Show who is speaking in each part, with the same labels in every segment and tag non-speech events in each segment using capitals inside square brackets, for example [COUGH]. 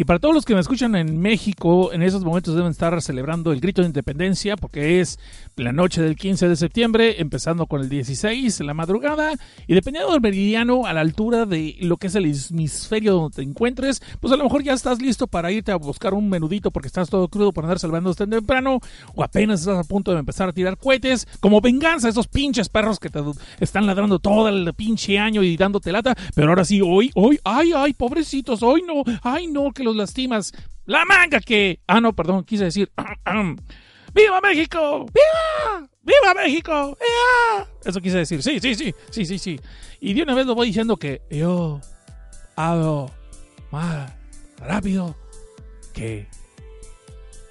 Speaker 1: Y para todos los que me escuchan en México, en esos momentos deben estar celebrando el grito de independencia porque es la noche del 15 de septiembre, empezando con el 16 en la madrugada y dependiendo del meridiano a la altura de lo que es el hemisferio donde te encuentres, pues a lo mejor ya estás listo para irte a buscar un menudito porque estás todo crudo por andar salvando tan temprano o apenas estás a punto de empezar a tirar cohetes como venganza a esos pinches perros que te están ladrando todo el pinche año y dándote lata, pero ahora sí, hoy, hoy, ay, ay, pobrecitos, hoy no, ay no, que los lastimas. La manga que... Ah, no, perdón, quise decir... [CLEARS THROAT] ¡Viva México! ¡Viva! ¡Viva México! Eso quise decir. Sí, sí, sí, sí, sí, sí. Y de una vez lo voy diciendo que yo hablo más rápido que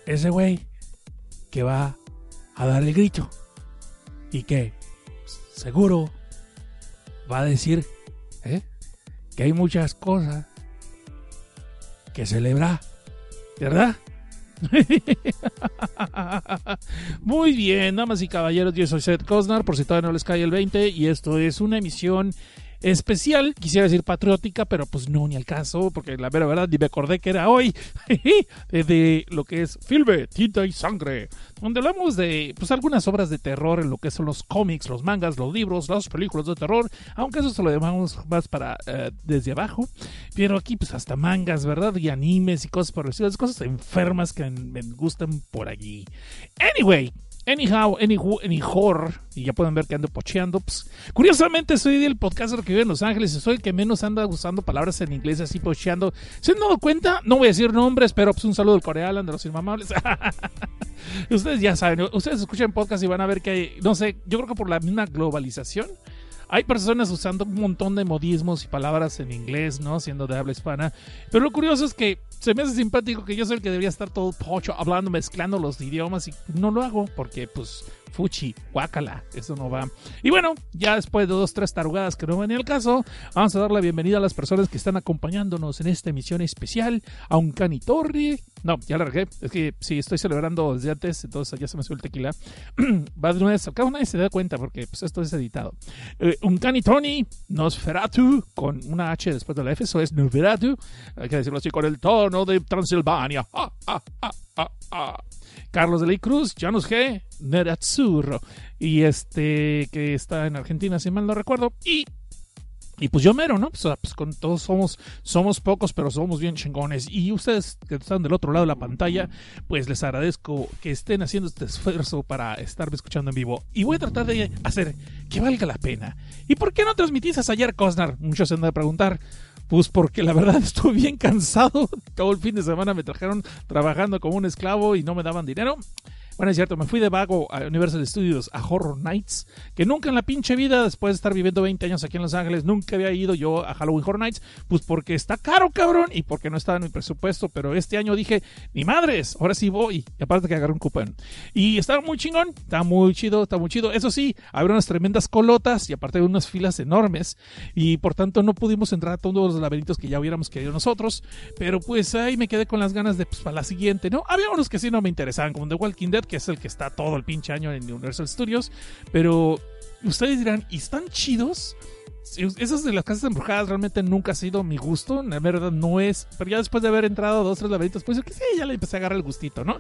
Speaker 1: ese güey que va a dar el grito y que seguro va a decir ¿eh? que hay muchas cosas que celebrar, ¿verdad? [LAUGHS] Muy bien, damas y caballeros, yo soy Seth Cosnar, por si todavía no les cae el 20, y esto es una emisión especial, quisiera decir patriótica, pero pues no, ni al caso, porque la vera verdad ni me acordé que era hoy, [LAUGHS] de lo que es Filme, Tinta y Sangre, donde hablamos de pues algunas obras de terror en lo que son los cómics, los mangas, los libros, las películas de terror, aunque eso se lo llamamos más para eh, desde abajo, pero aquí pues hasta mangas, ¿verdad? Y animes y cosas estilo, cosas enfermas que me gustan por allí. Anyway, Anyhow, anyhow, anyhow, y ya pueden ver que ando pocheando. Pues, curiosamente, soy el podcaster que vive en Los Ángeles soy el que menos anda usando palabras en inglés así pocheando. ¿Se han dado cuenta? No voy a decir nombres, pero pues un saludo al coreano de los inmamables. [LAUGHS] ustedes ya saben, ustedes escuchan podcast y van a ver que hay, no sé, yo creo que por la misma globalización hay personas usando un montón de modismos y palabras en inglés, ¿no? Siendo de habla hispana. Pero lo curioso es que se me hace simpático que yo soy el que debería estar todo pocho hablando, mezclando los idiomas y no lo hago porque pues fuchi, guácala, eso no va. Y bueno, ya después de dos, tres tarugadas que no van al caso, vamos a dar la bienvenida a las personas que están acompañándonos en esta emisión especial, a un canitorri. No, ya la es que sí, estoy celebrando desde antes, entonces ya se me subió el tequila. [CLEARS THROAT] va de una vez, vez se da cuenta porque pues esto es editado. Eh, un canitoni, Nosferatu, con una H después de la F, eso es Nosferatu, hay que decirlo así, con el tono de Transilvania. Ah, ah, ah. Carlos de la Cruz, Janus G, Nerazzurro, y este que está en Argentina, si mal no recuerdo, y y pues yo mero, ¿no? Pues, pues, con todos somos, somos pocos, pero somos bien chingones. Y ustedes que están del otro lado de la pantalla, pues les agradezco que estén haciendo este esfuerzo para estarme escuchando en vivo. Y voy a tratar de hacer que valga la pena. ¿Y por qué no transmitiste ayer, Cosnar? Muchos se han de preguntar. Pues porque la verdad [LAUGHS] estuve bien cansado. Todo el fin de semana me trajeron trabajando como un esclavo y no me daban dinero. Bueno, es cierto, me fui de vago a Universal Studios a Horror Nights, que nunca en la pinche vida, después de estar viviendo 20 años aquí en Los Ángeles, nunca había ido yo a Halloween Horror Nights, pues porque está caro, cabrón, y porque no estaba en mi presupuesto, pero este año dije, ni madres, ahora sí voy, y aparte que agarré un cupón. Y estaba muy chingón, está muy chido, está muy chido. Eso sí, había unas tremendas colotas y aparte de unas filas enormes, y por tanto no pudimos entrar a todos los laberintos que ya hubiéramos querido nosotros, pero pues ahí me quedé con las ganas de, pues, para la siguiente, ¿no? Había unos que sí no me interesaban, como The Walking Dead, que es el que está todo el pinche año en Universal Studios. Pero ustedes dirán, ¿y están chidos? Esos de las casas embrujadas realmente nunca ha sido mi gusto, la verdad no es, pero ya después de haber entrado dos, tres laberintos, pues que sí, ya le empecé a agarrar el gustito, ¿no?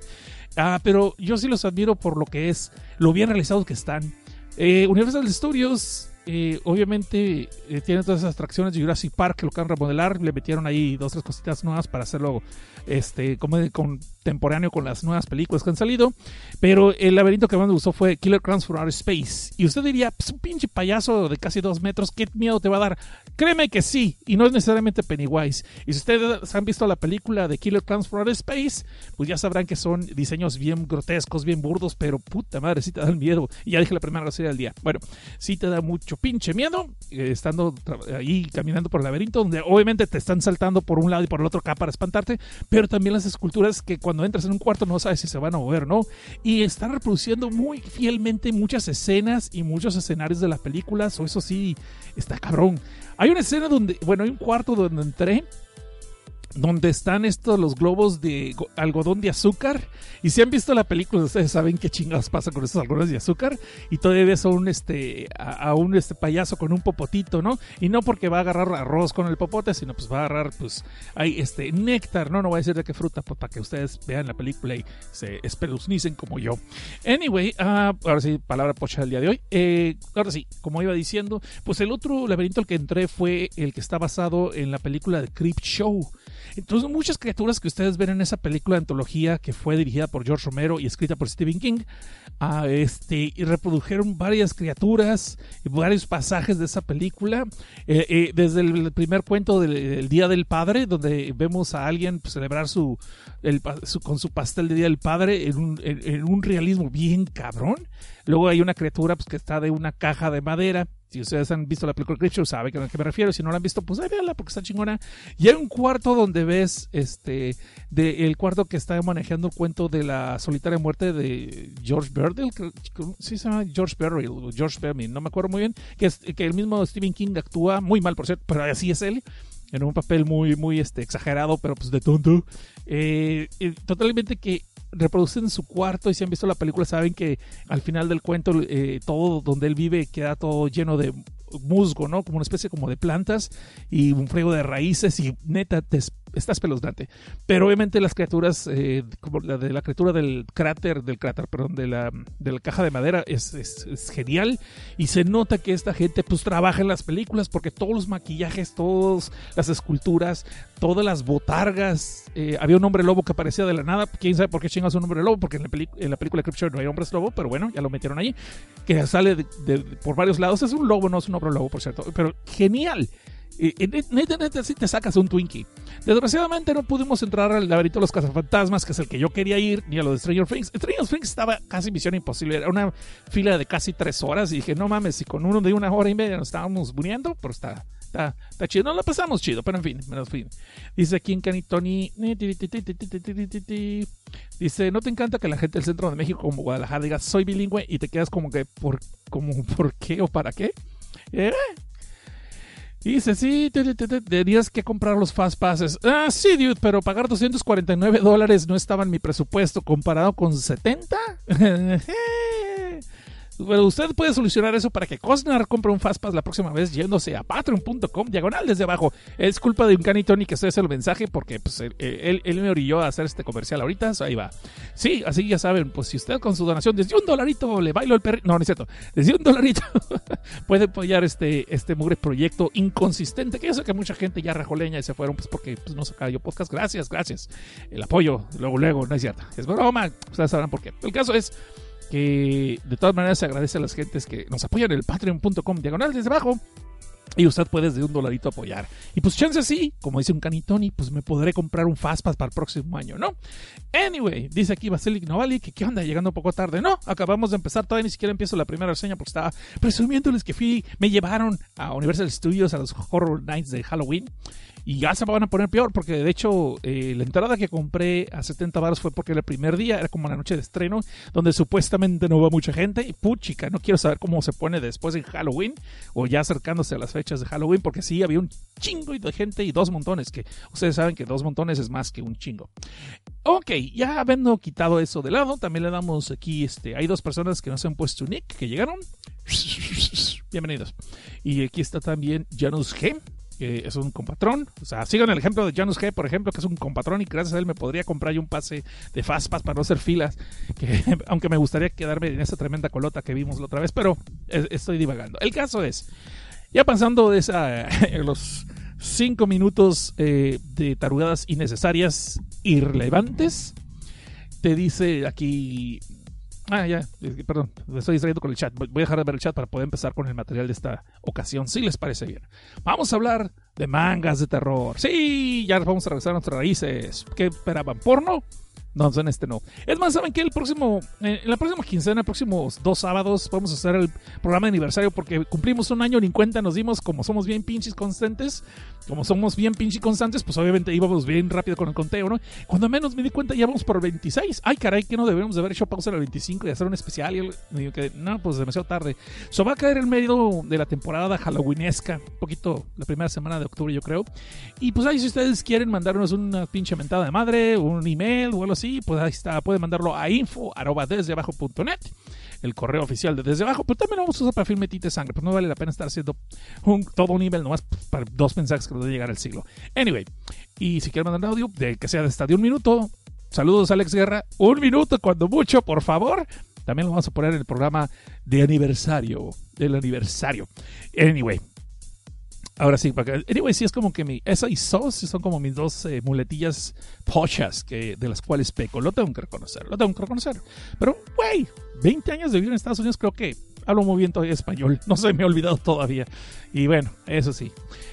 Speaker 1: Ah, pero yo sí los admiro por lo que es, lo bien realizados que están. Eh, Universal Studios eh, obviamente eh, tiene todas esas atracciones de Jurassic Park que lo que remodelar, le metieron ahí dos tres cositas nuevas para hacerlo este como contemporáneo con las nuevas películas que han salido, pero el laberinto que más me gustó fue Killer Crowns for Outer Space y usted diría, pues un pinche payaso de casi dos metros, ¿qué miedo te va a dar? Créeme que sí, y no es necesariamente Pennywise. Y si ustedes han visto la película de Killer Crowns for Outer Space, pues ya sabrán que son diseños bien grotescos, bien burdos, pero puta madre, sí te dan miedo. Y ya dije la primera grosería del día. Bueno, sí te da mucho pinche miedo, eh, estando ahí caminando por el laberinto, donde obviamente te están saltando por un lado y por el otro acá para espantarte, pero también las esculturas que cuando entras en un cuarto no sabes si se van a mover, ¿no? Y están reproduciendo muy fielmente muchas escenas y muchos escenarios de las películas, o eso sí, está cabrón. Hay una escena donde, bueno, hay un cuarto donde entré donde están estos los globos de algodón de azúcar. Y si han visto la película, ustedes saben qué chingados pasa con estos algodones de azúcar. Y todavía son este, a, un este payaso con un popotito, ¿no? Y no porque va a agarrar arroz con el popote, sino pues va a agarrar, pues, hay este néctar, ¿no? No voy a decir de qué fruta, pues, para que ustedes vean la película y se espeluznicen como yo. Anyway, uh, ahora sí, palabra pocha del día de hoy. Eh, ahora sí, como iba diciendo, pues el otro laberinto al que entré fue el que está basado en la película de Creep Show. Entonces, muchas criaturas que ustedes ven en esa película de antología que fue dirigida por George Romero y escrita por Stephen King, ah, este, y reprodujeron varias criaturas y varios pasajes de esa película. Eh, eh, desde el primer cuento del, Día del Padre, donde vemos a alguien pues, celebrar su, con su pastel de Día del Padre en un, en un realismo bien cabrón. Luego hay una criatura pues, que está de una caja de madera si ustedes han visto la película Creature, saben a qué me refiero. Si no la han visto, pues ahí véanla porque está chingona. Y hay un cuarto donde ves este de el cuarto que está manejando el cuento de la solitaria muerte de George Berdell. Sí se llama George Berdell o George Bermin, no me acuerdo muy bien. Que, es, que el mismo Stephen King actúa muy mal, por cierto, pero así es él en un papel muy, muy este, exagerado, pero pues de tonto. Eh, totalmente que reproducen su cuarto y si han visto la película saben que al final del cuento eh, todo donde él vive queda todo lleno de musgo, ¿no? Como una especie como de plantas y un friego de raíces y neta te está espeluznante. Pero obviamente las criaturas, eh, como la de la criatura del cráter, del cráter, perdón, de la, de caja de madera, es, genial. Y se nota que esta gente pues trabaja en las películas porque todos los maquillajes, todas las esculturas, todas las botargas. Eh, había un hombre lobo que aparecía de la nada. ¿Quién sabe por qué chingas un hombre lobo? Porque en la, en la película Creepshow no hay hombres lobo, pero bueno, ya lo metieron ahí. Que sale por varios lados. Es un lobo, no es un hombre lobo, por cierto. Pero genial. Neta, neta, si te sacas un Twinkie. Desgraciadamente no pudimos entrar al laberinto de los cazafantasmas, que es el que yo quería ir, ni a lo de Stranger Things. Stranger Things estaba casi misión imposible. Era una fila de casi tres horas. Y dije, no mames, si con uno de una hora y media nos estábamos muriendo, pero está, está, está chido. No la pasamos chido, pero en fin, menos fin. Dice aquí en Canitoni. Dice, ¿no te encanta que la gente del centro de México, como Guadalajara, diga soy bilingüe y te quedas como que, ¿por, como, ¿por qué o para qué? ¿Eh? Dice, sí, tenías que comprar los Fast Passes. Ah, sí, dude, pero pagar 249 dólares no estaba en mi presupuesto comparado con 70. [LAUGHS] Bueno, usted puede solucionar eso para que Cosnar compre un Fastpass la próxima vez yéndose a patreon.com, diagonal desde abajo. Es culpa de un canitoni que estoy haciendo el mensaje porque pues, él, me orilló a hacer este comercial ahorita. ahí va. Sí, así ya saben, pues si usted con su donación desde un dolarito le bailo el perrito. No, no es cierto. Desde un dolarito [LAUGHS] puede apoyar este, este mugre proyecto inconsistente. Que yo que mucha gente ya rajó leña y se fueron pues porque pues, no sacaba yo podcast. Gracias, gracias. El apoyo, luego, luego, no es cierto. Es broma. Ustedes sabrán por qué. El caso es que de todas maneras se agradece a las gentes que nos apoyan en el patreon.com diagonal desde abajo. Y usted puede desde un dolarito apoyar. Y pues chance así, como dice un canitoni, pues me podré comprar un Fastpass para el próximo año, ¿no? Anyway, dice aquí Basilik Novali que qué onda, llegando un poco tarde. No, acabamos de empezar, todavía ni siquiera empiezo la primera reseña porque estaba presumiéndoles que fui, me llevaron a Universal Studios a los Horror Nights de Halloween. Y ya se van a poner peor porque de hecho eh, la entrada que compré a 70 baros fue porque el primer día, era como la noche de estreno, donde supuestamente no va mucha gente. Y puchica, no quiero saber cómo se pone después en Halloween o ya acercándose a las fechas de Halloween porque sí, había un chingo de gente y dos montones, que ustedes saben que dos montones es más que un chingo. Ok, ya habiendo quitado eso de lado, también le damos aquí, este, hay dos personas que nos han puesto nick, que llegaron. Bienvenidos. Y aquí está también Janus G que es un compatrón. O sea, sigan el ejemplo de Janus G, por ejemplo, que es un compatrón y gracias a él me podría comprar yo un pase de Fastpass para no hacer filas. Que, [LAUGHS] aunque me gustaría quedarme en esa tremenda colota que vimos la otra vez, pero estoy divagando. El caso es, ya pasando de esa, [LAUGHS] los cinco minutos eh, de tarugadas innecesarias, irrelevantes, te dice aquí Ah, ya, perdón, me estoy distrayendo con el chat. Voy a dejar de ver el chat para poder empezar con el material de esta ocasión, si les parece bien. Vamos a hablar de mangas de terror. Sí, ya vamos a regresar a nuestras raíces. ¿Qué esperaban? ¿Porno? No, en este no. Es más, ¿saben qué? El próximo, eh, en la próxima quincena, próximos dos sábados, vamos a hacer el programa de aniversario porque cumplimos un año, ni cuenta nos dimos, como somos bien pinches constantes, como somos bien pinches constantes, pues obviamente íbamos bien rápido con el conteo, ¿no? Cuando menos me di cuenta, ya vamos por 26. Ay, caray, que no debemos de haber hecho pausa en el 25 y hacer un especial. Y digo que, no, pues demasiado tarde. Eso va a caer en medio de la temporada halloweenesca, un poquito la primera semana de octubre, yo creo. Y pues ahí, si ustedes quieren mandarnos una pinche mentada de madre, un email o algo así, pues ahí está, pueden mandarlo a info arroba desde abajo punto net, el correo oficial de desde abajo, pero también vamos a usar para firme de sangre, pues no vale la pena estar haciendo todo un email nomás para dos mensajes que nos a llegar al siglo. Anyway, y si quieren mandar audio, de que sea de hasta de un minuto, saludos Alex Guerra, un minuto cuando mucho, por favor. También lo vamos a poner en el programa de aniversario, del aniversario. Anyway, Ahora sí, porque anyway, sí es como que mi, esa y SOS son como mis dos eh, muletillas pochas que, de las cuales peco. Lo tengo que reconocer, lo tengo que reconocer. Pero, güey, 20 años de vivir en Estados Unidos, creo que hablo muy bien todavía español. [LAUGHS] No se me ha olvidado todavía. Y bueno, eso sí.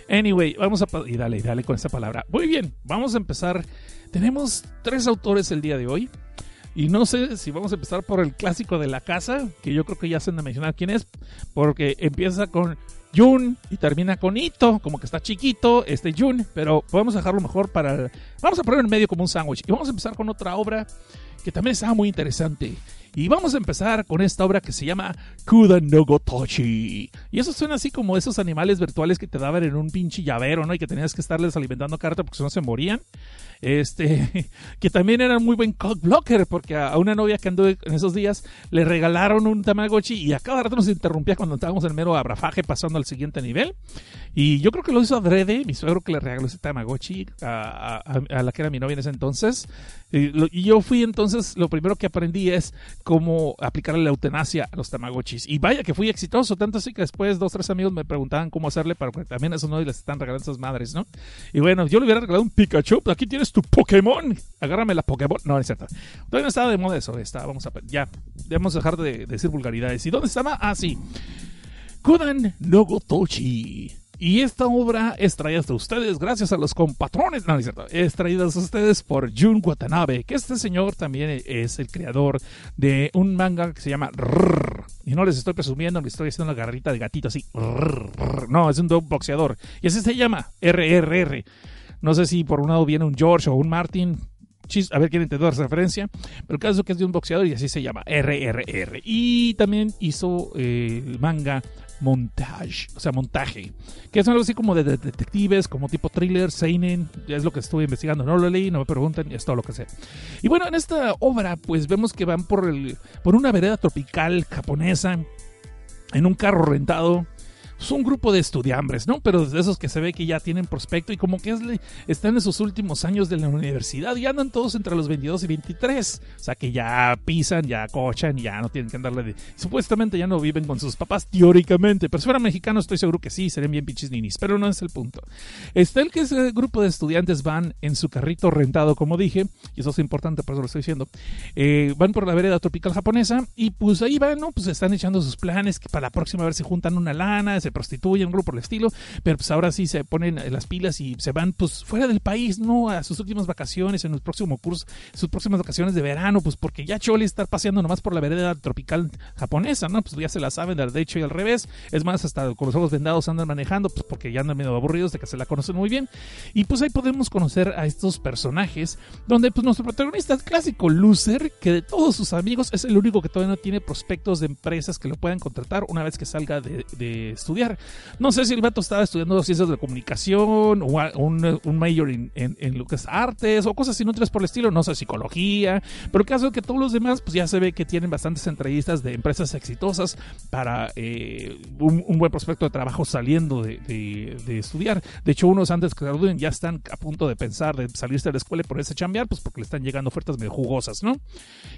Speaker 1: Anyway, vamos a... Y dale, dale con esa palabra. Muy bien, vamos a empezar. Tenemos tres autores el día de hoy. Y no sé si vamos a empezar por el clásico de la casa, que yo creo que ya se han de mencionar quién es, porque empieza con Jun y termina con Ito, como que está chiquito este Jun, pero podemos dejarlo mejor para... vamos a poner en medio como un sándwich y vamos a empezar con otra obra que también está muy interesante. Y vamos a empezar con esta obra que se llama Kuda no Gotochi. Y eso suena así como esos animales virtuales que te daban en un pinche llavero, ¿no? Y que tenías que estarles alimentando carta porque si no se morían. Este, [LAUGHS] que también era muy buen cock blocker, porque a, una novia que anduve en esos días le regalaron un Tamagotchi y a cada rato nos interrumpía cuando estábamos en mero abrafaje pasando al siguiente nivel. Y yo creo que lo hizo adrede, mi suegro que le regaló ese Tamagotchi a, a, la que era mi novia en ese entonces. Y, yo fui entonces, lo primero que aprendí es cómo aplicarle la eutanasia a los Tamagotchis. Y vaya que fui exitoso, tanto así que después dos, tres amigos me preguntaban cómo hacerle para que también a esos no les están regalando esas madres, ¿no? Y bueno, yo le hubiera regalado un Pikachu, aquí tienes tu Pokémon. Agárrame la Pokémon. No, es cierto. Todavía no estaba de moda eso. Está, vamos a, ya, debemos dejar de, decir vulgaridades. ¿Y dónde estaba? Ah, sí. Kudan no Gotochi. Y esta obra es traída a ustedes gracias a los compatrones. No, cierto. Es traída a ustedes por Jun Watanabe, que este señor también es el creador de un manga que se llama Rrr. Y no les estoy presumiendo, me estoy haciendo una garrita de gatito así. No, es un boxeador. Y así se llama RRR. No sé si por un lado viene un George o un Martin. A ver quién entendió la referencia. Pero el caso es que es de un boxeador y así se llama RRR. Y también hizo eh, el manga montage, o sea, montaje, que es algo así como de, detectives, como tipo thriller, seinen, es lo que estuve investigando, no lo leí, no me pregunten, es todo lo que sé. Y bueno, en esta obra pues vemos que van por, el, por una vereda tropical japonesa, en un carro rentado, es un grupo de estudiambres, ¿no? Pero de esos que se ve que ya tienen prospecto y como que es, están en sus últimos años de la universidad y andan todos entre los 22 y 23. O sea que ya pisan, ya cochan, ya no tienen que andarle de... Supuestamente ya no viven con sus papás, teóricamente. Pero si fueran mexicanos estoy seguro que sí, serían bien pinches ninis. Pero no es el punto. Está el que ese grupo de estudiantes van en su carrito rentado, como dije, y eso es importante, por eso lo estoy diciendo. Eh, van por la vereda tropical japonesa y pues ahí van, ¿no? Pues están echando sus planes que para la próxima vez se juntan una lana, se prostituyen, grupo por el estilo, pero pues ahora sí se ponen las pilas y se van pues fuera del país, ¿no? A sus últimas vacaciones, en el próximo curso, sus próximas vacaciones de verano, pues porque ya Chole estar paseando nomás por la vereda tropical japonesa, ¿no? Pues ya se la saben de hecho y al revés. Es más, hasta con los ojos vendados andan manejando, pues porque ya andan medio aburridos de que se la conocen muy bien. Y pues ahí podemos conocer a estos personajes, donde pues nuestro protagonista es clásico, Loser, que de todos sus amigos es el único que todavía no tiene prospectos de empresas que lo puedan contratar una vez que salga de, de no sé si el vato estaba estudiando ciencias de comunicación o un, un mayor en, en, lo que es artes o cosas inútiles por el estilo, no sé, psicología. Pero el caso es que todos los demás, pues ya se ve que tienen bastantes entrevistas de empresas exitosas para eh, un, buen prospecto de trabajo saliendo de, de, estudiar. De hecho, unos antes que gradúen ya están a punto de pensar de salirse de la escuela y ponerse a chambear, pues porque le están llegando ofertas medio jugosas, ¿no?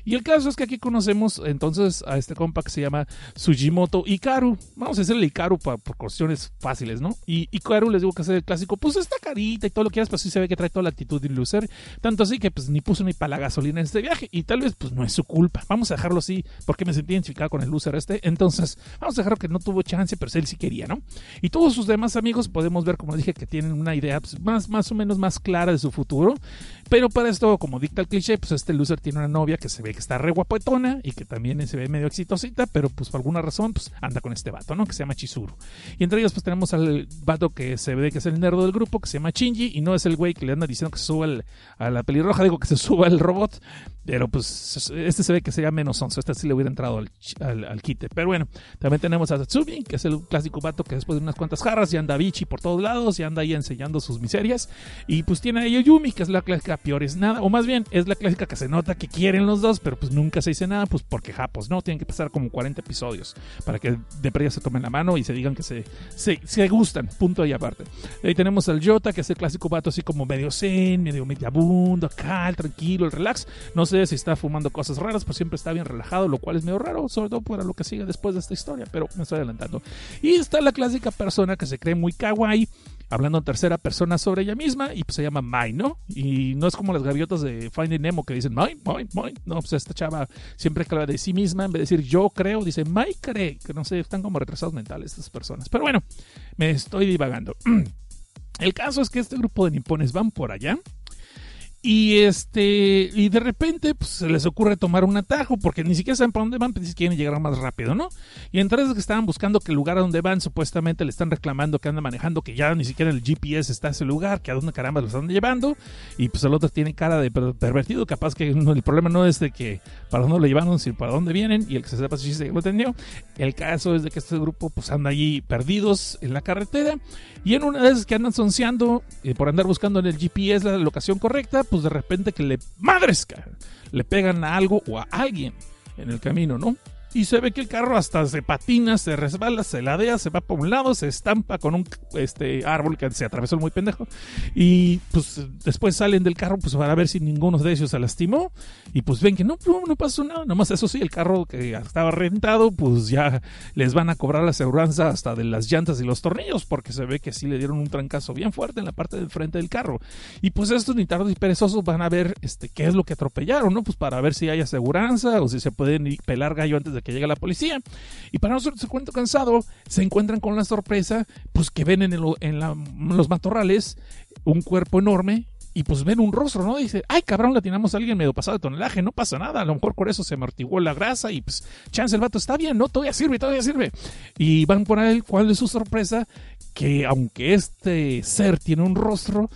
Speaker 1: Y el caso es que aquí conocemos entonces a este compa que se llama Sujimoto Ikaru. Vamos a decirle Ikaru por, cuestiones fáciles, ¿no? Y, y les digo que es el clásico, pues esta carita y todo lo que quieras, pues sí se ve que trae toda la actitud de un loser. Tanto así que pues ni puso ni para la gasolina en este viaje. Y tal vez pues no es su culpa. Vamos a dejarlo así porque me sentí identificado con el loser este. Entonces, vamos a dejarlo que no tuvo chance, pero él sí quería, ¿no? Y todos sus demás amigos podemos ver, como dije, que tienen una idea pues, más, más o menos más clara de su futuro. Pero para esto, como dicta el cliché, pues este loser tiene una novia que se ve que está re guapetona y que también se ve medio exitosita, pero pues por alguna razón pues anda con este vato, ¿no? Que se llama Chizuru. Y entre ellos pues tenemos al vato que se ve que es el nerdo del grupo, que se llama Shinji, y no es el güey que le anda diciendo que se suba a la pelirroja, digo que se suba el robot, pero pues este se ve que sería menos onzo. Este sí le hubiera entrado al, al, quite. Pero bueno, también tenemos a Tatsumi, que es el clásico vato que después de unas cuantas jarras ya anda bichi por todos lados, y anda ahí enseñando sus miserias. Y pues tiene a Yumi, que es la clásica peor es nada. O más bien, es la clásica que se nota que quieren los dos, pero pues nunca se dice nada, pues porque japos, ¿no? Tienen que pasar como 40 episodios para que de previa se tomen la mano y se digan que se, se, gustan. Punto y aparte. Ahí tenemos al Jota, que es el clásico vato así como medio zen, medio mediabundo, acá, tranquilo, el relax. No sé si está fumando cosas raras, pues siempre está bien relajado, lo cual es medio raro, sobre todo para lo que sigue después de esta historia, pero me estoy adelantando. Y está la clásica persona que se cree muy kawaii, hablando en tercera persona sobre ella misma y pues se llama Mai, ¿no? Y no es como las gaviotas de Finding Nemo que dicen Mai, Mai, Mai. No, pues esta chava siempre habla de sí misma, en vez de decir yo creo, dice Mai cree, que no sé, están como retrasados mentales estas personas. Pero bueno, me estoy divagando. [CLEARS THROAT] El caso es que este grupo de nipones van por allá y este, y de repente, pues se les ocurre tomar un atajo, porque ni siquiera saben para dónde van, pero si quieren llegar más rápido, ¿no? Y entonces que estaban buscando que el lugar a donde van, supuestamente le están reclamando que anda manejando, que ya ni siquiera el GPS está ese lugar, que a dónde caramba lo están llevando, y pues el otro tiene cara de pervertido, capaz que el problema no es de que para dónde lo llevaron, sino para dónde vienen, y el que se sepa si se lo entendió. El caso es de que este grupo, pues anda allí perdidos en la carretera, y en una esas que andan sonceando, eh, por andar buscando en el GPS la locación correcta, pues de repente que le madres le pegan a algo o a alguien en el camino, ¿no? Y se ve que el carro hasta se patina, se resbala, se ladea, se va por un lado, se estampa con un este árbol que se atravesó muy pendejo. Y pues después salen del carro pues para ver si ninguno de ellos se lastimó. Y pues ven que no, no, pasó nada, nomás eso sí, el carro que estaba rentado pues ya les van a cobrar la aseguranza hasta de las llantas y los tornillos porque se ve que sí le dieron un trancazo bien fuerte en la parte del frente del carro. Y pues estos ni tardos y perezosos van a ver este qué es lo que atropellaron, ¿no? Pues para ver si hay aseguranza o si se pueden pelar gallo antes de que llega la policía. Y para nosotros, se cuento cansado, se encuentran con la sorpresa, pues que ven en, los matorrales un cuerpo enorme y pues ven un rostro, ¿no? Dice, ay cabrón, le tiramos a alguien medio pasado de tonelaje, no pasa nada, a lo mejor por eso se amortiguó la grasa y pues chance el vato está bien, no, todavía sirve, todavía sirve. Y van por él, ¿cuál es su sorpresa? Que aunque este ser tiene un rostro,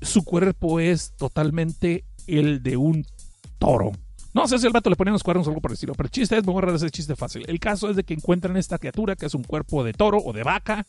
Speaker 1: su cuerpo es totalmente el de un toro. No sé si el vato le ponía los cuernos o algo por el estilo, pero el chiste es, me voy a ese chiste fácil. El caso es de que encuentran esta criatura que es un cuerpo de toro o de vaca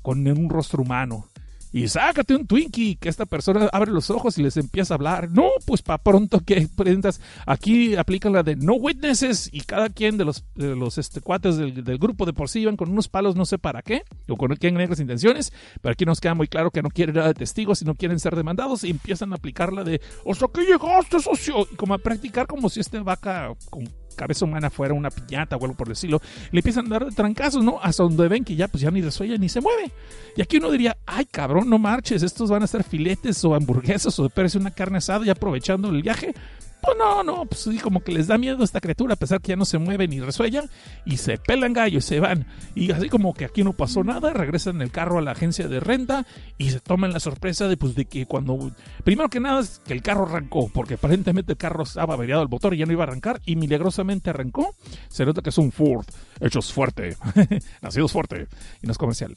Speaker 1: con un rostro humano y sácate un Twinkie, que esta persona abre los ojos y les empieza a hablar. No, pues para pronto que presentas, aquí aplican la de no witnesses y cada quien de los, de los este, cuates del, grupo de por sí iban con unos palos no sé para qué, o con quién negras intenciones, pero aquí nos queda muy claro que no quieren nada de testigos y no quieren ser demandados y empiezan a aplicar la de, sea, que llegaste, socio, y como a practicar como si este vaca con cabeza humana fuera una piñata o algo por decirlo, le empiezan a dar trancazos, ¿no? Hasta donde ven que ya pues ya ni resuella ni se mueve. Y aquí uno diría, ay cabrón, no marches, estos van a ser filetes o hamburguesas o parece una carne asada y aprovechando el viaje. Pues no, no, pues sí, como que les da miedo a esta criatura, a pesar que ya no se mueve ni resuella, y se pelan gallo y se van. Y así como que aquí no pasó nada, regresan en el carro a la agencia de renta y se toman la sorpresa de, pues, de que cuando. Primero que nada es que el carro arrancó, porque aparentemente el carro estaba averiado el motor y ya no iba a arrancar, y milagrosamente arrancó. Se nota que es un Ford, hechos fuerte, [LAUGHS] nacidos fuerte, y no es comercial.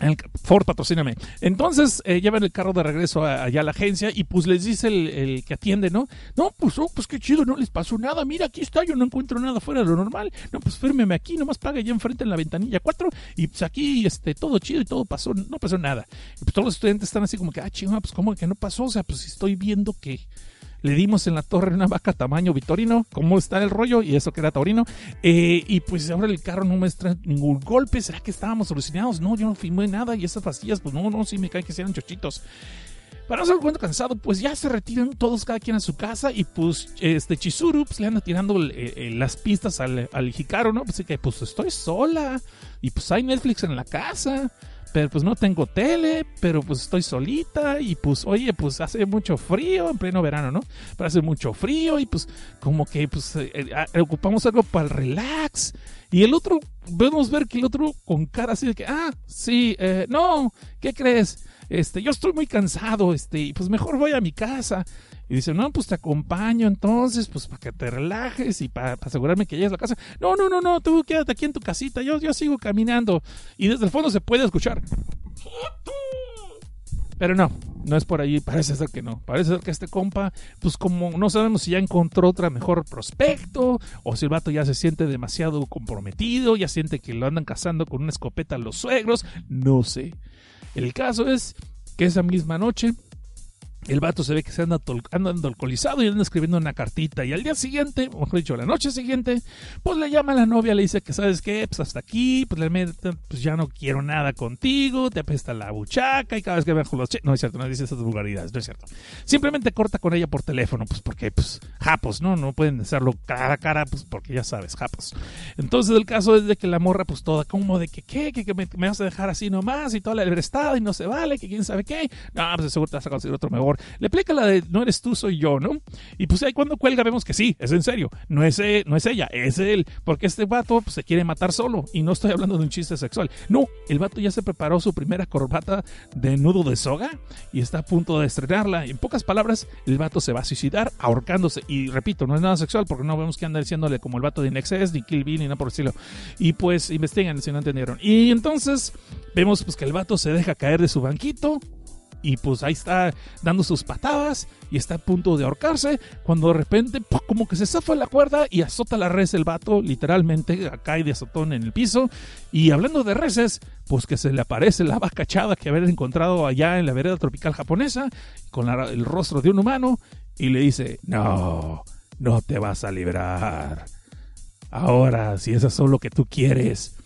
Speaker 1: El Ford, patrocíname. Entonces eh, llevan el carro de regreso allá a la agencia y pues les dice el, que atiende, ¿no? No, pues, oh, pues qué chido, no les pasó nada. Mira, aquí está, yo no encuentro nada fuera de lo normal. No, pues fírmeme aquí, nomás paga ya enfrente en la ventanilla 4 y pues aquí este, todo chido y todo pasó, no pasó nada. Y pues todos los estudiantes están así como que, ah, chido, pues cómo que no pasó. O sea, pues estoy viendo que le dimos en la torre una vaca tamaño vitorino, cómo está el rollo, y eso que era taurino, eh, y pues ahora el carro no muestra ningún golpe, ¿será que estábamos solucionados? No, yo no filmé nada, y esas pastillas, pues no, no, sí me cae que sean chochitos. Para no ser cuento cansado, pues ya se retiran todos cada quien a su casa y pues este Chizuru pues, le anda tirando las pistas al, al Hikaru, ¿no? Pues que pues estoy sola y pues hay Netflix en la casa pero pues no tengo tele, pero pues estoy solita y pues oye, pues hace mucho frío en pleno verano, ¿no? Pero hace mucho frío y pues como que pues eh, eh, ocupamos algo para el relax. Y el otro, podemos ver que el otro con cara así de que, ah, sí, eh, no, ¿qué crees? Este, yo estoy muy cansado, este, y pues mejor voy a mi casa. Y dice, no, pues te acompaño entonces, pues para que te relajes y para, asegurarme que llegues a la casa. No, no, no, no, tú quédate aquí en tu casita, yo, yo sigo caminando. Y desde el fondo se puede escuchar. Pero no, no es por ahí, parece ser que no. Parece ser que este compa, pues como no sabemos si ya encontró otra mejor prospecto, o si el vato ya se siente demasiado comprometido, ya siente que lo andan cazando con una escopeta a los suegros, no sé. El caso es que esa misma noche el vato se ve que se anda, andando alcoholizado y anda escribiendo una cartita. Y al día siguiente, o mejor dicho, la noche siguiente, pues le llama a la novia, le dice que, ¿sabes qué? Pues hasta aquí, pues le pues ya no quiero nada contigo, te apesta la buchaca y cada vez que bajo los No es cierto, no dice esas vulgaridades, no es cierto. Simplemente corta con ella por teléfono, pues porque, pues, japos, ¿no? No pueden hacerlo cara a cara, pues porque ya sabes, japos. Entonces el caso es de que la morra, pues toda como de que, ¿qué? Que, que me, vas a dejar así nomás y toda la libertad y no se vale, que quién sabe qué. No, pues seguro te vas a conseguir otro mejor le explica la de no eres tú, soy yo, ¿no? Y pues ahí cuando cuelga vemos que sí, es en serio, no es, eh, no es ella, es él, porque este vato pues, se quiere matar solo y no estoy hablando de un chiste sexual. No, el vato ya se preparó su primera corbata de nudo de soga y está a punto de estrenarla. En pocas palabras, el vato se va a suicidar ahorcándose. Y repito, no es nada sexual porque no vemos que anda diciéndole como el vato de Nexus, ni Kill Bill, ni nada por el estilo. Y pues investigan si no entendieron. Y entonces vemos pues que el vato se deja caer de su banquito, y pues ahí está dando sus patadas y está a punto de ahorcarse cuando de repente como que se zafa la cuerda y azota la res el vato, literalmente cae de azotón en el piso y hablando de reses, pues que se le aparece la vaca chada que había encontrado allá en la vereda tropical japonesa con el rostro de un humano y le dice, no, no te vas a librar. Ahora, si eso es lo que tú quieres,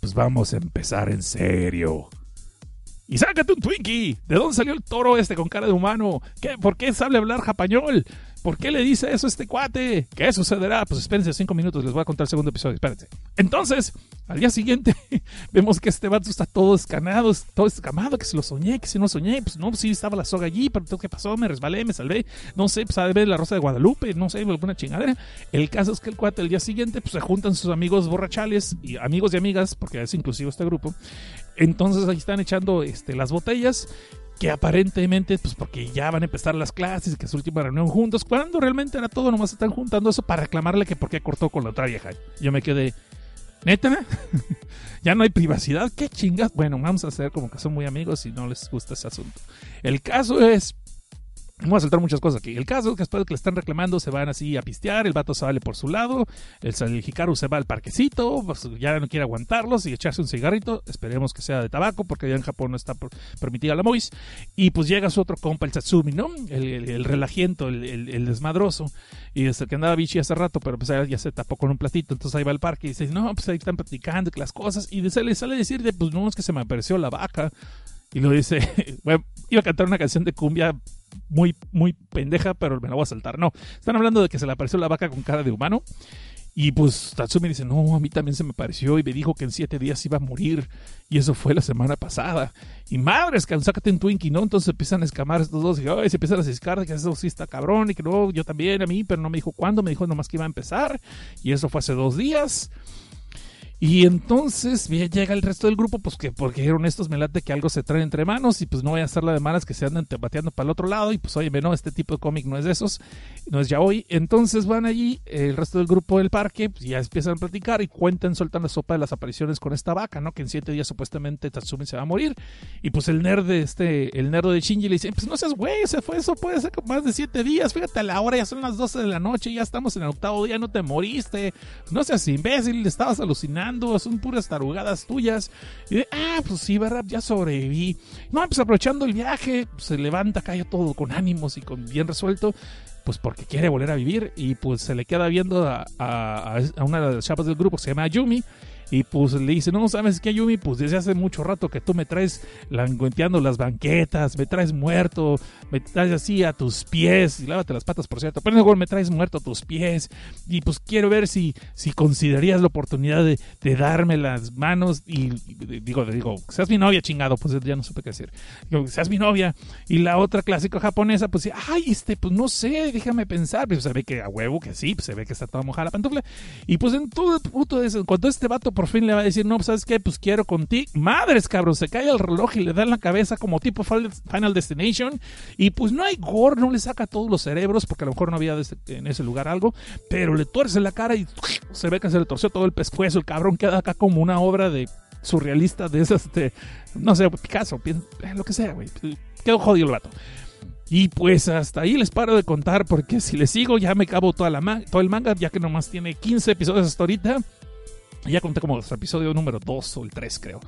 Speaker 1: pues vamos a empezar en serio. Y sácate un Twinkie. ¿De dónde salió el toro este con cara de humano? ¿Qué, ¿Por qué sabe hablar japañol? ¿Por qué le dice eso a este cuate? ¿Qué sucederá? Pues espérense cinco minutos, les voy a contar el segundo episodio, espérense. Entonces, al día siguiente, [LAUGHS] vemos que este vato está todo escanado, todo escamado, que si lo soñé, que si no soñé, pues no, sí estaba la soga allí, pero ¿qué pasó? Me resbalé, me salvé, no sé, pues a ver la rosa de Guadalupe, no sé, alguna chingadera. El caso es que el cuate al día siguiente, pues se juntan sus amigos borrachales, y amigos y amigas, porque es inclusivo este grupo. Entonces ahí están echando este, las botellas que aparentemente, pues porque ya van a empezar las clases, que es su última reunión juntos, cuando realmente era todo, nomás están juntando eso para reclamarle que por qué cortó con la otra vieja. Yo me quedé, ¿neta? [LAUGHS] ya no hay privacidad, qué chingas. Bueno, vamos a hacer como que son muy amigos y no les gusta ese asunto. El caso es Vamos a saltar muchas cosas aquí. El caso es que después de que le están reclamando, se van así a pistear, el vato sale por su lado, el, el Hikaru se va al parquecito, pues, ya no quiere aguantarlos y echarse un cigarrito, esperemos que sea de tabaco, porque allá en Japón no está permitida la mois, y pues llega su otro compa, el Satsumi, ¿no? El, el, relajiento, el, desmadroso, y desde que andaba bichi hace rato, pero pues ya se tapó con un platito, entonces ahí va al parque y dice, no, pues ahí están platicando las cosas, y se le sale decir, de, pues no, es que se me apareció la vaca, y lo dice, [LAUGHS] bueno, iba a cantar una canción de cumbia muy, muy pendeja, pero me la voy a saltar. No, están hablando de que se le apareció la vaca con cara de humano. Y pues Tatsumi dice, no, a mí también se me pareció y me dijo que en siete días iba a morir. Y eso fue la semana pasada. Y madres, sácate un Twinkie, ¿no? Entonces empiezan a escamar estos dos y se empiezan a ciscar que eso sí está cabrón y que no, yo también a mí, pero no me dijo cuándo, me dijo nomás que iba a empezar. Y eso fue hace dos días. Y entonces llega el resto del grupo, pues que porque eran estos me late que algo se trae entre manos y pues no voy a hacer la de malas que se andan bateando para el otro lado y pues oye, no, este tipo de cómic no es de esos, no es ya hoy. Entonces van allí, el resto del grupo del parque, pues ya empiezan a platicar y cuentan, sueltan la sopa de las apariciones con esta vaca, ¿no? Que en siete días supuestamente Tatsumi se va a morir. Y pues el nerd de este, el nerd de Shinji le dice, pues no seas güey, se fue, eso puede ser más de siete días, fíjate a la hora, ya son las 12 de la noche, ya estamos en el octavo día, no te moriste, no seas imbécil, estabas alucinando son puras tarugadas tuyas. Y de, ah, pues sí, ¿verdad? Ya sobreviví. No, pues aprovechando el viaje, se levanta, cae todo con ánimos y con bien resuelto, pues porque quiere volver a vivir y pues se le queda viendo a, una de las chapas del grupo, se llama Yumi. Y pues le dice, no, ¿sabes qué, Yumi? Pues desde hace mucho rato que tú me traes langueteando las banquetas, me traes muerto, me traes así a tus pies, y lávate las patas, por cierto, pero luego me traes muerto a tus pies, y pues quiero ver si, si considerarías la oportunidad de, de darme las manos, y, y digo, digo, seas mi novia, chingado, pues ya no supe qué decir, digo, seas mi novia, y la otra clásica japonesa, pues, ay, este, pues no sé, déjame pensar, pues se ve que a huevo que sí, pues se ve que está toda mojada la pantufla, y pues en todo puto eso, cuando este vato por fin le va a decir, no, sabes qué, pues quiero contigo. Madres, cabrón, se cae el reloj y le da en la cabeza como tipo Final Destination. Y pues no hay gore, no le saca todos los cerebros, porque a lo mejor no había en ese lugar algo, pero le tuerce la cara y se ve que se le torció todo el pescuezo. El cabrón queda acá como una obra de surrealista de esas, no sé, Picasso, lo que sea, güey. Quedó jodido el vato. Y pues hasta ahí les paro de contar porque si les sigo ya me cabo toda la todo el manga, ya que nomás tiene 15 episodios hasta ahorita. Ya conté como el episodio número 2 o el 3, creo.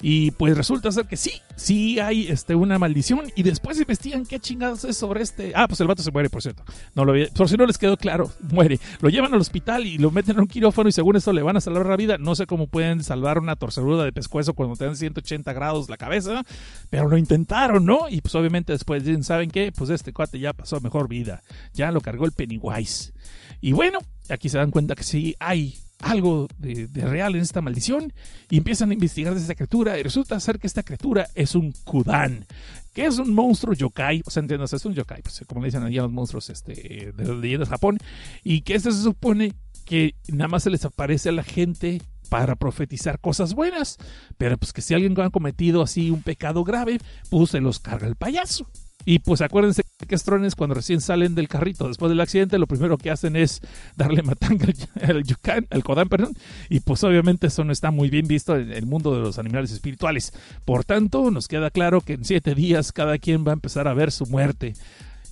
Speaker 1: Y pues resulta ser que sí, sí hay este, una maldición. Y después investigan qué chingados es sobre este. Ah, pues el vato se muere, por cierto. No lo Por si no les quedó claro, [LAUGHS] muere. Lo llevan al hospital y lo meten en un quirófano. Y según esto le van a salvar la vida. No sé cómo pueden salvar una torcedura de pescuezo cuando te dan 180 grados la cabeza. Pero lo intentaron, ¿no? Y pues obviamente después dicen, ¿saben qué? Pues este cuate ya pasó mejor vida. Ya lo cargó el Pennywise. Y bueno, aquí se dan cuenta que sí hay algo de, real en esta maldición y empiezan a investigar de esta criatura y resulta ser que esta criatura es un Kudan, que es un monstruo yokai, o sea, entiendes, es un yokai, pues, como le dicen allá los monstruos este, de las leyendas de Japón, y que este se supone que nada más se les aparece a la gente para profetizar cosas buenas, pero pues que si alguien ha cometido así un pecado grave, pues se los carga el payaso. Y pues acuérdense que estrones cuando recién salen del carrito después del accidente, lo primero que hacen es darle matanga al yucan, al Kodan, perdón. Y pues obviamente eso no está muy bien visto en el mundo de los animales espirituales. Por tanto, nos queda claro que en siete días cada quien va a empezar a ver su muerte.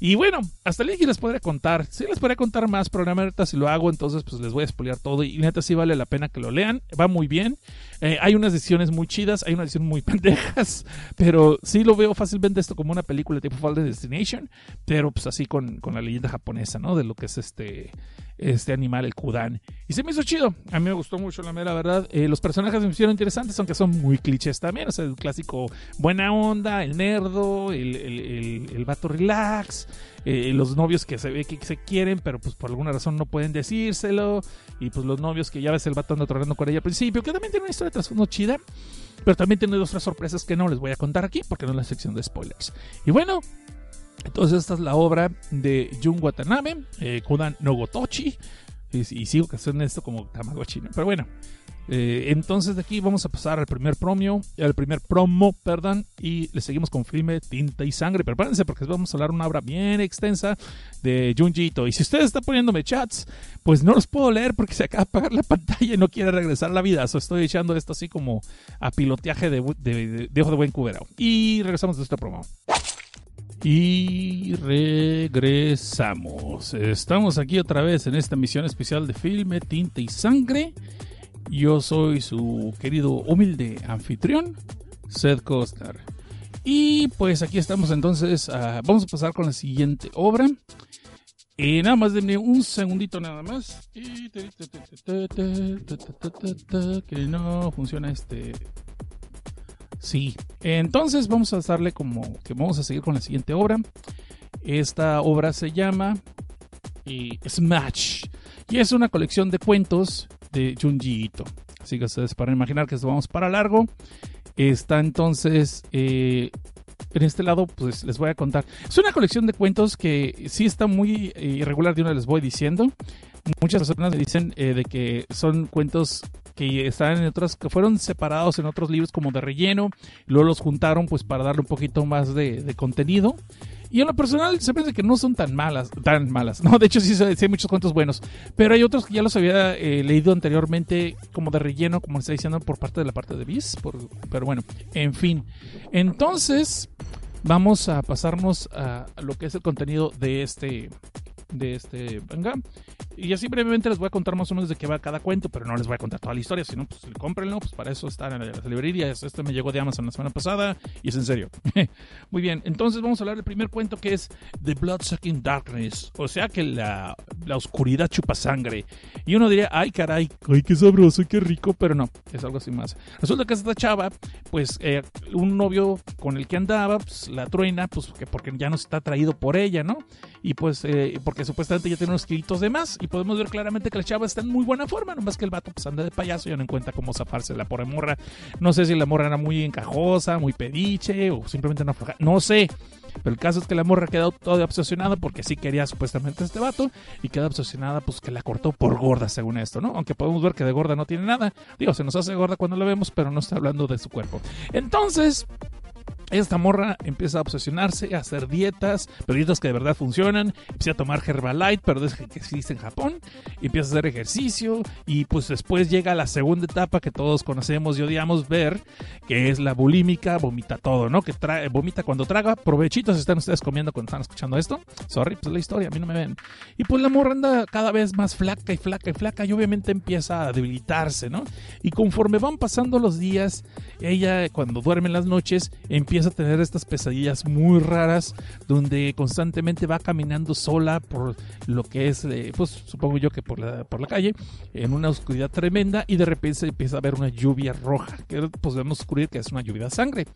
Speaker 1: Y bueno, hasta aquí les podría contar. Sí les podría contar más, pero neta si lo hago, entonces pues les voy a expoliar todo. Y neta sí vale la pena que lo lean. Va muy bien. Eh, hay unas decisiones muy chidas, hay unas decisiones muy [LAUGHS] pendejas, pero sí lo veo fácilmente esto como una película tipo Fall Destination, pero pues así con, con la leyenda japonesa, ¿no? De lo que es este este animal, el Kudan. Y se me hizo chido. A mí me gustó mucho, la mera verdad. Eh, los personajes me hicieron interesantes, aunque son muy clichés también. O sea, el clásico buena onda, el nerdo, el, el, el, vato relax, eh, los novios que se ve que se quieren, pero pues por alguna razón no pueden decírselo. Y pues los novios que ya ves el vato anda tratando con ella al principio, que también tiene una historia de trasfondo chida. Pero también tiene otras sorpresas que no les voy a contar aquí porque no es la sección de spoilers. Y bueno, entonces esta es la obra de Jun Watanabe, eh, Kodan Nogotochi, y, y, sigo que hacen esto como Tamagotchi, pero bueno. Eh, entonces de aquí vamos a pasar al primer promio, al primer promo, perdón, y le seguimos con filme Tinta y Sangre. Prepárense porque vamos a hablar una obra bien extensa de Junjito. Y si ustedes están poniéndome chats, pues no los puedo leer porque se acaba de apagar la pantalla y no quiere regresar a la vida. So estoy echando esto así como a piloteaje de, de, de, ojo de buen cubero. Y regresamos de esta promo. Y regresamos. Estamos aquí otra vez en esta misión especial de filme, tinta y sangre. Yo soy su querido humilde anfitrión, Seth Costner. Y pues aquí estamos entonces. Uh, vamos a pasar con la siguiente obra. Y nada más denme un segundito nada más. Que no funciona este Sí, entonces vamos a darle como que vamos a seguir con la siguiente obra. Esta obra se llama eh, Smash y es una colección de cuentos de Junji Ito. Así que ustedes para imaginar que esto vamos para largo. Está entonces eh, en este lado, pues les voy a contar. Es una colección de cuentos que sí está muy eh, irregular de una les voy diciendo. Muchas personas me dicen de que son cuentos que están en otras, que fueron separados en otros libros como de relleno, luego los juntaron pues para darle un poquito más de, contenido. Y en lo personal se piensa que no son tan malas, tan malas. No, de hecho sí, hay muchos cuentos buenos. Pero hay otros que ya los había eh, leído anteriormente como de relleno, como está diciendo, por parte de la parte de Bis. pero bueno, en fin. Entonces, vamos a pasarnos a lo que es el contenido de este, de este manga. Y así brevemente les voy a contar más o menos de qué va cada cuento, pero no les voy a contar toda la historia, sino pues cómprenlo, pues para eso están en las librerías. Este me llegó de Amazon la semana pasada y es en serio. [LAUGHS] Muy bien, entonces vamos a hablar del primer cuento que es The Blood-Sucking Darkness, o sea que la, la oscuridad chupa sangre. Y uno diría, ay caray, ay qué sabroso, qué rico, pero no, es algo así más. Resulta que esta chava, pues eh, un novio con el que andaba, pues la truena, pues porque ya no está atraído por ella, ¿no? Y pues eh, porque supuestamente ya tiene unos kilitos de más y podemos ver claramente que la chava está en muy buena forma, nomás que el vato pues anda de payaso y no encuentra cómo zafarse la pobre morra. No sé si la morra era muy encajosa, muy pediche o simplemente no no sé. Pero el caso es que la morra quedó toda obsesionada porque sí quería supuestamente este vato y queda obsesionada pues que la cortó por gorda según esto, ¿no? Aunque podemos ver que de gorda no tiene nada. Digo, se nos hace gorda cuando la vemos, pero no está hablando de su cuerpo. Entonces, esta morra empieza a obsesionarse, a hacer dietas, pero dietas que de verdad funcionan. Empieza a tomar Herbalife, pero es que existe en Japón. Empieza a hacer ejercicio. Y pues después llega la segunda etapa que todos conocemos y odiamos ver, que es la bulímica, vomita todo, ¿no? Que trae, vomita cuando traga. Provechitos están ustedes comiendo cuando están escuchando esto. Sorry, pues la historia, a mí no me ven. Y pues la morra anda cada vez más flaca y flaca y flaca. Y obviamente empieza a debilitarse, ¿no? Y conforme van pasando los días, ella cuando duerme en las noches empieza a tener estas pesadillas muy raras donde constantemente va caminando sola por lo que es, eh, pues supongo yo que por la, por la calle, en una oscuridad tremenda y de repente se empieza a ver una lluvia roja, que podemos descubrir que es una lluvia de sangre.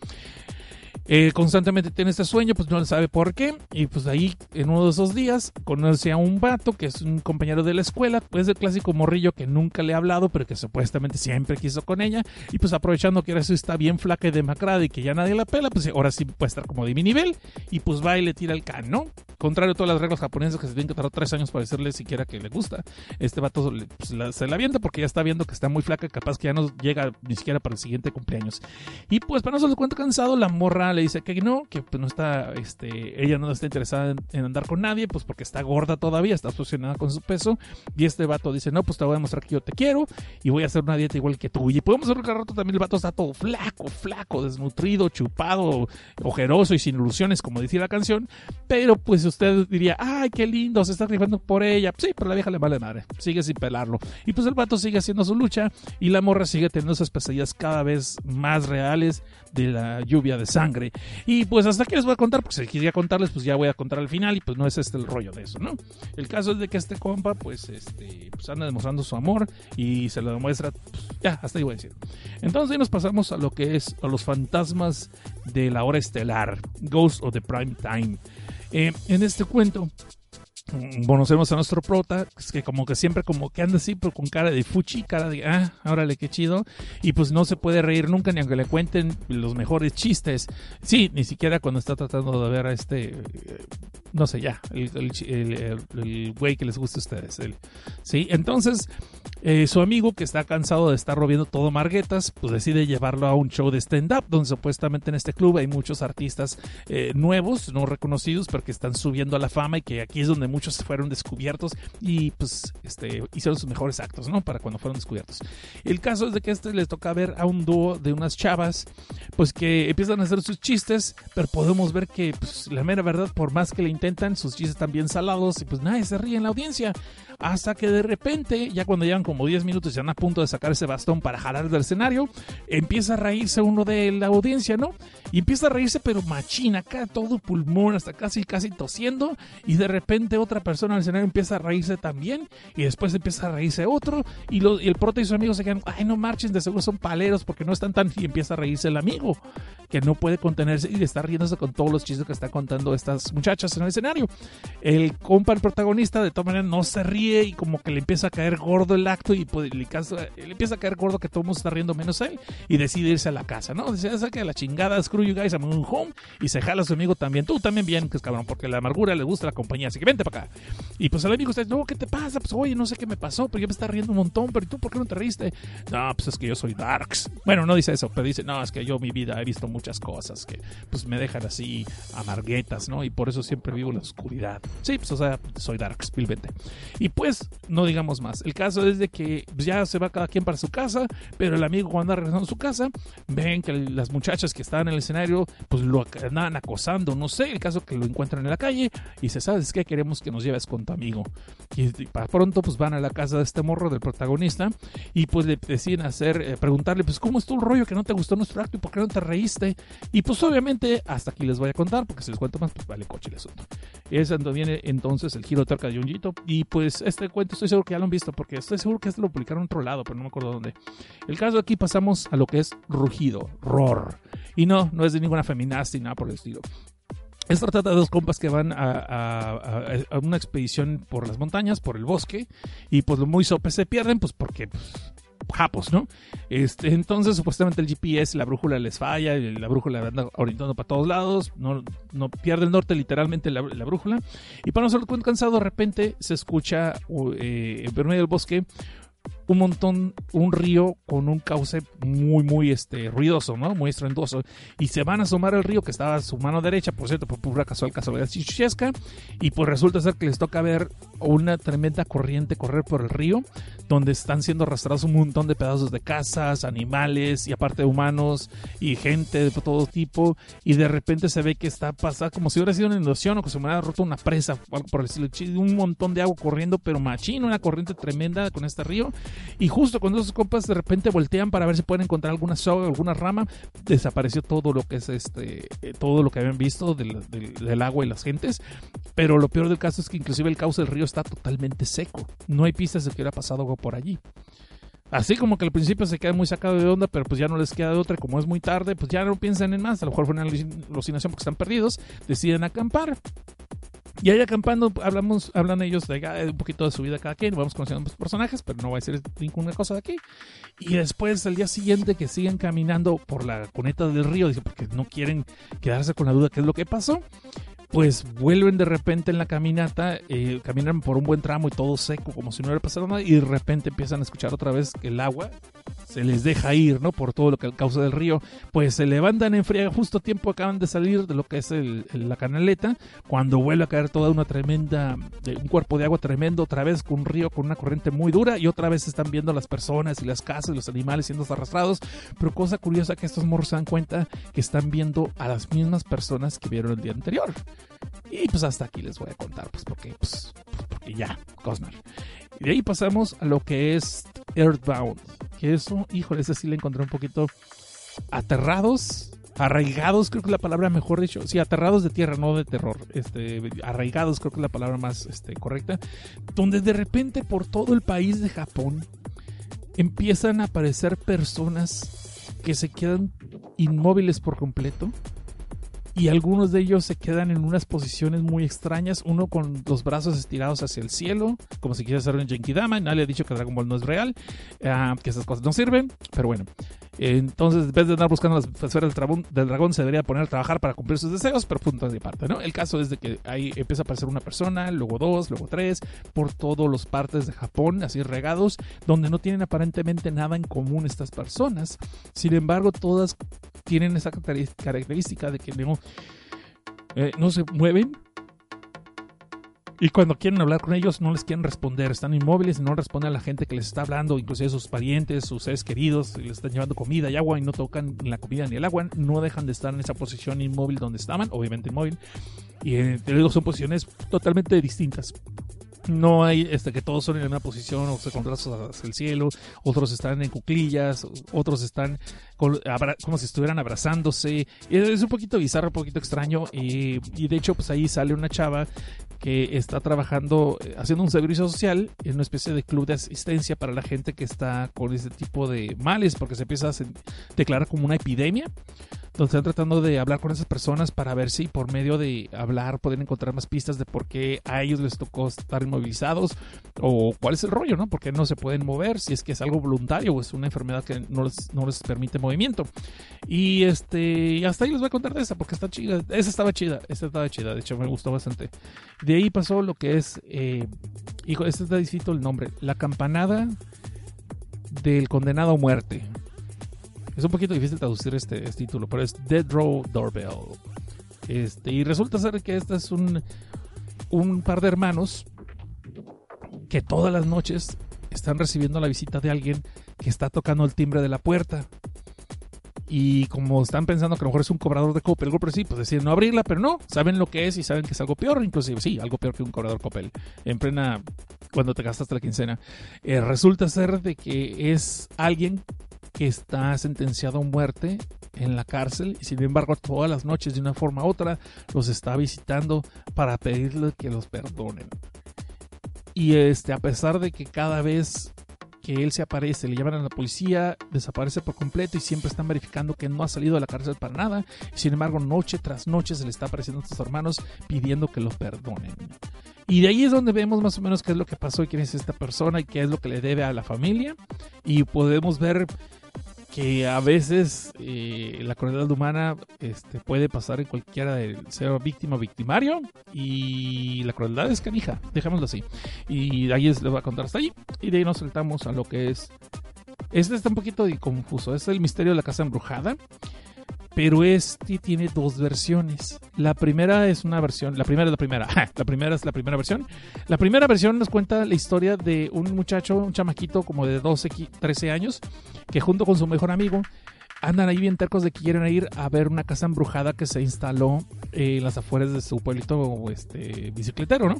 Speaker 1: Eh, constantemente tiene este sueño, pues no sabe por qué. Y pues ahí, en uno de esos días, conoce a un vato que es un compañero de la escuela, pues el clásico morrillo que nunca le ha hablado, pero que supuestamente siempre quiso con ella. Y pues aprovechando que ahora sí está bien flaca y demacrada y que ya nadie la pela, pues ahora sí puede estar como de mi nivel. Y pues va y le tira el can, ¿no? Contrario a todas las reglas japonesas que se tienen que tardar tres años para decirle siquiera que le gusta. Este vato pues, se la avienta porque ya está viendo que está muy flaca, capaz que ya no llega ni siquiera para el siguiente cumpleaños. Y pues para no se lo cuento cansado, la morra le dice que no, que pues no está, este, ella no está interesada en, andar con nadie, pues porque está gorda todavía, está obsesionada con su peso. Y este vato dice, no, pues te voy a demostrar que yo te quiero y voy a hacer una dieta igual que tú. Y podemos ver que al rato también el vato está todo flaco, flaco, desnutrido, chupado, ojeroso y sin ilusiones, como decía la canción. Pero pues usted diría, ay, qué lindo, se está rifando por ella. Sí, pero la vieja le vale madre, sigue sin pelarlo. Y pues el vato sigue haciendo su lucha y la morra sigue teniendo esas pesadillas cada vez más reales de la lluvia de sangre. Y pues hasta aquí les voy a contar, porque si quisiera contarles, pues ya voy a contar al final y pues no es este el rollo de eso, ¿no? El caso es de que este compa, pues, este, pues anda demostrando su amor y se lo demuestra, pues, ya, hasta ahí voy a decir. Entonces ahí nos pasamos a lo que es a los fantasmas de la hora estelar, Ghost of the Prime Time. Eh, en este cuento conocemos a nuestro prota, que como que siempre como que anda así, pero con cara de fuchi, cara de, ah, órale, qué chido. Y pues no se puede reír nunca, ni aunque le cuenten los mejores chistes. Sí, ni siquiera cuando está tratando de ver a este, no sé, ya, el, güey que les gusta a ustedes. sí, entonces, eh, su amigo que está cansado de estar robiendo todo marguetas, pues decide llevarlo a un show de stand-up, donde supuestamente en este club hay muchos artistas eh, nuevos, no reconocidos, pero que están subiendo a la fama y que aquí es donde muchos fueron descubiertos y pues este, hicieron sus mejores actos, ¿no? Para cuando fueron descubiertos. El caso es de que este les toca ver a un dúo de unas chavas, pues que empiezan a hacer sus chistes, pero podemos ver que pues, la mera verdad, por más que le intentan, sus chistes están bien salados y pues nadie se ríe en la audiencia. Hasta que de repente, ya cuando llevan como 10 minutos y están a punto de sacar ese bastón para jalar del escenario, empieza a reírse uno de la audiencia, ¿no? Y empieza a reírse, pero machina, acá todo pulmón, hasta casi, casi tosiendo. Y de repente otra persona el escenario empieza a reírse también. Y después empieza a reírse otro. Y, el prota y sus amigos se quedan, ay, no marchen, de seguro son paleros porque no están tan. Y empieza a reírse el amigo, que no puede contenerse y está riéndose con todos los chistes que están contando estas muchachas en el escenario. El compa, el protagonista, de todas maneras, no se ríe y como que le empieza a caer gordo el acto y pues, le, empieza a caer gordo que todo el mundo está riendo menos él y decide irse a la casa, ¿no? Dice, saca la chingada, screw you guys, I'm home y se jala a su amigo también. Tú también bien, que es cabrón, porque la amargura le gusta la compañía, así que vente para Y pues el amigo está, no, ¿qué te pasa? Pues oye, no sé qué me pasó, pero yo me está riendo un montón, pero ¿y tú por qué no te riste? No, pues es que yo soy Darks. Bueno, no dice eso, pero dice, no, es que yo mi vida he visto muchas cosas que pues me dejan así amarguetas, ¿no? Y por eso siempre vivo en la oscuridad. Sí, pues o sea, soy Darks, vilmente. Y pues, no digamos más. El caso es de que ya se va cada quien para su casa, pero el amigo cuando anda regresando a su casa, ven que las muchachas que estaban en el escenario, pues lo andaban acosando, no sé, el caso que lo encuentran en la calle y se sabe, es que queremos que nos lleves con tu amigo. Y, para pronto pues van a la casa de este morro del protagonista y pues le deciden hacer, eh, preguntarle pues cómo estuvo el rollo que no te gustó nuestro acto y por qué no te reíste. Y pues obviamente hasta aquí les voy a contar porque si les cuento más pues vale coche el asunto. Es donde viene entonces el giro torca de Junjito y pues este cuento estoy seguro que ya lo han visto porque estoy seguro que este lo publicaron en otro lado pero no me acuerdo dónde. El caso de aquí pasamos a lo que es rugido, roar. Y no, no es de ninguna feminazi nada por el estilo. Esto trata de dos compas que van a, una expedición por las montañas, por el bosque, y pues muy sope se pierden, pues porque pues, japos, ¿no? Este, entonces, supuestamente el GPS, la brújula les falla, la brújula anda orientando para todos lados, no, no pierde el norte literalmente la, brújula, y para no ser cansado, de repente se escucha eh, en medio del bosque un montón, un río con un cauce muy, muy este, ruidoso, ¿no? Muy estruendoso. Y se van a asomar al río que estaba a su mano derecha, por cierto, por pura casual, casualidad chichesca. Y pues resulta ser que les toca ver una tremenda corriente correr por el río, donde están siendo arrastrados un montón de pedazos de casas, animales y aparte humanos y gente de todo tipo. Y de repente se ve que está pasando como si hubiera sido una inundación o que se hubiera roto una presa o algo por el estilo. Un montón de agua corriendo, pero machino, una corriente tremenda con este río y justo cuando esos compas de repente voltean para ver si pueden encontrar alguna soga, alguna rama, desapareció todo lo que es este, eh, todo lo que habían visto del, del, agua y las gentes. Pero lo peor del caso es que inclusive el cauce del río está totalmente seco. No hay pistas de que hubiera pasado por allí. Así como que al principio se queda muy sacado de onda, pero pues ya no les queda de otra. Como es muy tarde, pues ya no piensan en más. A lo mejor fue una alucinación porque están perdidos. Deciden acampar. Y ahí acampando, hablamos, hablan ellos de, un poquito de su vida cada quien, vamos conociendo los personajes, pero no va a ser ninguna cosa de aquí. Y después, el día siguiente, que siguen caminando por la cuneta del río, dice, porque no quieren quedarse con la duda qué es lo que pasó pues vuelven de repente en la caminata, eh, caminan por un buen tramo y todo seco, como si no hubiera pasado nada, y de repente empiezan a escuchar otra vez el agua se les deja ir, ¿no? Por todo lo que causa del río, pues se levantan en friega, justo a tiempo acaban de salir de lo que es la canaleta, cuando vuelve a caer toda una tremenda, un cuerpo de agua tremendo, otra vez con un río con una corriente muy dura, y otra vez están viendo las personas y las casas y los animales siendo arrastrados, pero cosa curiosa que estos morros se dan cuenta que están viendo a las mismas personas que vieron el día anterior. Y pues hasta aquí les voy a contar, pues porque, pues, porque ya, Cosmar. Y de ahí pasamos a lo que es Earthbound. Que eso, híjole, ese sí le encontré un poquito aterrados, arraigados, creo que la palabra mejor dicho. Sí, aterrados de tierra, no de terror. Este, arraigados, creo que es la palabra más este, correcta. Donde de repente por todo el país de Japón empiezan a aparecer personas que se quedan inmóviles por completo y algunos de ellos se quedan en unas posiciones muy extrañas, uno con los brazos estirados hacia el cielo, como si quisiera hacer un Genkidama, nadie ha dicho que Dragon Ball no es real, ah, que esas cosas no sirven, pero bueno. Entonces, en vez de andar buscando las esferas del dragón, se debería poner a trabajar para cumplir sus deseos, pero punto de parte, ¿no? El caso es de que ahí empieza a aparecer una persona, luego dos, luego tres, por todos los partes de Japón, así regados, donde no tienen aparentemente nada en común estas personas. Sin embargo, todas tienen esa característica de que no, eh, no se mueven. Y cuando quieren hablar con ellos no les quieren responder, están inmóviles y no responden a la gente que les está hablando, inclusive sus parientes, sus seres queridos, les están llevando comida y agua y no tocan la comida ni el agua, no dejan de estar en esa posición inmóvil donde estaban, obviamente inmóvil, y eh, son posiciones totalmente distintas no hay este que todos son en una posición o se con brazos hacia el cielo, otros están en cuclillas, otros están como si estuvieran abrazándose. Es un poquito bizarro, un poquito extraño y, y de hecho pues ahí sale una chava que está trabajando, eh, haciendo un servicio social en una especie de club de asistencia para la gente que está con este tipo de males, porque se empieza a declarar como una epidemia. Entonces están tratando de hablar con esas personas para ver si por medio de hablar pueden encontrar más pistas de por qué a ellos les tocó estar inmovilizados o cuál es el rollo, ¿no? Porque no se pueden mover, si es que es algo voluntario o es una enfermedad que no les, no les permite movimiento. Y este, hasta ahí les voy a contar de esa porque está chida. Esa estaba chida, esa estaba chida, de hecho me gustó bastante. De ahí pasó lo que es, eh, hijo, este está distinto el nombre, la campanada del condenado a muerte. Es un poquito difícil traducir este, este, título, pero es Dead Row Doorbell. Este, y resulta ser que este es un, un par de hermanos que todas las noches están recibiendo la visita de alguien que está tocando el timbre de la puerta. y como están pensando que a lo mejor es un cobrador de Coppel, por así, pues deciden no abrirla, pero no, saben lo que es y saben que es algo peor, inclusive, sí, algo peor que un cobrador Coppel, en plena, cuando te gastaste la quincena. Eh, resulta ser de que es alguien está sentenciado a muerte en la cárcel y sin embargo todas las noches de una forma u otra los está visitando para pedirle que los perdonen. Y este, a pesar de que cada vez que él se aparece, le llaman a la policía, desaparece por completo y siempre están verificando que no ha salido de la cárcel para nada. Sin embargo, noche tras noche se le está apareciendo a sus hermanos pidiendo que lo perdonen. Y de ahí es donde vemos más o menos qué es lo que pasó y quién es esta persona y qué es lo que le debe a la familia. Y podemos ver que a veces eh, la crueldad humana este, puede pasar en cualquiera de ser víctima o victimario y la crueldad es canija, dejémoslo así. Y ahí les voy a contar hasta ahí y de ahí nos saltamos a lo que es... Este está un poquito confuso, es el misterio de la casa embrujada pero este tiene dos versiones. La primera es una versión, la primera es la primera, [LAUGHS] la primera es la primera versión. La primera versión nos cuenta la historia de un muchacho, un chamaquito como de 12, 13 años, que junto con su mejor amigo andan ahí bien tercos de que quieren ir a ver una casa embrujada que se instaló en las afueras de su pueblito este, bicicletero, ¿no?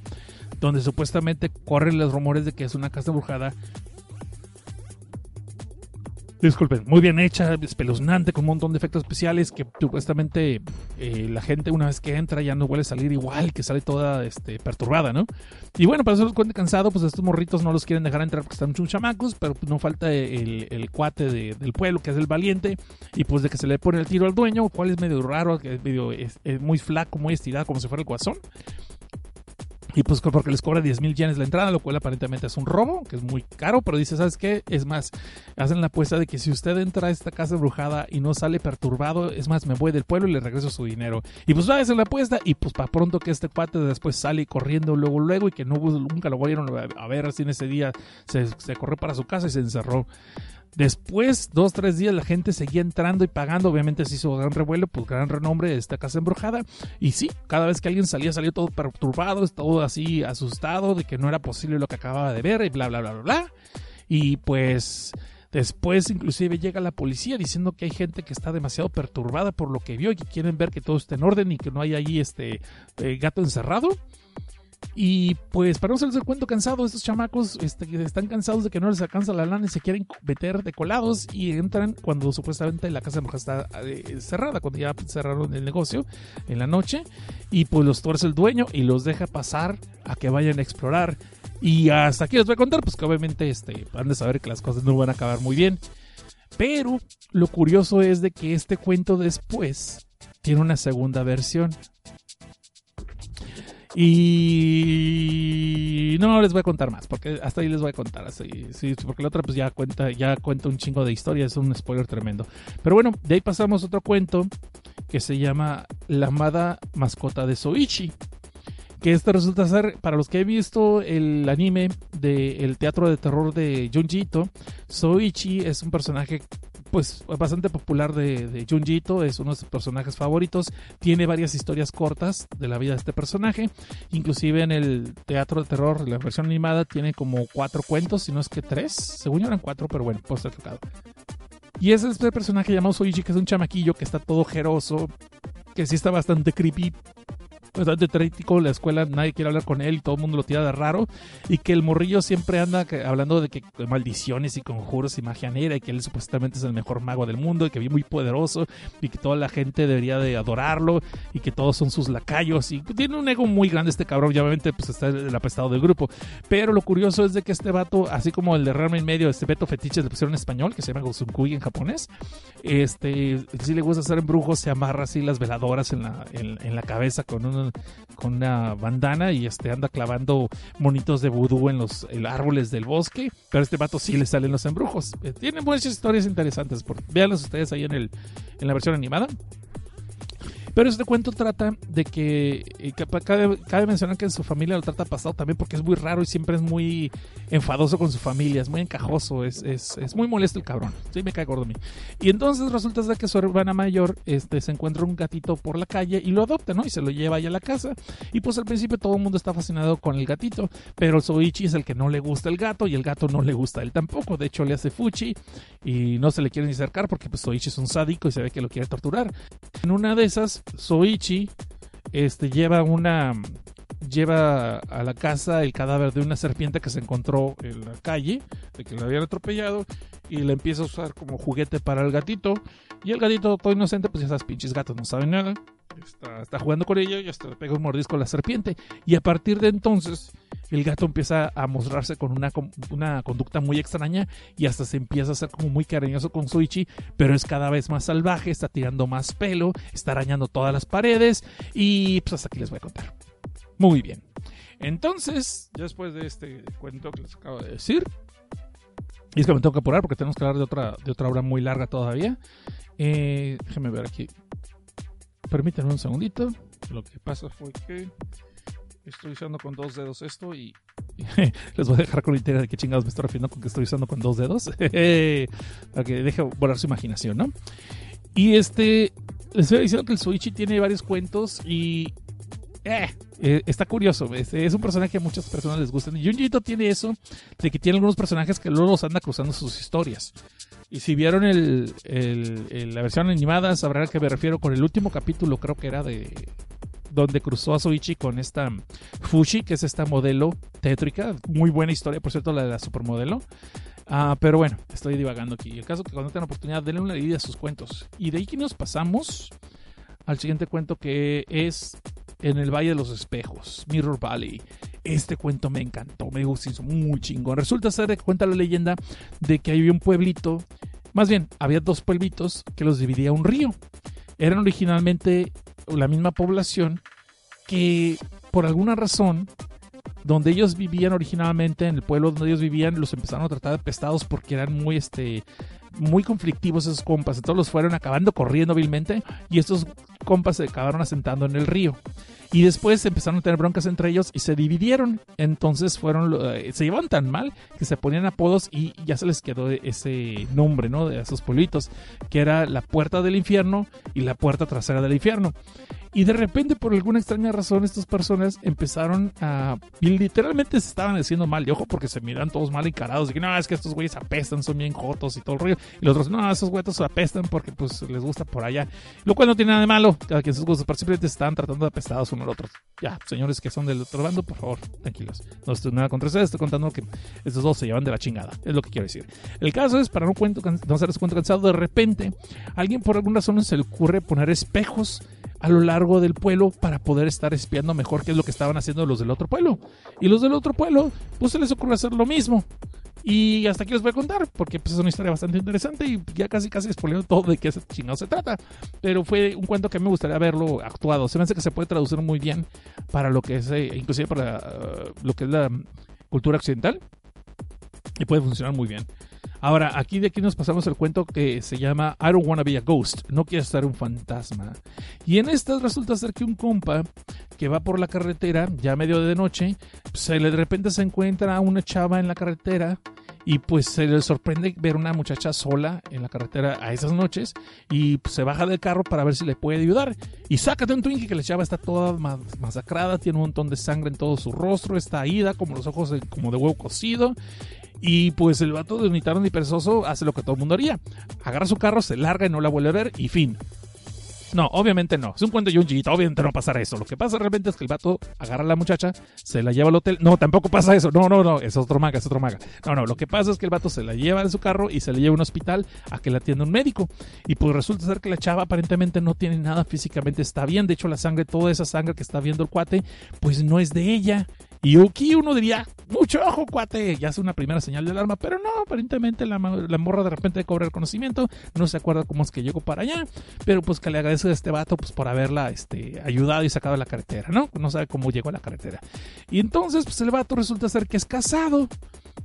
Speaker 1: Donde supuestamente corren los rumores de que es una casa embrujada Disculpen, muy bien hecha, espeluznante, con un montón de efectos especiales que supuestamente eh, la gente una vez que entra ya no vuelve a salir igual, que sale toda este, perturbada, ¿no? Y bueno, para eso los cuente cansado, pues estos morritos no los quieren dejar entrar porque están muchos chamacos, pero no falta el, cuate del pueblo que es el valiente y pues de que se le pone el tiro al dueño, cual es medio raro, que es medio es muy flaco, muy estirado, como si fuera el guasón. Y pues porque les cobra 10 mil yenes la entrada, lo cual aparentemente es un robo, que es muy caro, pero dice, ¿sabes qué? Es más, hacen la apuesta de que si usted entra a esta casa embrujada y no sale perturbado, es más, me voy del pueblo y le regreso su dinero. Y pues va a hacer la apuesta y pues para pronto que este cuate después sale corriendo luego, luego y que no, nunca lo volvieron a ver así en ese día, se corrió para su casa y se encerró. Después, dos, tres días, la gente seguía entrando y pagando. Obviamente se hizo gran revuelo, pues gran renombre de esta casa embrujada. Y sí, cada vez que alguien salía, salió todo perturbado, todo así asustado de que no era posible lo que acababa de ver y bla, bla, bla, bla, bla. Y pues después inclusive llega la policía diciendo que hay gente que está demasiado perturbada por lo que vio y que quieren ver que todo esté en orden y que no hay ahí este eh, gato encerrado. Y pues para no hacerles el cuento cansado, estos chamacos este, están cansados de que no les alcanza la lana y se quieren meter de colados y entran cuando supuestamente la casa mujer está eh, cerrada, cuando ya cerraron el negocio en la noche. Y pues los tuerce el dueño y los deja pasar a que vayan a explorar. Y hasta aquí les voy a contar, pues que obviamente este, han de saber que las cosas no van a acabar muy bien. Pero lo curioso es de que este cuento después tiene una segunda versión. Y no les voy a contar más, porque hasta ahí les voy a contar. Sí, porque la otra pues ya cuenta, ya cuenta un chingo de historia, es un spoiler tremendo. Pero bueno, de ahí pasamos a otro cuento que se llama La amada mascota de Soichi. Que este resulta ser, para los que he visto el anime del teatro de terror de Junji Ito, Soichi es un personaje pues bastante popular de, Junjito, es uno de sus personajes favoritos, tiene varias historias cortas de la vida de este personaje, inclusive en el teatro de terror, la versión animada tiene como cuatro cuentos, si no es que tres, según yo eran cuatro, pero bueno, pues está tocado. Y es este personaje llamado Soichi, que es un chamaquillo que está todo jeroso, que sí está bastante creepy, bastante trítico, la escuela nadie quiere hablar con él, todo el mundo lo tira de raro, y que el morrillo siempre anda hablando de que maldiciones y conjuros y magia negra, y que él supuestamente es el mejor mago del mundo, y que es muy poderoso, y que toda la gente debería de adorarlo, y que todos son sus lacayos, y tiene un ego muy grande este cabrón, y obviamente pues está el apestado del grupo. Pero lo curioso es de que este vato, así como el de Ramen Medio, este Beto Fetiche le pusieron en español, que se llama Gosunkui en japonés, este, si le gusta hacer embrujos, se amarra así las veladoras en la, en la cabeza con un con una bandana y este anda clavando monitos de vudú en los árboles del bosque. Pero a este vato sí le salen los embrujos. Eh, tienen muchas historias interesantes. Por, véanlas ustedes ahí en, el, en la versión animada. Pero este cuento trata de que, eh, cabe, mencionar que en su familia lo trata pasado también porque es muy raro y siempre es muy enfadoso con su familia, es muy encajoso, es, es, muy molesto el cabrón. Sí, me cae gordo a mí. Y entonces resulta de que su hermana mayor este, se encuentra un gatito por la calle y lo adopta, ¿no? Y se lo lleva ahí a la casa. Y pues al principio todo el mundo está fascinado con el gatito, pero Soichi es el que no le gusta el gato y el gato no le gusta a él tampoco. De hecho, le hace fuchi y no se le quiere ni acercar porque pues Soichi es un sádico y se ve que lo quiere torturar. En una de esas, Soichi este, lleva una lleva a la casa el cadáver de una serpiente que se encontró en la calle, de que la habían atropellado, y la empieza a usar como juguete para el gatito. Y el gatito, todo inocente, pues sabes, pinches gatos no saben nada. Está, jugando con ella y hasta le pega un mordisco a la serpiente. Y a partir de entonces, el gato empieza a mostrarse con una, una conducta muy extraña y hasta se empieza a ser como muy cariñoso con Suichi, pero es cada vez más salvaje, está tirando más pelo, está arañando todas las paredes y pues hasta aquí les voy a contar. Muy bien. Entonces, después de este cuento que les acabo de decir, y es que me tengo que apurar porque tenemos que hablar de otra, de otra obra muy larga todavía. Eh, déjenme ver aquí. Permítanme un segundito. Lo que pasa fue que estoy usando con dos dedos esto y, [LAUGHS] les voy a dejar con la idea de qué chingados me estoy refiriendo con que estoy usando con dos dedos. [LAUGHS] para que deje volar su imaginación, ¿no? Y este, les estoy diciendo que el Suichi tiene varios cuentos y eh, eh, está curioso. Es, un personaje que muchas personas les gusta. Junjito tiene eso de que tiene algunos personajes que luego los anda cruzando sus historias. Y si vieron la versión animada, sabrán a qué me refiero con el último capítulo, creo que era de donde cruzó a Soichi con esta Fushi, que es esta modelo tétrica. Muy buena historia, por cierto, la de la supermodelo. Ah, pero bueno, estoy divagando aquí. El caso que cuando tengan oportunidad, denle una leída a sus cuentos. Y de ahí que nos pasamos al siguiente cuento que es en el Valle de los Espejos, Mirror Valley. Este cuento me encantó, me gustó, muy chingón. Resulta ser que cuenta la leyenda de que había un pueblito, más bien, había dos pueblitos que los dividía un río. Eran originalmente la misma población que por alguna razón donde ellos vivían originalmente, en el pueblo donde ellos vivían, los empezaron a tratar de pestados porque eran muy, este, muy conflictivos esos compas. Entonces los fueron acabando corriendo vilmente y estos compas se acabaron asentando en el río. Y después empezaron a tener broncas entre ellos y se dividieron. Entonces fueron, eh, se llevaban tan mal que se ponían apodos y ya se les quedó ese nombre, ¿no? De esos pueblitos, que era la puerta del infierno y la puerta trasera del infierno. Y de repente, por alguna extraña razón, estas personas empezaron a. Y literalmente se estaban haciendo mal de ojo porque se miran todos mal encarados. Y que no, es que estos güeyes apestan, son bien jotos y todo el rollo. Y los otros, no, esos güeyes apestan porque pues les gusta por allá. Lo cual no tiene nada de malo, cada quien sus gustos, pero simplemente estaban tratando de apestados uno al otro. Ya, señores que son del otro bando, por favor, tranquilos. No estoy nada contra ustedes, estoy contando que estos dos se llevan de la chingada. Es lo que quiero decir. El caso es, para no, cuento, no hacerles cuento cansado, de repente, alguien por alguna razón se le ocurre poner espejos a lo largo del pueblo para poder estar espiando mejor qué es lo que estaban haciendo los del otro pueblo. Y los del otro pueblo, pues se les ocurre hacer lo mismo. Y hasta aquí les voy a contar, porque pues, es una historia bastante interesante y ya casi casi spoileo todo de qué chingado se trata. Pero fue un cuento que me gustaría verlo actuado. Se me hace que se puede traducir muy bien para lo que es, eh, inclusive para uh, lo que es la cultura occidental. Y puede funcionar muy bien. Ahora, aquí de aquí nos pasamos el cuento que se llama I don't wanna be a ghost, no quiero ser un fantasma. Y en estas resulta ser que un compa que va por la carretera, ya medio de noche, se le de repente se encuentra a una chava en la carretera y pues se le sorprende ver una muchacha sola en la carretera a esas noches y pues, se baja del carro para ver si le puede ayudar y sácate un Twinkie que la chava está toda masacrada, tiene un montón de sangre en todo su rostro, está ida, como los ojos como de huevo cocido y pues el vato de unitario ni perezoso hace lo que todo el mundo haría. Agarra su carro, se larga y no la vuelve a ver y fin. No, obviamente no. Es un cuento de Junji, obviamente no pasará eso. Lo que pasa realmente es que el vato agarra a la muchacha, se la lleva al hotel. No, tampoco pasa eso. No, no, no, es otro maga, es otro maga. No, no, lo que pasa es que el vato se la lleva en su carro y se la lleva a un hospital a que la atienda un médico. Y pues resulta ser que la chava aparentemente no tiene nada físicamente, está bien. De hecho, la sangre, toda esa sangre que está viendo el cuate, pues no es de ella. Y aquí uno diría, mucho ojo, cuate, ya es una primera señal de alarma, pero no, aparentemente la, la morra de repente cobra el conocimiento, no se acuerda cómo es que llegó para allá, pero pues que le agradece a este vato pues por haberla este, ayudado y sacado de la carretera, ¿no? No sabe cómo llegó a la carretera. Y entonces, pues el vato resulta ser que es casado.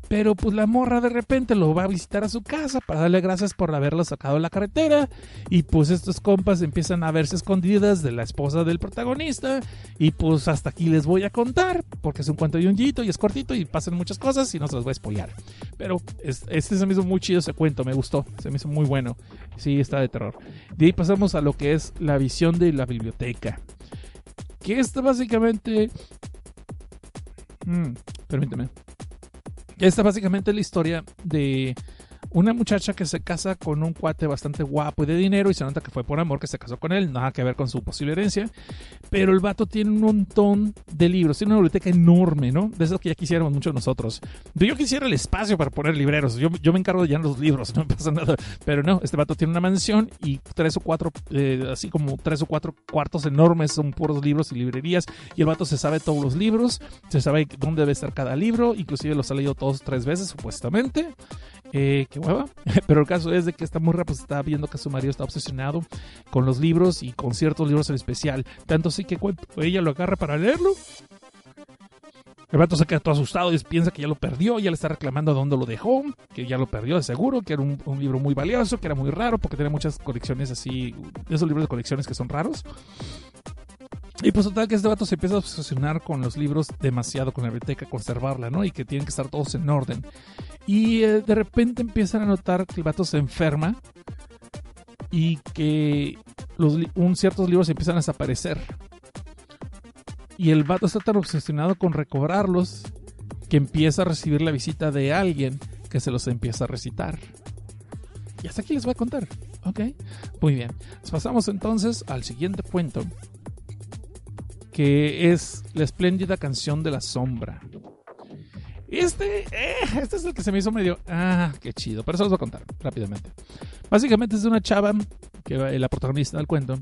Speaker 1: Pero pues la morra de repente lo va a visitar a su casa para darle gracias por haberlo sacado de la carretera. Y pues estos compas empiezan a verse escondidas de la esposa del protagonista. Y pues hasta aquí les voy a contar, porque es un cuento de un y es cortito y pasan muchas cosas y no se los voy a spoilear. Pero este se me hizo muy chido ese cuento, me gustó, se me hizo muy bueno. Sí, está de terror. De ahí pasamos a lo que es la visión de la biblioteca. Que esta básicamente... Mm, permíteme. Esta básicamente es la historia de una muchacha que se casa con un cuate bastante guapo y de dinero y se nota que fue por amor que se casó con él, nada que ver con su posible herencia, pero el vato tiene un montón de libros, tiene una biblioteca enorme, ¿no? De esos que ya quisiéramos muchos nosotros. Yo quisiera el espacio para poner libreros, yo, yo me encargo de llenar los libros, [LAUGHS] no me pasa nada, pero no, este vato tiene una mansión y tres o cuatro, eh, así como tres o cuatro cuartos enormes, son puros libros y librerías, y el vato se sabe todos los libros, se sabe dónde debe estar cada libro, inclusive los ha leído todos tres veces supuestamente. Eh, qué hueva. [LAUGHS] Pero el caso es de que esta morra pues está viendo que su marido está obsesionado con los libros y con ciertos libros en especial. Tanto así que ella lo agarra para leerlo, el vato se queda todo asustado y piensa que ya lo perdió, ya le está reclamando dónde lo dejó, que ya lo perdió de seguro, que era un, un, libro muy valioso, que era muy raro porque tiene muchas colecciones así, esos libros de colecciones que son raros. Y pues total que este vato se empieza a obsesionar con los libros demasiado, con la biblioteca, conservarla, ¿no? Y que tienen que estar todos en orden. Y eh, de repente empiezan a notar que el vato se enferma y que un, ciertos libros empiezan a desaparecer. Y el vato está tan obsesionado con recobrarlos que empieza a recibir la visita de alguien que se los empieza a recitar. Y hasta aquí les voy a contar. ¿Ok? Muy bien. pasamos entonces al siguiente cuento que es la espléndida canción de la sombra. Este, eh, este es el que se me hizo medio, ah, qué chido, pero eso los voy a contar rápidamente. Básicamente es de una chava, que la protagonista del cuento,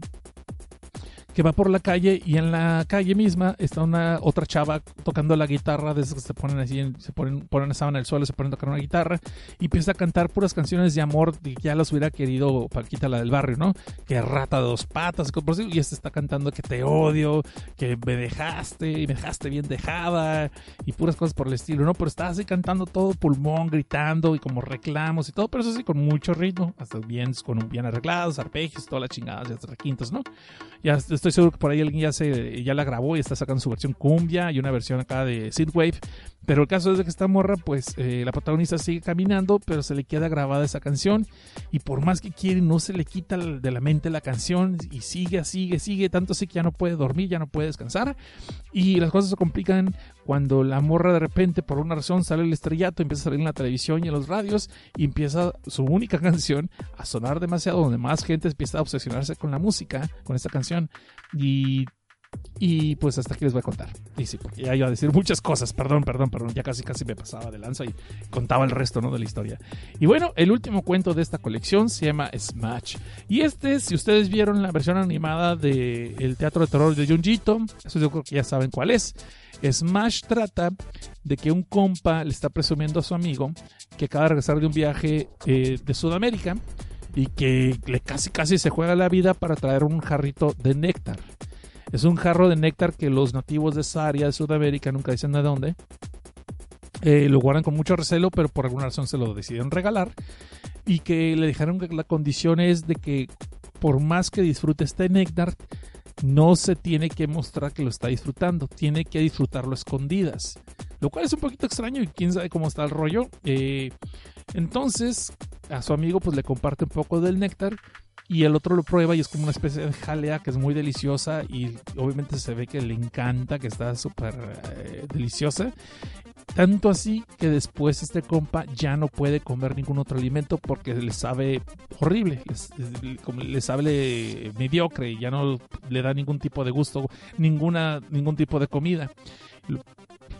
Speaker 1: que va por la calle y en la calle misma está una otra chava tocando la guitarra, de esas que se ponen así, se ponen, ponen esa en el suelo, se ponen a tocar una guitarra y empieza a cantar puras canciones de amor que ya las hubiera querido Paquita, la del barrio, ¿no? Que rata de dos patas, y este está cantando que te odio, que me dejaste y me dejaste bien dejada y puras cosas por el estilo, ¿no? Pero está así cantando todo pulmón, gritando y como reclamos y todo, pero eso sí con mucho ritmo, hasta bien, con un bien arreglados, arpegios, todas las chingadas y hasta requintos, ¿no? Ya estoy estoy seguro que por ahí alguien ya, se, ya la grabó y está sacando su versión cumbia y una versión acá de synthwave. Pero el caso es de que esta morra, pues eh, la protagonista sigue caminando, pero se le queda grabada esa canción. Y por más que quiere, no se le quita de la mente la canción. Y sigue, sigue, sigue. Tanto así que ya no puede dormir, ya no puede descansar. Y las cosas se complican cuando la morra de repente, por una razón, sale el estrellato, empieza a salir en la televisión y en los radios. Y empieza su única [LAUGHS] canción a sonar demasiado, donde más gente empieza a obsesionarse con la música, con esta canción. Y y pues hasta aquí les voy a contar. Y sí, porque ya iba a decir muchas cosas, perdón, perdón, perdón, ya casi casi me pasaba de lanza y contaba el resto, ¿no? De la historia. Y bueno, el último cuento de esta colección se llama Smash. Y este, si ustedes vieron la versión animada del el teatro de terror de Junjito, eso yo creo que ya saben cuál es. Smash trata de que un compa le está presumiendo a su amigo que acaba de regresar de un viaje eh, de Sudamérica y que le casi casi se juega la vida para traer un jarrito de néctar. Es un jarro de néctar que los nativos de esa área de Sudamérica, nunca dicen de dónde, eh, lo guardan con mucho recelo, pero por alguna razón se lo decidieron regalar. Y que le dejaron que la condición es de que por más que disfrute este néctar, no se tiene que mostrar que lo está disfrutando, tiene que disfrutarlo escondidas. Lo cual es un poquito extraño y quién sabe cómo está el rollo. Eh, entonces, a su amigo pues le comparte un poco del néctar y el otro lo prueba y es como una especie de jalea que es muy deliciosa y obviamente se ve que le encanta, que está súper eh, deliciosa. Tanto así que después este compa ya no puede comer ningún otro alimento porque le sabe horrible, le sabe mediocre y ya no le da ningún tipo de gusto, ninguna, ningún tipo de comida.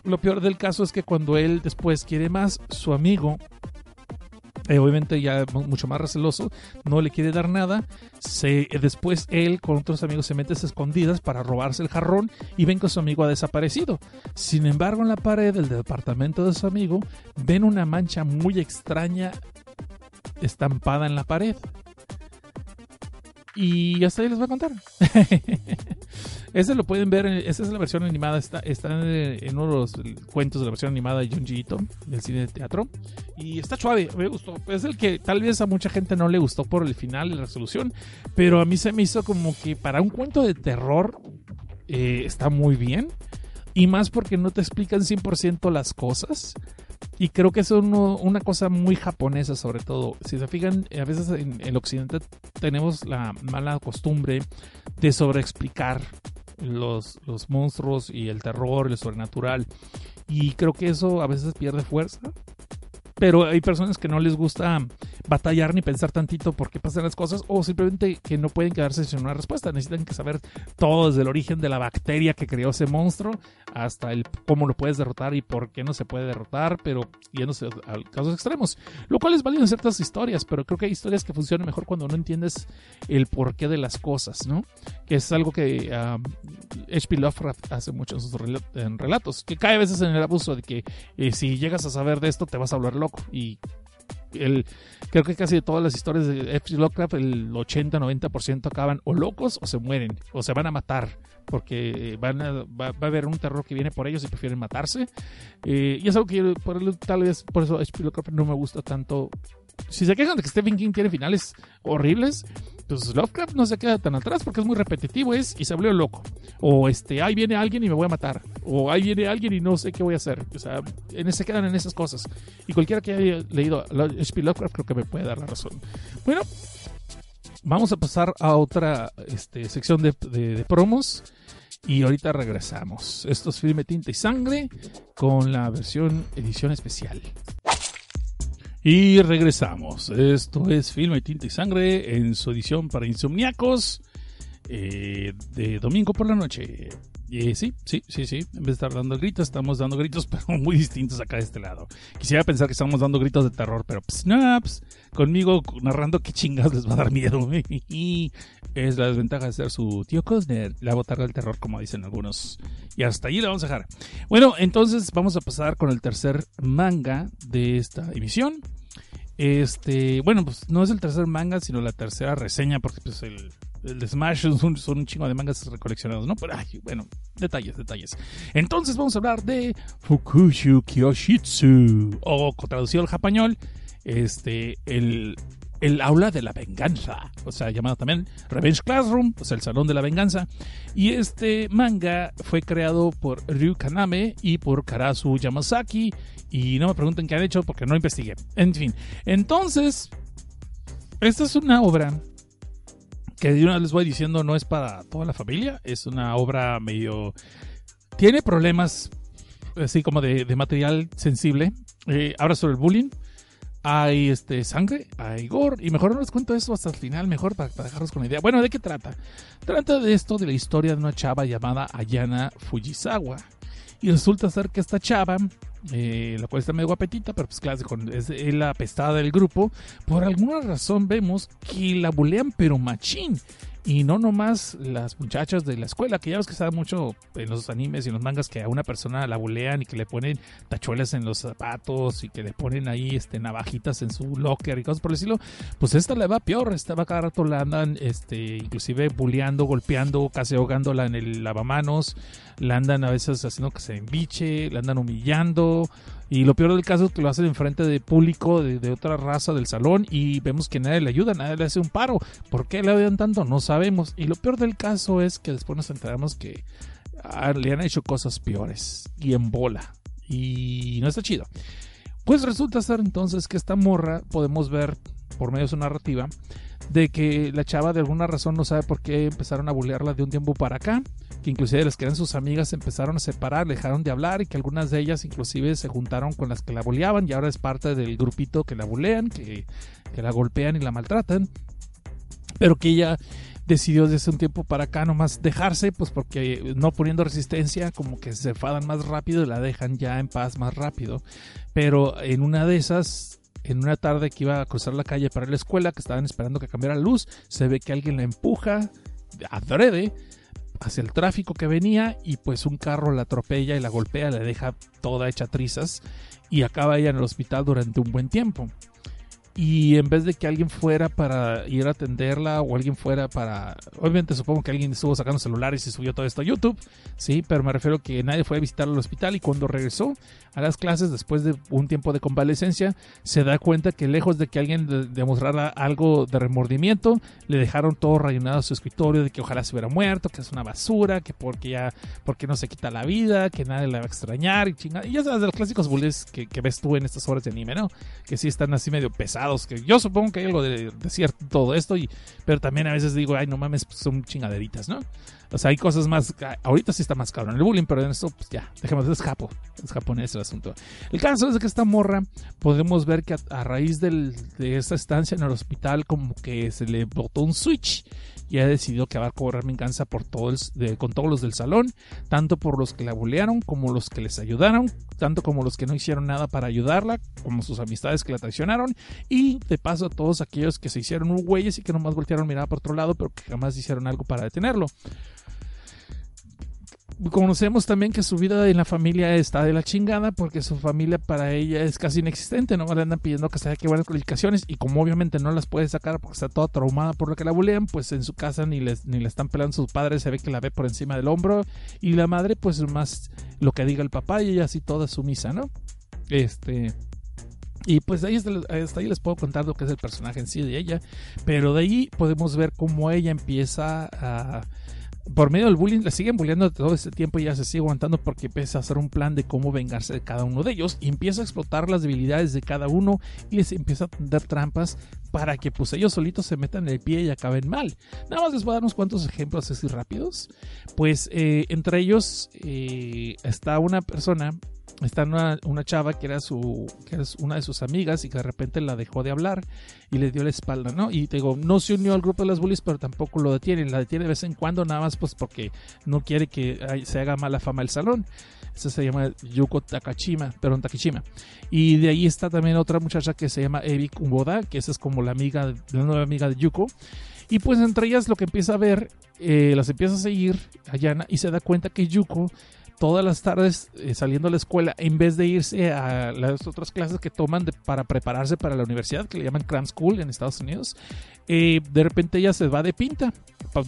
Speaker 1: Lo peor del caso es que cuando él después quiere más, su amigo eh, obviamente ya mucho más receloso, no le quiere dar nada. Se, después él con otros amigos se mete a escondidas para robarse el jarrón y ven que su amigo ha desaparecido. Sin embargo, en la pared del departamento de su amigo ven una mancha muy extraña estampada en la pared. Y hasta ahí les voy a contar. [LAUGHS] Ese lo pueden ver, esa es la versión animada, está, está en uno de los cuentos de la versión animada de Junji Ito, del cine de teatro. Y está suave, me gustó. Es el que tal vez a mucha gente no le gustó por el final la resolución, pero a mí se me hizo como que para un cuento de terror eh, está muy bien. Y más porque no te explican 100% las cosas. Y creo que es una cosa muy japonesa sobre todo. Si se fijan, a veces en el occidente tenemos la mala costumbre de sobreexplicar los, los monstruos y el terror, el sobrenatural. Y creo que eso a veces pierde fuerza pero hay personas que no les gusta batallar ni pensar tantito por qué pasan las cosas o simplemente que no pueden quedarse sin una respuesta. Necesitan que saber todo desde el origen de la bacteria que creó ese monstruo hasta el cómo lo puedes derrotar y por qué no se puede derrotar, pero yéndose a casos extremos. Lo cual es válido en ciertas historias, pero creo que hay historias que funcionan mejor cuando no entiendes el porqué de las cosas, ¿no? Que es algo que H.P. Lovecraft hace mucho en sus relatos, que cae a veces en el abuso de que eh, si llegas a saber de esto te vas a hablar loco y el, creo que casi de todas las historias de F. Lovecraft, el 80-90% acaban o locos o se mueren o se van a matar porque van a, va, a haber un terror que viene por ellos y prefieren matarse. Eh, y es algo que tal vez por eso H.P. Lovecraft no me gusta tanto. Si se quejan de que Stephen King tiene finales horribles, pues Lovecraft no se queda tan atrás porque es muy repetitivo, es y se abrió loco. O este, ahí viene alguien y me voy a matar. O ahí viene alguien y no sé qué voy a hacer. O sea, en ese quedan en esas cosas. Y cualquiera que haya leído H.P. Lovecraft creo que me puede dar la razón. Bueno, vamos a pasar a otra este, sección de, de promos. Y ahorita regresamos. Esto es Filme Tinta y Sangre con la versión edición especial. Y regresamos. Esto es Filme, Tinta y Sangre en su edición para insomniacos eh, de domingo por la noche. Y sí, sí, sí, sí. En vez de estar dando gritos, estamos dando gritos, [LAUGHS] pero muy distintos acá de este lado. Quisiera pensar que estamos dando gritos de terror, pero snaps. Conmigo narrando qué chingados les va a dar miedo. [LAUGHS] es la desventaja de ser su tío Cosner, la botarga del terror, como dicen algunos. Y hasta ahí la vamos a dejar. Bueno, entonces vamos a pasar con el tercer manga de esta emisión. Este, bueno, pues no es el tercer manga, sino la tercera reseña, porque pues el, el Smash son, un chingo de mangas recoleccionados, ¿no? Pero, bueno, detalles, detalles. Entonces vamos a hablar de Fukushu Kyoshitsu, o traducido al español, este, el, el aula de la venganza, o sea, llamado también Revenge Classroom, o sea, el salón de la venganza. Y este manga fue creado por Ryu Kaname y por Karasu Yamasaki. Y no me pregunten qué han hecho porque no investigué. En fin, entonces, esta es una obra que de les voy diciendo no es para toda la familia, es una obra medio... Tiene problemas así como de, material sensible. Eh, habla sobre el bullying hay este sangre, hay gore, y mejor no les cuento eso hasta el final, mejor para, dejarlos con la idea. Bueno, ¿de qué trata? Trata de esto, de la historia de una chava llamada Ayana Fujisawa. Y resulta ser que esta chava, eh, la cual está medio guapetita, pero pues claro, es la apestada del grupo, por alguna razón vemos que la bulean pero machín. Y no nomás las muchachas de la escuela, que ya ves que sabe mucho en los animes y en los mangas que a una persona la bulean y que le ponen tachuelas en los zapatos y que le ponen ahí este navajitas en su locker y cosas por decirlo. Pues esta le va peor, esta va cada rato la andan este, inclusive buleando, golpeando, casi ahogándola en el lavamanos, la andan a veces haciendo que se embiche, la andan humillando y lo peor del caso es que lo hacen enfrente de público de, otra raza del salón y vemos que nadie le ayuda, nadie le hace un paro. ¿Por qué le odian tanto? No sabemos. Y lo peor del caso es que después nos enteramos que ah, le han hecho cosas peores y en bola. Y no está chido. Pues resulta ser entonces que esta morra podemos ver por medio de su narrativa de que la chava de alguna razón no sabe por qué empezaron a bullearla de un tiempo para acá, que inclusive las que eran sus amigas se empezaron a separar, dejaron de hablar y que algunas de ellas inclusive se juntaron con las que la bulleaban y ahora es parte del grupito que la bulean, que, que la golpean y la maltratan, pero que ella decidió desde un tiempo para acá nomás dejarse, pues porque no poniendo resistencia, como que se enfadan más rápido y la dejan ya en paz más rápido. Pero en una de esas en una tarde que iba a cruzar la calle para la escuela, que estaban esperando que cambiara la luz, se ve que alguien la empuja adrede hacia el tráfico que venía y pues un carro la atropella y la golpea, la deja toda hecha trizas y acaba ella en el hospital durante un buen tiempo. Y en vez de que alguien fuera para ir a atenderla o alguien fuera para obviamente supongo que alguien estuvo sacando celulares y subió todo esto a YouTube sí pero me refiero que nadie fue a visitarla al hospital y cuando regresó a las clases después de un tiempo de convalecencia se da cuenta que lejos de que alguien demostrara algo de remordimiento le dejaron todo rellenado a su escritorio de que ojalá se hubiera muerto que es una basura que porque ya porque no se quita la vida que nadie la va a extrañar y chingada y ya sabes de los clásicos bullies que, que ves tú en estas horas de anime no que sí están así medio pesados que yo supongo que hay algo de, cierto todo esto, y, pero también a veces digo, ay, no mames, pues son chingaderitas, ¿no? O sea, hay cosas más, ahorita sí está más cabrón el bullying, pero en esto, pues ya, dejemos, es japo, es japonés el asunto. El caso es que esta morra, podemos ver que a, raíz de esta estancia en el hospital, como que se le botó un switch y ha decidido que va a cobrar venganza por todos, con todos los del salón, tanto por los que la bulearon como los que les ayudaron, tanto como los que no hicieron nada para ayudarla, como sus amistades que la traicionaron, y de paso a todos aquellos que se hicieron güeyes y que nomás voltearon mirar por otro lado, pero que jamás hicieron algo para detenerlo conocemos también que su vida en la familia está de la chingada porque su familia para ella es casi inexistente, no le andan pidiendo que se que buenas calificaciones y como obviamente no las puede sacar porque está toda traumada por lo que la bulean, pues en su casa ni les ni le están pelando sus padres, se ve que la ve por encima del hombro y la madre pues más lo que diga el papá y ella así toda sumisa, ¿no? Este y pues ahí hasta ahí les puedo contar lo que es el personaje en sí de ella, pero de ahí podemos ver cómo ella empieza a por medio del bullying, le siguen bulleando todo este tiempo y ya se sigue aguantando porque empieza a hacer un plan de cómo vengarse de cada uno de ellos y empieza a explotar las debilidades de cada uno y les empieza a tender trampas para que pues ellos solitos se metan en el pie y acaben mal. Nada más les voy a dar unos cuantos ejemplos así rápidos. Pues eh, entre ellos eh, está una persona está una, una, chava que era su que es una de sus amigas y que de repente la dejó de hablar y le dio la espalda, ¿no? Y te digo, no se unió al grupo de las bullies, pero tampoco lo detiene, la detiene de vez en cuando nada más pues porque no quiere que se haga mala fama el salón. Esa se llama Yuko Takashima, perdón, Takishima. Y de ahí está también otra muchacha que se llama Evi Kumboda, que esa es como la amiga, la nueva amiga de Yuko. Y pues entre ellas lo que empieza a ver, eh, las empieza a seguir a Yana y se da cuenta que Yuko todas las tardes eh, saliendo a la escuela, en vez de irse a las otras clases que toman para prepararse para la universidad, que le llaman cram school en Estados Unidos, eh, de repente ella se va de pinta.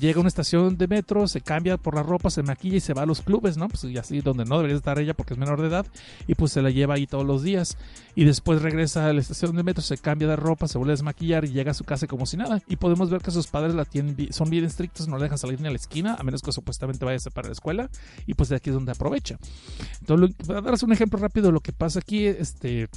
Speaker 1: Llega a una estación de metro, se cambia por la ropa, se maquilla y se va a los clubes, ¿no? Pues y así donde no debería estar ella porque es menor de edad y pues se la lleva ahí todos los días. Y después regresa a la estación de metro, se cambia de ropa, se vuelve a desmaquillar y llega a su casa como si nada. Y podemos ver que sus padres la tienen, son bien estrictos, no la dejan salir ni a la esquina, a menos que supuestamente vaya a para la escuela. Y pues de aquí es donde aprovecha. Entonces, para darles un ejemplo rápido de lo que pasa aquí, este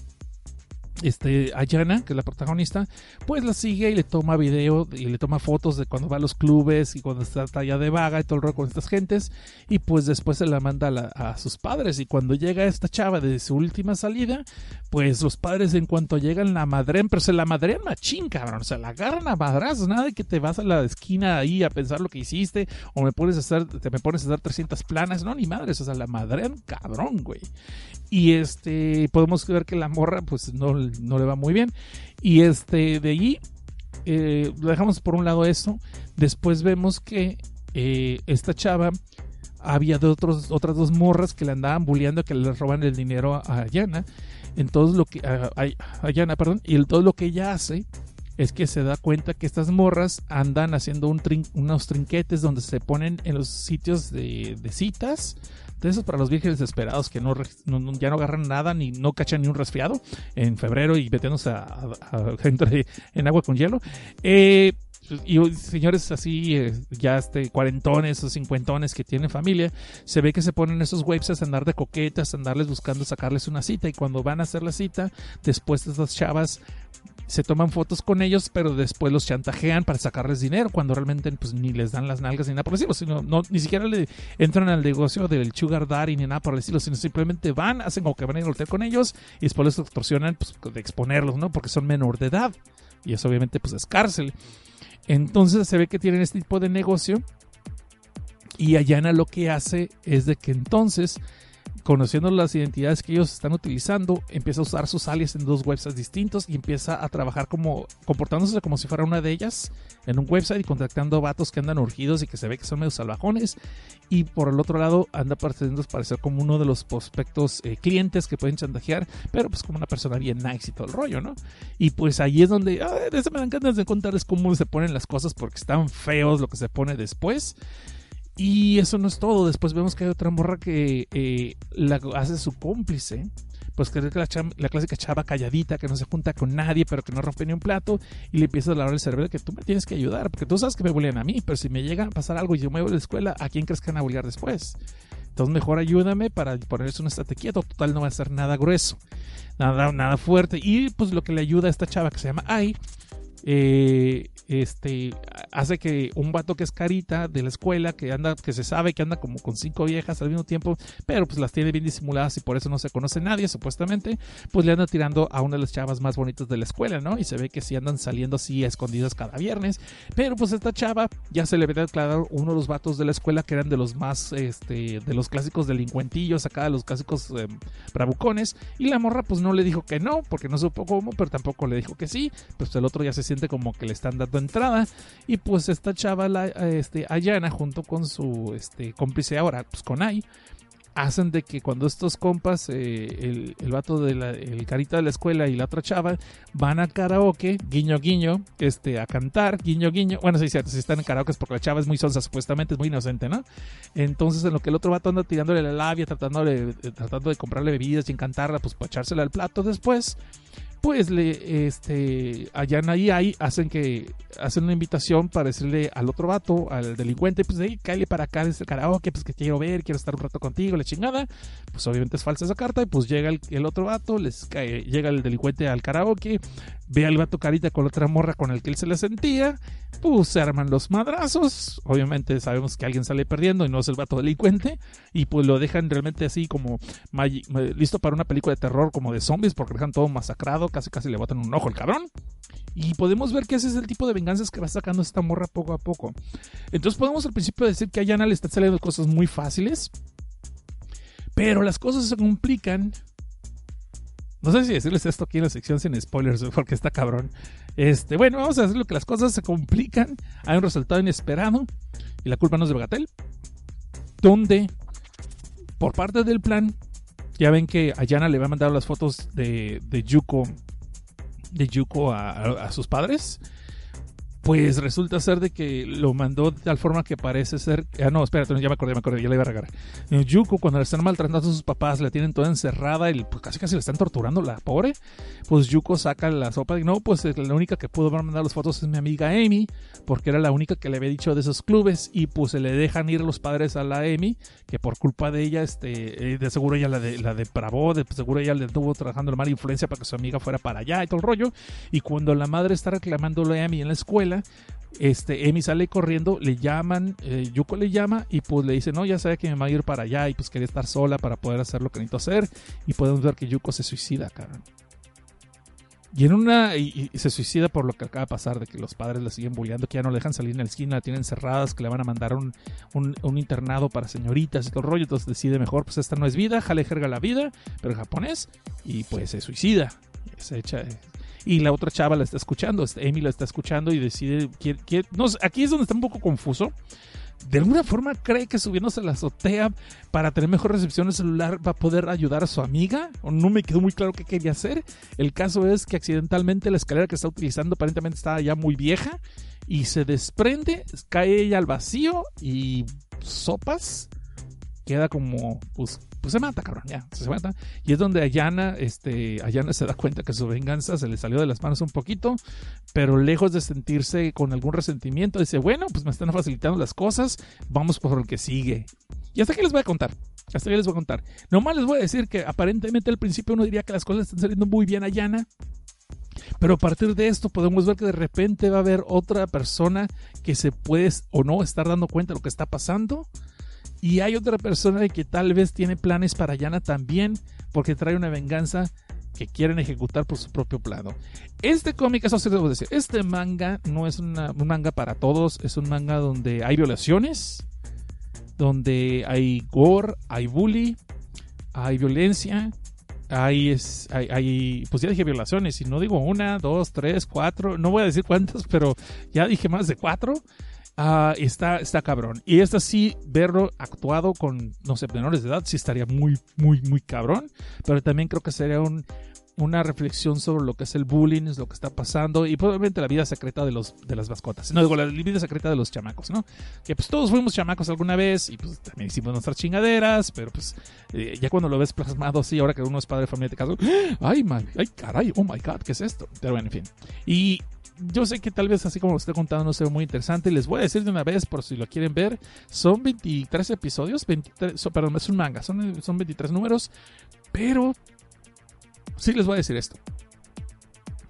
Speaker 1: este, Ayana, que es la protagonista, pues la sigue y le toma video y le toma fotos de cuando va a los clubes y cuando está allá de vaga y todo el rollo con estas gentes. Y pues después se la manda a, sus padres. Y cuando llega esta chava de su última salida, pues los padres en cuanto llegan la madren, pero se la madrean machín, cabrón. O sea, la agarran a madrazos. Nada de que te vas a la esquina ahí a pensar lo que hiciste o me pones a hacer, te me pones a hacer 300 planas. No, ni madres. O sea, la madrean cabrón, güey. Y este, podemos ver que la morra, pues no, no le va muy bien. Y este, de allí, eh, dejamos por un lado eso. Después vemos que eh, esta chava había de otros, otras dos morras que le andaban bulleando que le roban el dinero a, Yana. Entonces lo que a, Yana, perdón, y todo lo que ella hace es que se da cuenta que estas morras andan haciendo un unos trinquetes donde se ponen en los sitios de citas eso es para los vírgenes desesperados que no, ya no agarran nada ni no cachan ni un resfriado en febrero y metiéndose a, en agua con hielo. Eh, y señores así, eh, ya este, cuarentones o cincuentones que tienen familia, se ve que se ponen esos websites a andar de coquetas, a andarles buscando sacarles una cita. Y cuando van a hacer la cita, después de estas chavas se toman fotos con ellos, pero después los chantajean para sacarles dinero, cuando realmente pues, ni les dan las nalgas ni nada por el estilo, sino no, ni siquiera le entran al negocio del sugar daddy ni nada por el estilo, sino simplemente van, hacen como que van a ir a hotel con ellos y después les extorsionan pues, de exponerlos, ¿no? Porque son menor de edad. Y eso obviamente pues es cárcel. Entonces se ve que tienen este tipo de negocio y Ayana lo que hace es de que entonces conociendo las identidades que ellos están utilizando, empieza a usar sus alias en dos websites distintos y empieza a trabajar como, comportándose como si fuera una de ellas en un website y contactando vatos que andan urgidos y que se ve que son medio salvajones. Y por el otro lado, anda pareciendo parecer como uno de los prospectos eh, clientes que pueden chantajear, pero pues como una persona bien nice y todo el rollo, ¿no? Y pues ahí es donde, ay, me dan ganas de contarles cómo se ponen las cosas porque están feos lo que se pone después. Y eso no es todo. Después vemos que hay otra morra que eh, la hace su cómplice. Pues que la, clásica chava calladita que no se junta con nadie, pero que no rompe ni un plato. Y le empieza a lavar el cerebro que tú me tienes que ayudar. Porque tú sabes que me bullean a mí. Pero si me llega a pasar algo y yo me voy a la escuela, ¿a quién crees que van a bullear después? Entonces mejor ayúdame para ponerse un estate quieto. Total, no va a ser nada grueso. Nada, nada fuerte. Y pues lo que le ayuda a esta chava que se llama Ai eh, este hace que un vato que es carita de la escuela, que anda, que se sabe que anda como con cinco viejas al mismo tiempo, pero pues las tiene bien disimuladas y por eso no se conoce nadie, supuestamente, pues le anda tirando a una de las chavas más bonitas de la escuela, ¿no? Y se ve que sí andan saliendo así a escondidas cada viernes, pero pues esta chava ya se le había declarado uno de los vatos de la escuela que eran de los más, este, de los clásicos delincuentillos, acá de los clásicos eh, bravucones, y la morra pues no le dijo que no, porque no supo cómo, pero tampoco le dijo que sí, pues el otro ya se como que le están dando entrada y pues esta chava la, este, Ayana junto con su este, cómplice ahora pues con Ai hacen de que cuando estos compas, eh, el, el, vato de la, el carita de la escuela y la otra chava, van a karaoke, guiño guiño, este, a cantar, guiño guiño. Bueno, sí, cierto, si están en karaoke es porque la chava es muy sonsa, supuestamente es muy inocente, ¿no? Entonces, en lo que el otro vato anda tirándole la labia, tratando de, tratando de comprarle bebidas y encantarla, pues para echársela al plato después pues le este allá ahí, ahí hacen que hacen una invitación para decirle al otro vato, al delincuente, pues hey, cállate para acá desde el karaoke, pues que quiero ver, quiero estar un rato contigo, la chingada. Pues obviamente es falsa esa carta y pues llega el, otro vato, les cae, llega el delincuente al karaoke, ve al vato carita con la otra morra con el que él se le sentía, pues se arman los madrazos, obviamente sabemos que alguien sale perdiendo y no es el vato delincuente y pues lo dejan realmente así como listo para una película de terror como de zombies porque dejan todo masacrado, casi casi le botan un ojo el cabrón. Y podemos ver que ese es el tipo de venganzas que va sacando esta morra poco a poco. Entonces podemos al principio decir que a Yana le están saliendo cosas muy fáciles. Pero las cosas se complican. No sé si decirles esto aquí en la sección sin spoilers, porque está cabrón. Este, bueno, vamos a decirlo que las cosas se complican. Hay un resultado inesperado. Y la culpa no es de Bagatel. Donde, por parte del plan, ya ven que a Yana le va a mandar las fotos de, de Yuko de Yuko a, sus padres pues resulta ser de que lo mandó de tal forma que parece ser. Ah, no, espérate, ya me acordé, me acordé, ya le iba a regar. Eh, Yuko, cuando le están maltratando a sus papás, la tienen toda encerrada y pues casi casi le están torturando la pobre. Pues Yuko saca la sopa y no, pues la única que pudo mandar las fotos es mi amiga Amy, porque era la única que le había dicho de esos clubes y pues se le dejan ir los padres a la Amy, que por culpa de ella, este, eh, de seguro ella la, de, la depravó, de seguro ella le estuvo trabajando la mala influencia para que su amiga fuera para allá y todo el rollo. Y cuando la madre está reclamándole a Amy en la escuela, este, Emi sale corriendo, le llaman, eh, Yuko le llama y pues le dice, no, ya sabe que me va a ir para allá y pues quería estar sola para poder hacer lo que necesito hacer. Y podemos ver que Yuko se suicida, cabrón. Y en una. Y, se suicida por lo que acaba de pasar, de que los padres la siguen bulleando, que ya no le dejan salir en la esquina, la tienen encerradas, que le van a mandar un, un, internado para señoritas y todo el rollo. Entonces decide mejor, pues esta no es vida, jale jerga la vida, pero en japonés, y pues se suicida. Se echa, y la otra chava la está escuchando, este, Amy la está escuchando y decide, que no, aquí es donde está un poco confuso. De alguna forma cree que subiéndose la azotea para tener mejor recepción el celular va a poder ayudar a su amiga. O no me quedó muy claro qué quería hacer. El caso es que accidentalmente la escalera que está utilizando aparentemente estaba ya muy vieja y se desprende, cae ella al vacío y sopas queda como pues pues se mata, cabrón, ya, se mata. Y es donde Ayana, este, Ayana se da cuenta que su venganza se le salió de las manos un poquito, pero lejos de sentirse con algún resentimiento, dice, bueno, pues me están facilitando las cosas, vamos por el que sigue. Y hasta aquí les voy a contar. Hasta aquí les voy a contar. Nomás les voy a decir que aparentemente al principio uno diría que las cosas están saliendo muy bien a Yana. Pero a partir de esto podemos ver que de repente va a haber otra persona que se puede o no estar dando cuenta de lo que está pasando y hay otra persona que tal vez tiene planes para Yana también, porque trae una venganza que quieren ejecutar por su propio plano. Este cómic, eso sí debo decir, este manga no es un manga para todos, es un manga donde hay violaciones, donde hay gore, hay bully, hay violencia, hay, es, hay, pues ya dije violaciones, y no digo una, dos, tres, cuatro, no voy a decir cuántas, [LAUGHS] pero ya dije más de cuatro. Ah, está, está cabrón. Y esta sí, verlo actuado con, no sé, menores de edad, sí estaría muy, muy, muy cabrón. Pero también creo que sería un, una reflexión sobre lo que es el bullying, es lo que está pasando y probablemente la vida secreta de los de las mascotas. No digo la vida secreta de los chamacos, ¿no? Que pues todos fuimos chamacos alguna vez y pues también hicimos nuestras chingaderas, pero pues eh, ya cuando lo ves plasmado así, ahora que uno es padre de familia de caso, ay, my, ay, caray, oh my god, ¿qué es esto? Pero bueno, en fin. Y yo sé que tal vez así como lo estoy contando no sea muy interesante. Les voy a decir de una vez, por si lo quieren ver, son 23 episodios, 23, perdón, es un manga, son, son 23 números, pero sí les voy a decir esto.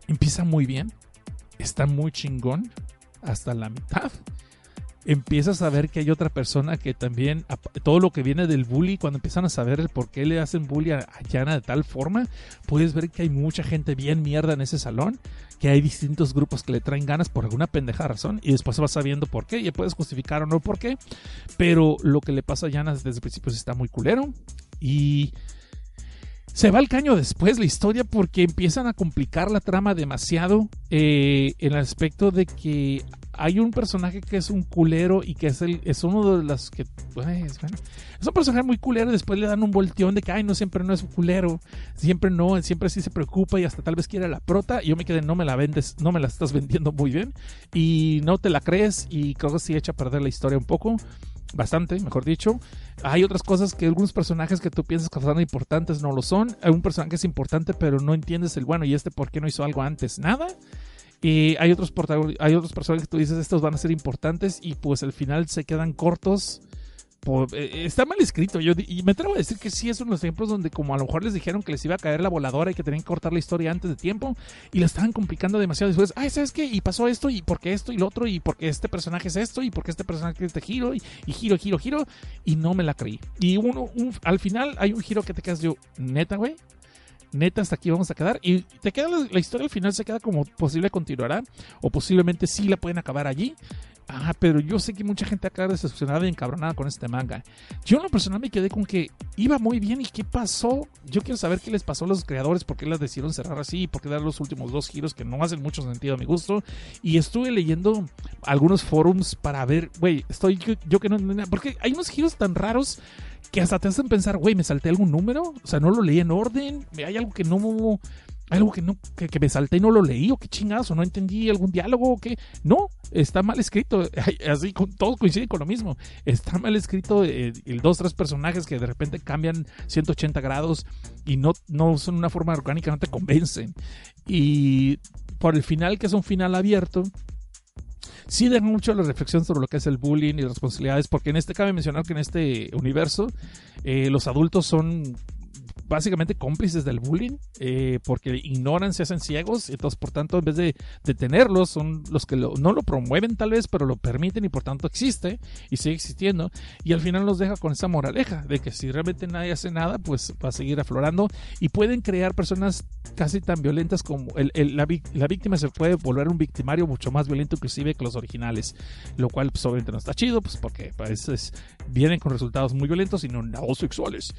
Speaker 1: Empieza muy bien, está muy chingón hasta la mitad. Empiezas a ver que hay otra persona que también, todo lo que viene del bully, cuando empiezan a saber el por qué le hacen bully a, Yana de tal forma, puedes ver que hay mucha gente bien mierda en ese salón, que hay distintos grupos que le traen ganas por alguna pendeja razón, y después vas sabiendo por qué, y puedes justificar o no por qué, pero lo que le pasa a Yana desde el principio está muy culero, y se va al caño después la historia porque empiezan a complicar la trama demasiado eh, en el aspecto de que hay un personaje que es un culero y que es el es uno de los que pues, es un personaje muy culero y después le dan un volteón de que ay no siempre no es un culero siempre no siempre sí se preocupa y hasta tal vez quiere la prota y yo me quedé no me la vendes no me la estás vendiendo muy bien y no te la crees y creo que sí echa a perder la historia un poco bastante, mejor dicho. Hay otras cosas que algunos personajes que tú piensas que son importantes no lo son. Hay un personaje que es importante, pero no entiendes el bueno y este por qué no hizo algo antes. Nada. Y hay otros, hay otros personajes que tú dices estos van a ser importantes y pues al final se quedan cortos eh, está mal escrito. Yo, y me atrevo a decir que sí es uno de los ejemplos donde como a lo mejor les dijeron que les iba a caer la voladora y que tenían que cortar la historia antes de tiempo y la estaban complicando demasiado después. Ay, ¿sabes qué? Y pasó esto y porque esto y lo otro y porque este personaje es esto y porque este personaje es este giro y, giro, giro, giro y no me la creí. Y uno, al final hay un giro que te quedas yo, neta, güey. Neta, hasta aquí vamos a quedar. Y te queda la, historia al final, se queda como posible continuará. O posiblemente sí la pueden acabar allí. Ah, pero yo sé que mucha gente acá decepcionada y encabronada con este manga. Yo en lo personal me quedé con que iba muy bien y qué pasó. Yo quiero saber qué les pasó a los creadores, por qué las decidieron cerrar así, por qué dar los últimos dos giros que no hacen mucho sentido a mi gusto. Y estuve leyendo algunos forums para ver, güey, estoy yo, que no... Porque hay unos giros tan raros que hasta te hacen pensar, güey, me salté algún número, o sea, no lo leí en orden, hay algo que no algo que no que, me salté y no lo leí o qué chingados o no entendí algún diálogo o qué. No está mal escrito [LAUGHS] así con, todos coinciden con lo mismo. Está mal escrito eh, el dos tres personajes que de repente cambian 180 grados y no no son una forma orgánica no te convencen. Y por el final que es un final abierto sí deja mucho la reflexión sobre lo que es el bullying y responsabilidades, porque en este cabe mencionar que en este universo eh, los adultos son básicamente cómplices del bullying eh, porque ignoran, se hacen ciegos, entonces por tanto en vez de detenerlos son los que no lo promueven tal vez, pero lo permiten y por tanto existe y sigue existiendo y al final los deja con esa moraleja de que si realmente nadie hace nada pues va a seguir aflorando y pueden crear personas casi tan violentas como la, víctima se puede volver un victimario mucho más violento inclusive que los originales, lo cual pues obviamente no está chido pues porque pues, vienen con resultados muy violentos y no nada sexuales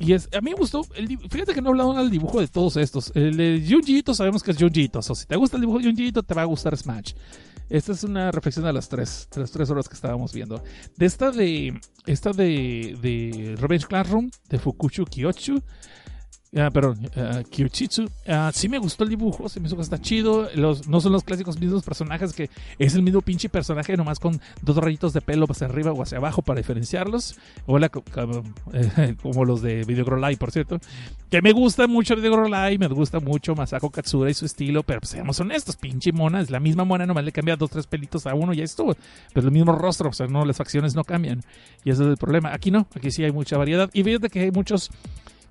Speaker 1: Y es, a mí me gustó, el, fíjate que no he hablado del dibujo de todos estos. El de Junji sabemos que es Junji O si te gusta el dibujo de Junji te va a gustar Smash. Esta es una reflexión de las tres, de tres horas que estábamos viendo. De esta de, esta de, de Revenge Classroom, de Fukuchu Kyochu, Ah, perdón, uh, sí me gustó el dibujo, se me hizo que chido. Los, no son los clásicos mismos personajes que es el mismo pinche personaje, nomás con dos rayitos de pelo hacia arriba o hacia abajo para diferenciarlos. Hola, [LAUGHS] como los de Videogro Live, por cierto. Que me gusta mucho Videogro Live, me gusta mucho Masako Katsura y su estilo, pero pues, seamos honestos, pinche mona, es la misma mona, nomás le cambia dos, tres pelitos a uno y ya estuvo. Pero el mismo rostro, o sea, no, las facciones no cambian. Y ese es el problema. Aquí no, aquí sí hay mucha variedad. Y fíjate que hay muchos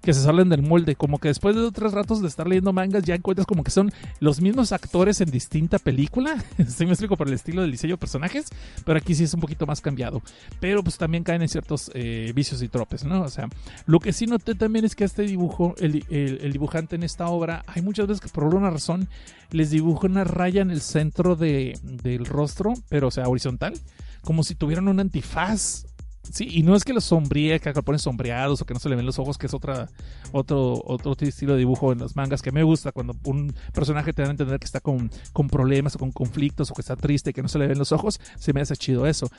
Speaker 1: que se salen del molde. Como que después de tres ratos de estar leyendo mangas, ya encuentras como que son los mismos actores en distinta película. [LAUGHS] Se me explico por el estilo del diseño personajes, pero aquí sí es un poquito más cambiado. Pero pues también caen en ciertos eh, vicios y tropes, ¿no? O sea, lo que sí noté también es que este dibujo, el, el, dibujante en esta obra, hay muchas veces que por alguna razón les dibuja una raya en el centro de, del rostro, pero o sea, horizontal como si tuvieran un antifaz Sí, y no es que los sombríe, que lo ponen sombreados o que no se le ven los ojos, que es otra, otro, otro estilo de dibujo en los mangas que me gusta, cuando un personaje te da a entender que está con, con problemas o con conflictos o que está triste y que no se le ven los ojos, se me hace chido eso.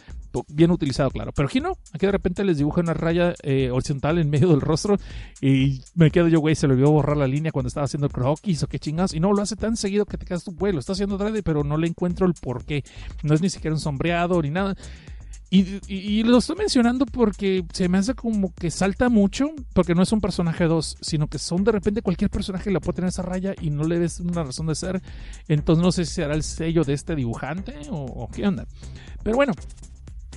Speaker 1: Bien utilizado, claro. Pero aquí no, aquí de repente les dibuja una raya eh, horizontal en medio del rostro y me quedo yo, güey, se le olvidó borrar la línea cuando estaba haciendo el croquis o qué chingados. Y no, lo hace tan seguido que te quedas tu güey, está haciendo dread, pero no le encuentro el por qué. No es ni siquiera un sombreado ni nada. Y, lo estoy mencionando porque se me hace como que salta mucho, porque no es un personaje 2, sino que son de repente cualquier personaje le puede tener esa raya y no le ves una razón de ser. Entonces no sé si será el sello de este dibujante o, o qué onda. Pero bueno,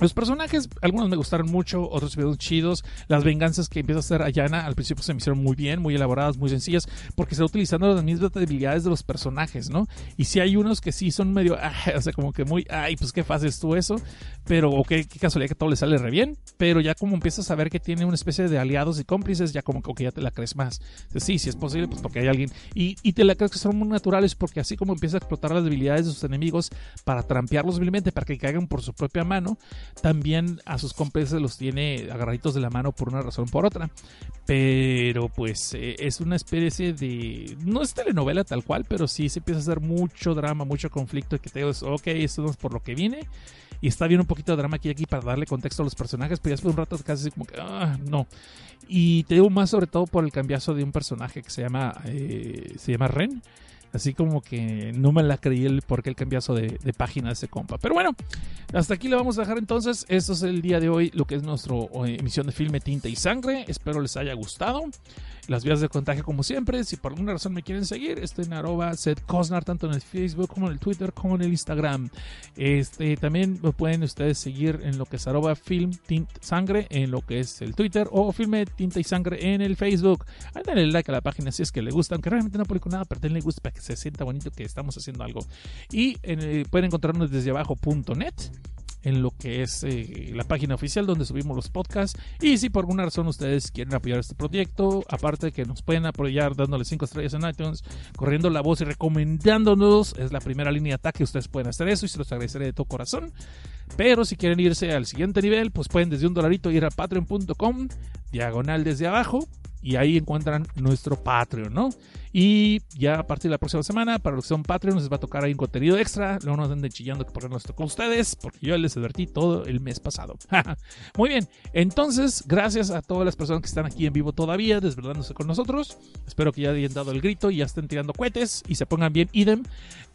Speaker 1: los personajes, algunos me gustaron mucho, otros se vieron chidos. Las venganzas que empieza a hacer Ayana al principio se me hicieron muy bien, muy elaboradas, muy sencillas, porque está utilizando las mismas debilidades de los personajes, ¿no? Y si hay unos que sí son medio, [LAUGHS] ah, o sea, como que muy, ay, pues qué fácil tú eso, pero, o qué, casualidad que todo le sale re bien, pero ya como empiezas a ver que tiene una especie de aliados y cómplices, ya como que ya te la crees más. sí, si es posible, pues porque hay alguien. Y, y te la crees que son muy naturales, porque así como empieza a explotar las debilidades de sus enemigos para trampearlos vilmente, para que caigan por su propia mano, también a sus cómplices los tiene agarraditos de la mano por una razón o por otra. Pero pues eh, es una especie de... No es telenovela tal cual, pero sí se empieza a hacer mucho drama, mucho conflicto que te digo, ok, esto es por lo que viene. Y está bien un poquito de drama aquí y aquí para darle contexto a los personajes, pero ya después de un rato casi como que, ah, no. Y te digo más sobre todo por el cambiazo de un personaje que se llama, eh, se llama Ren Así como que no me la creí el por qué el cambiazo de, de página de ese compa. Pero bueno, hasta aquí lo vamos a dejar entonces. Esto es el día de hoy, lo que es nuestra eh, emisión de filme Tinta y Sangre. Espero les haya gustado. Las vías de contagio, como siempre, si por alguna razón me quieren seguir, estoy en arroba Seth Cosnar, tanto en el Facebook como en el Twitter, como en el Instagram. Este, también me pueden ustedes seguir en lo que es arroba Film Tint Sangre, en lo que es el Twitter, o Filme Tinta y Sangre en el Facebook. Denle like a la página si es que le gusta, aunque realmente no publico nada, pero denle gusto para que se sienta bonito que estamos haciendo algo. Y eh, pueden encontrarnos desde abajo.net en lo que es eh, la página oficial donde subimos los podcasts. Y si por alguna razón ustedes quieren apoyar este proyecto, aparte de que nos pueden apoyar dándole 5 estrellas en iTunes, corriendo la voz y recomendándonos, es la primera línea de ataque. Ustedes pueden hacer eso y se los agradeceré de todo corazón. Pero si quieren irse al siguiente nivel, pues pueden desde un dolarito ir a patreon.com, diagonal desde abajo, y ahí encuentran nuestro Patreon, ¿no? Y ya a partir de la próxima semana, para los que son Patreon, les va a tocar ahí un contenido extra. Luego nos anden chillando que por qué nos tocó a ustedes, porque yo les advertí todo el mes pasado. [LAUGHS] Muy bien, entonces, gracias a todas las personas que están aquí en vivo todavía, desvelándose con nosotros. Espero que ya hayan dado el grito y ya estén tirando cohetes y se pongan bien idem.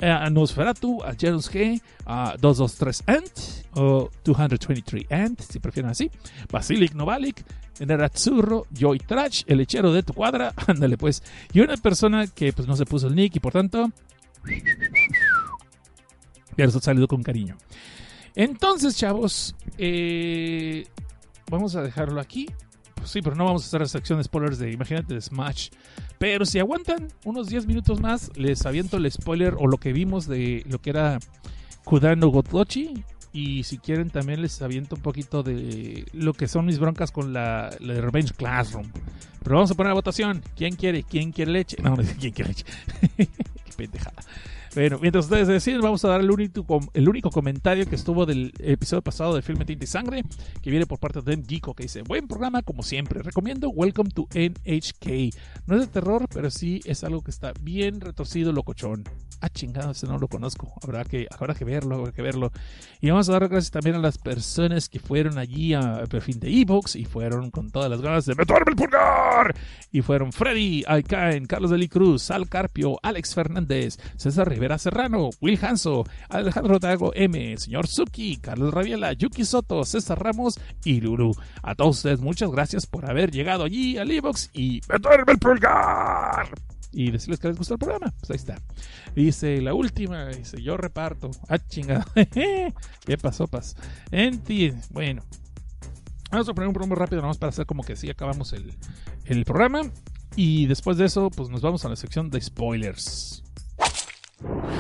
Speaker 1: Eh, a Nosferatu, a Janus G, a 223 Ant, o 223 Ant, si prefieren así. Basilic Novalik, Nerazzurro, Joy Trash, el lechero de tu cuadra, [LAUGHS] ándale pues. Y una persona que pues no se puso el nick y por tanto... Pero eso con cariño. Entonces, chavos, eh, vamos a dejarlo aquí. Pues sí, pero no vamos a hacer la sección de spoilers de, imagínate, de Smash. Pero si aguantan unos 10 minutos más, les aviento el spoiler o lo que vimos de lo que era Kudano Gotlochi y si quieren también les aviento un poquito de lo que son mis broncas con la, de Revenge Classroom. Pero vamos a poner a votación. ¿Quién quiere? ¿Quién quiere leche? No, no [LAUGHS] ¿quién quiere leche? [LAUGHS] Qué pendejada. Bueno, mientras ustedes deciden, vamos a dar el único, el único comentario que estuvo del episodio pasado de Filme Tinta y Sangre, que viene por parte de Geeko, que dice, buen programa como siempre, recomiendo Welcome to NHK. No es de terror, pero sí es algo que está bien retorcido, locochón. Ah, chingado, ese no lo conozco. Habrá que, habrá que verlo, habrá que verlo. Y vamos a dar gracias también a las personas que fueron allí a perfil de Evox y fueron con todas las ganas de meterme el pulgar. Y fueron Freddy, Aikaen, Carlos Deli Cruz, Sal Carpio, Alex Fernández, César Rivera Serrano, Will Hanso, Alejandro Dago M, señor Suki, Carlos Rabiela, Yuki Soto, César Ramos y Lulu. A todos ustedes, muchas gracias por haber llegado allí al Evox y meterme el pulgar y decirles que les gustó el programa. Pues ahí está. Dice la última, dice yo reparto. Ah, chingada. [LAUGHS] ¿Qué pasó, pas? Enti, bueno. Vamos a poner un programa rápido, nada más para hacer como que sí acabamos el, el programa. Y después de eso, pues nos vamos a la sección de spoilers.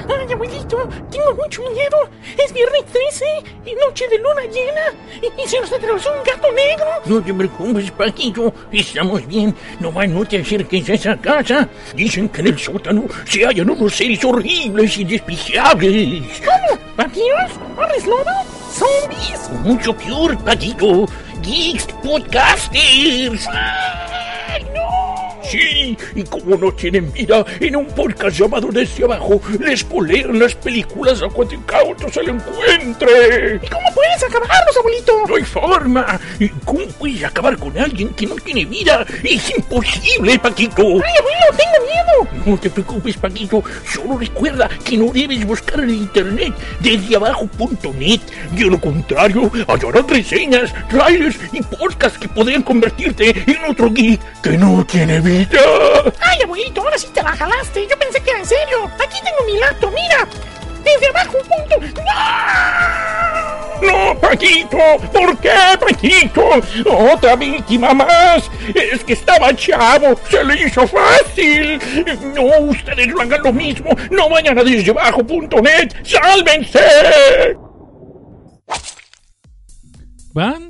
Speaker 2: Ay, abuelito, tengo mucho miedo. Es viernes 13 y noche de luna llena. Y, se nos atravesó un gato negro.
Speaker 3: No te preocupes, Paquito. Estamos bien. No va no te acerques a esa casa. Dicen que en el sótano se hallan unos seres horribles y despreciables.
Speaker 2: ¿Cómo? ¿Vampiros? ¿Hombres lobo? zombies.
Speaker 3: Mucho peor, Paquito. Geeks Podcasters.
Speaker 2: ¡Ay, no!
Speaker 3: Sí, y como no tienen vida, en un podcast llamado Desde Abajo, les colean las películas a cuanticauto se le encuentre.
Speaker 2: ¿Y cómo puedes acabarlos, abuelito?
Speaker 3: No hay forma. ¿Y ¿Cómo puedes acabar con alguien que no tiene vida? Es imposible, Paquito.
Speaker 2: ¡Ay, abuelo, tengo miedo!
Speaker 3: No te preocupes, Paquito. Solo recuerda que no debes buscar en internet desde abajo.net. De lo contrario, hallarás reseñas, trailers y podcasts que podrían convertirte en otro geek que no tiene vida.
Speaker 2: ¡Ay, abuelito, ahora sí te la jalaste! Yo pensé que era en serio. Aquí tengo mi laptop, mira. Desde abajo, punto. ¡No!
Speaker 3: No, Paquito, ¿por qué, Paquito? Otra víctima más. Es que estaba chavo, se le hizo fácil. No, ustedes no hagan lo mismo. No vayan a desde abajo.net. ¡Sálvense!
Speaker 1: Van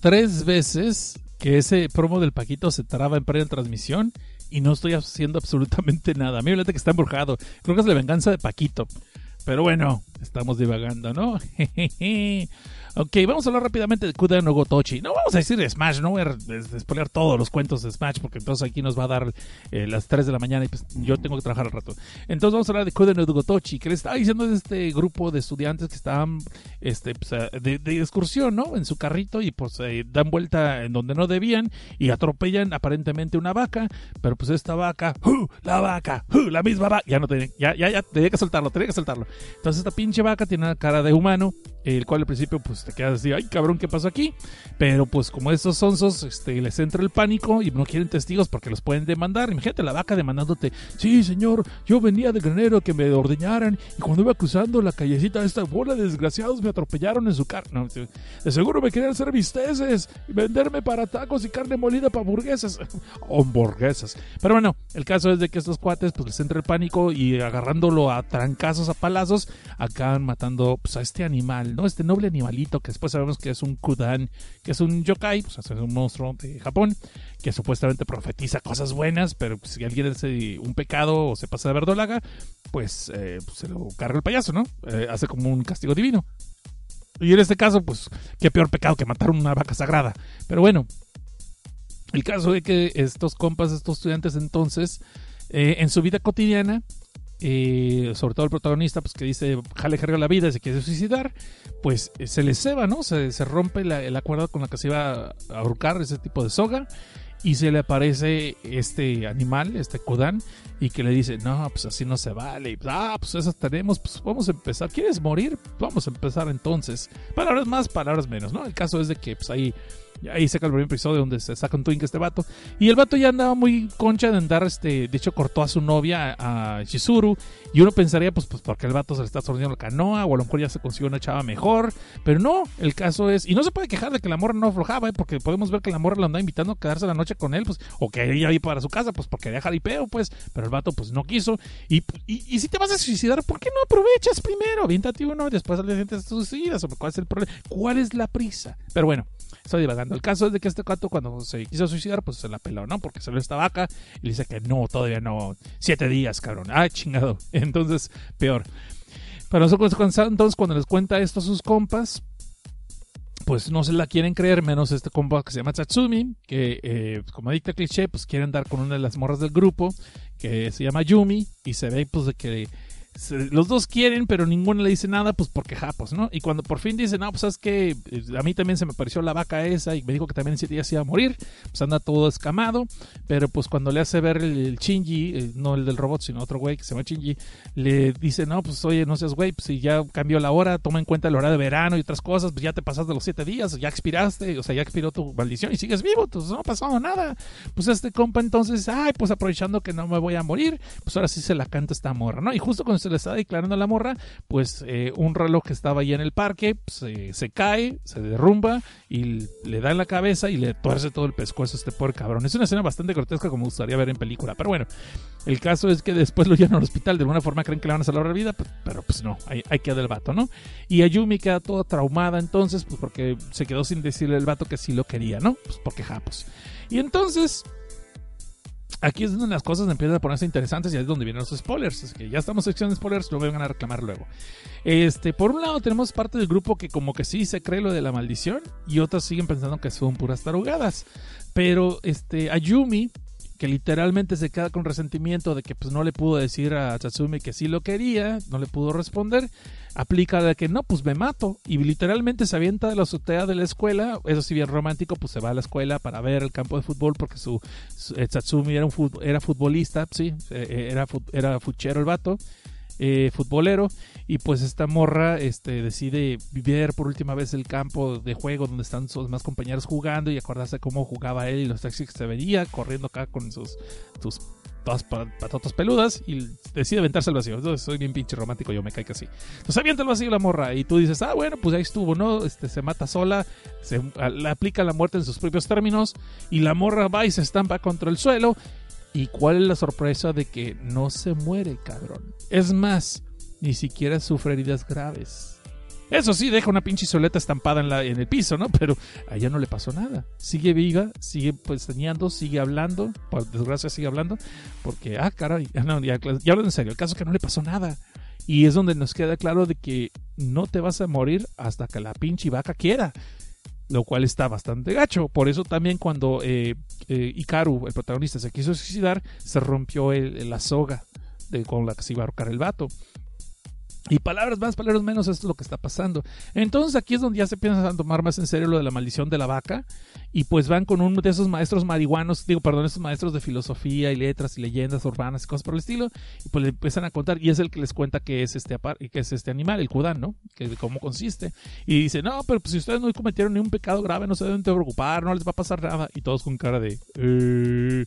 Speaker 1: tres veces que ese promo del Paquito se traba en plena transmisión y no estoy haciendo absolutamente nada. A mí que está embrujado. Creo que es la venganza de Paquito. Pero bueno, estamos divagando, ¿no? [LAUGHS] ok, vamos a hablar rápidamente de Kuda no Gotochi. No vamos a decir de Smash, no voy a despolear todos los cuentos de Smash porque entonces aquí nos va a dar eh, las 3 de la mañana y pues yo tengo que trabajar al rato. Entonces vamos a hablar de Kuda no Gotochi, que le estaba diciendo de este grupo de estudiantes que estaban este, pues, de, de, excursión, ¿no? En su carrito y pues eh, dan vuelta en donde no debían y atropellan aparentemente una vaca, pero pues esta vaca, ¡uh! la vaca, ¡uh! la misma vaca, ya no tenía, ya, ya, ya, tenía que soltarlo, tenía que soltarlo. Entonces esta pinche vaca tiene una cara de humano, el cual al principio pues te quedas así, ay cabrón, ¿qué pasó aquí? Pero pues como estos sonsos este, les entra el pánico y no quieren testigos porque los pueden demandar. Imagínate la vaca demandándote, sí señor, yo venía de granero que me ordeñaran y cuando iba cruzando la callecita esta bola de desgraciados me atropellaron en su carro. No, de seguro me querían hacer bisteces y venderme para tacos y carne molida para burguesas. o [LAUGHS] hamburguesas. Pero bueno, el caso es de que estos cuates pues les entra el pánico y agarrándolo a trancazos, a palazos, acaban matando pues, a este animal, ¿no? Este noble animalito que después sabemos que es un Kudan, que es un yokai, pues es un monstruo de Japón, que supuestamente profetiza cosas buenas, pero pues, si alguien hace un pecado o se pasa de verdolaga, pues, eh, pues se lo carga el payaso, ¿no? Eh, hace como un castigo divino. Y en este caso, pues, qué peor pecado que matar una vaca sagrada. Pero bueno, el caso es que estos compas, estos estudiantes entonces, eh, en su vida cotidiana, sobre todo el protagonista, pues que dice, jale, jerga la vida y se quiere suicidar, pues eh, se le ceba, ¿no? Se, se rompe el acuerdo con la que se iba a ahorcar ese tipo de soga y se le aparece este animal, este Kodan, y que le dice, no, pues así no se vale. Ah, pues esas tenemos, pues vamos a empezar. ¿Quieres morir? Vamos a empezar entonces. Palabras más, palabras menos, ¿no? El caso es de que pues ahí Ahí saca el primer episodio donde se saca un twink este vato. Y el vato ya andaba muy concha de andar, este, de hecho cortó a su novia, a Shizuru. Y uno pensaría, pues, pues porque el vato se le está sordiendo la canoa, o a lo mejor ya se consiguió una chava mejor. Pero no, el caso es, y no se puede quejar de que la morra no aflojaba, ¿eh? porque podemos ver que la morra lo andaba invitando a quedarse la noche con él, pues, o que ella iba para su casa, pues porque deja jaripeo, pues, pero el vato pues no quiso. Y, y, si te vas a suicidar, ¿por qué no aprovechas primero? Aviéntate uno y después al día siguiente te suicidas, ¿cuál es el problema? ¿Cuál es la prisa? Pero bueno, estoy divagando. El caso es de que este gato cuando se quiso suicidar, pues se la peló, ¿no? Porque salió esta vaca y le dice que no, todavía no. Siete días, cabrón. Ah, chingado. [LAUGHS] Entonces, peor. Pero nosotros, entonces, cuando les cuenta esto a sus compas, pues no se la quieren creer, menos este compa que se llama Tatsumi, que eh, como dicta cliché, pues quieren dar con una de las morras del grupo, que se llama Yumi, y se ve pues de que los dos quieren, pero ninguno le dice nada, pues porque japos, ¿no? Y cuando por fin dice, no, pues sabes que a mí también se me pareció la vaca esa y me dijo que también en siete días iba a morir, pues anda todo escamado, pero pues cuando le hace ver el, Shinji, eh, no el del robot, sino otro güey que se llama Shinji, le dice, no, pues oye, no seas güey, pues si ya cambió la hora, toma en cuenta el hora de verano y otras cosas, pues ya te pasaste los siete días, ya expiraste, o sea, ya expiró tu maldición y sigues vivo, pues no ha pasado nada. Pues este compa entonces, ay, pues aprovechando que no me voy a morir, pues ahora sí se la canta esta morra, ¿no? Y justo cuando se le está declarando la morra, pues eh, un reloj que estaba ahí en el parque se, se, cae, se derrumba y le da en la cabeza y le tuerce todo el pescuezo a este pobre cabrón. Es una escena bastante grotesca como gustaría ver en película, pero bueno, el caso es que después lo llevan al hospital, de alguna forma creen que le van a salvar la vida, pero, pero pues no, ahí, ahí, queda el vato, ¿no? Y Ayumi queda toda traumada entonces, pues porque se quedó sin decirle al vato que sí lo quería, ¿no? Pues porque japos. Y entonces aquí es donde las cosas empiezan a ponerse interesantes y es donde vienen los spoilers. Es que ya estamos en sección de spoilers, lo vengan a reclamar luego. Este, por un lado tenemos parte del grupo que como que sí se cree lo de la maldición y otros siguen pensando que son puras tarugadas. Pero este Ayumi que literalmente se queda con resentimiento de que pues no le pudo decir a Tatsumi que sí lo quería, no le pudo responder, aplica de que no, pues me mato y literalmente se avienta de la azotea de la escuela, eso sí bien romántico, pues se va a la escuela para ver el campo de fútbol porque su, eh, Tatsumi era un era futbolista, sí, eh, era era fuchero el vato eh, futbolero y pues esta morra este, decide vivir por última vez el campo de juego donde están sus demás compañeros jugando y acordarse cómo jugaba él y los taxis que se veía corriendo acá con sus, sus todas patotas peludas y decide aventarse al vacío. Entonces soy bien pinche romántico, yo me caigo así. Entonces avienta el vacío la morra y tú dices, ah, bueno, pues ahí estuvo, ¿no? Este, se mata sola, se le aplica la muerte en sus propios términos y la morra va y se estampa contra el suelo ¿Y cuál es la sorpresa de que no se muere, cabrón? Es más, ni siquiera sufre heridas graves. Eso sí, deja una pinche soleta estampada en, la, en el piso, ¿no? Pero a ella no le pasó nada. Sigue viva, sigue pestañeando, sigue hablando. Por desgracia sigue hablando. Porque, ah, caray, [LAUGHS] no, ya, ya hablo en serio. El caso es que no le pasó nada. Y es donde nos queda claro de que no te vas a morir hasta que la pinche vaca quiera lo cual está bastante gacho. Por eso también cuando eh, eh, Ikaru, el protagonista, se quiso suicidar, se rompió la soga de, con la que se iba a ahorcar el vato. Y palabras más, palabras menos, esto es lo que está pasando. Entonces aquí es donde ya se piensan tomar más en serio lo de la maldición de la vaca. Y pues van con uno de esos maestros marihuanos, digo, perdón, esos maestros de filosofía y letras y leyendas urbanas y cosas por el estilo. Y pues le empiezan a contar, y es el que les cuenta que es este, que es este animal, el Kudan, ¿no? Que cómo consiste. Y dice, no, pero pues si ustedes no cometieron ningún pecado grave, no se deben preocupar, no les va a pasar nada. Y todos con cara de... Eh,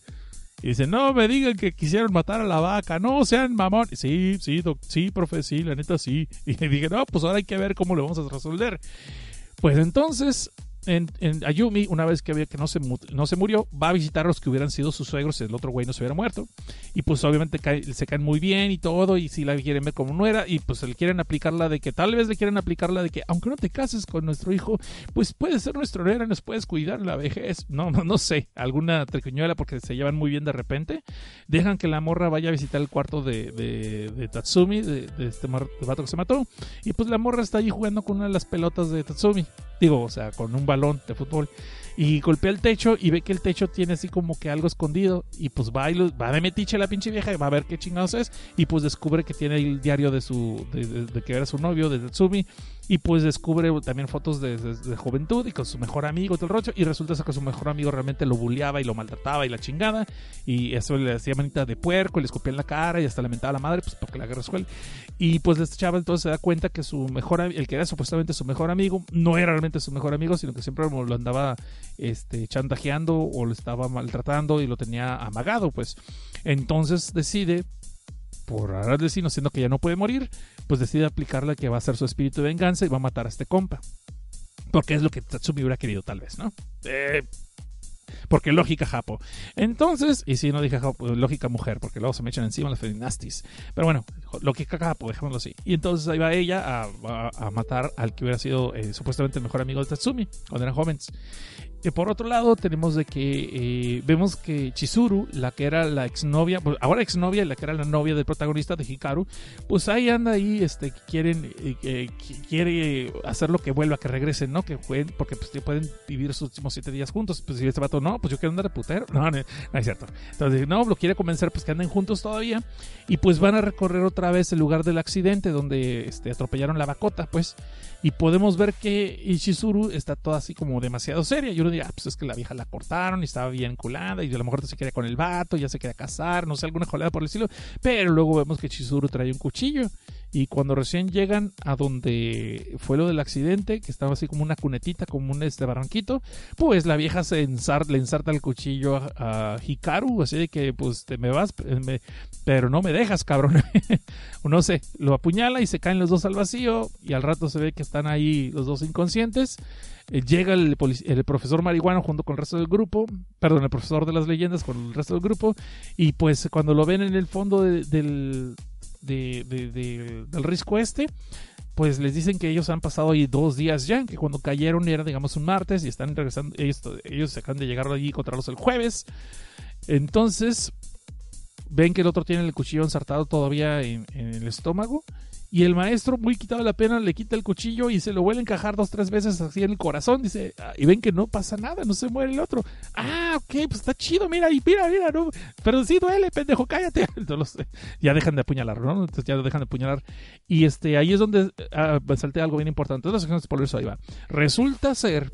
Speaker 1: y dice, no me digan que quisieron matar a la vaca, no sean mamón. Sí, sí, sí, profe, sí, la neta sí. [LAUGHS] Y dije, no, pues ahora hay que ver cómo lo vamos a resolver. Pues entonces en, Ayumi, una vez que que no se, no se murió, va a visitar a los que hubieran sido sus suegros si el otro güey no se hubiera muerto. Y pues obviamente se caen muy bien y todo, y si la quieren ver como nuera, y pues le quieren aplicar la de que tal vez le quieren aplicar la de que aunque no te cases con nuestro hijo, pues puede ser nuestro nuera, nos puedes cuidar la vejez. No, no, no sé, alguna triquiñuela porque se llevan muy bien de repente. Dejan que la morra vaya a visitar el cuarto de, de, Tatsumi, de, este vato que se mató, y pues la morra está ahí jugando con una de las pelotas de Tatsumi. Digo, o sea, con un balón de fútbol. Y golpea el techo y ve que el techo tiene así como que algo escondido. Y pues va y va de metiche la pinche vieja y va a ver qué chingados es. Y pues descubre que tiene el diario de su. de, que era su novio, de Tatsumi. Y pues descubre también fotos de, juventud y con su mejor amigo, todo el rocho. Y resulta que su mejor amigo realmente lo bulleaba y lo maltrataba y la chingada. Y eso le hacía manita de puerco le escupía en la cara y hasta lamentaba a la madre, pues porque la guerra. Y pues este chaval entonces se da cuenta que su mejor el que era supuestamente su mejor amigo, no era realmente su mejor amigo, sino que siempre lo andaba este, chantajeando o lo estaba maltratando y lo tenía amagado, pues. Entonces decide por ahora destino, siendo que ya no puede morir, pues decide aplicarle que va a ser su espíritu de venganza y va a matar a este compa. Porque es lo que Tatsumi hubiera querido, tal vez, ¿no? Porque lógica Japo. Entonces, y si no dije Japo, lógica mujer, porque luego se me echan encima las feminastis. Pero bueno, lógica Japo, dejémoslo así. Y entonces ahí va ella a, matar al que hubiera sido eh, supuestamente el mejor amigo de Tatsumi cuando eran jóvenes por otro lado, tenemos de que eh, vemos que Chizuru, la que era la exnovia, pues, ahora exnovia, la que era la novia del protagonista de Hikaru, pues ahí anda ahí, este, quieren, eh, quiere hacer lo que vuelva, que regresen, ¿no? Que jueguen, porque pues pueden vivir sus últimos siete días juntos. Pues si este vato, no, pues yo quiero andar de putero. No, no, no es cierto. Entonces, no, lo quiere convencer, pues que anden juntos todavía. Y pues van a recorrer otra vez el lugar del accidente donde este, atropellaron la bacota, pues y podemos ver que Ishizuru está toda así como demasiado seria. Y ah, pues es que la vieja la cortaron y estaba bien culada y a lo mejor se queda con el vato, ya se quería casar, no sé, alguna jolada por el estilo. Pero luego vemos que Ishizuru trae un cuchillo y cuando recién llegan a donde fue lo del accidente, que estaba así como una cunetita, como un este barranquito, pues la vieja se le ensarta el cuchillo a, Hikaru, así de que pues te me vas, pero no me dejas, cabrón. [LAUGHS] no sé, lo apuñala y se caen los dos al vacío y al rato se ve que están ahí los dos inconscientes. Eh, llega el, profesor marihuano junto con el resto del grupo, perdón, el profesor de las leyendas con el resto del grupo, y pues cuando lo ven en el fondo del de, del risco este, pues les dicen que ellos han pasado ahí dos días ya, que cuando cayeron era, digamos, un martes y están regresando, ellos, se acaban de llegar allí y encontrarlos el jueves. Entonces, ven que el otro tiene el cuchillo ensartado todavía en el estómago. Y el maestro, muy quitado la pena, le quita el cuchillo y se lo vuelve a encajar dos, tres veces así en el corazón. Dice, ah, y ven que no pasa nada, no se muere el otro. Ah, ok, pues está chido, mira, y mira, mira, no. Pero sí duele, pendejo, cállate. [LAUGHS] Ya dejan de apuñalar, ¿no? Entonces ya dejan de apuñalar. Y este, ahí es donde ah, salté algo bien importante. Entonces, por eso ahí va. Resulta ser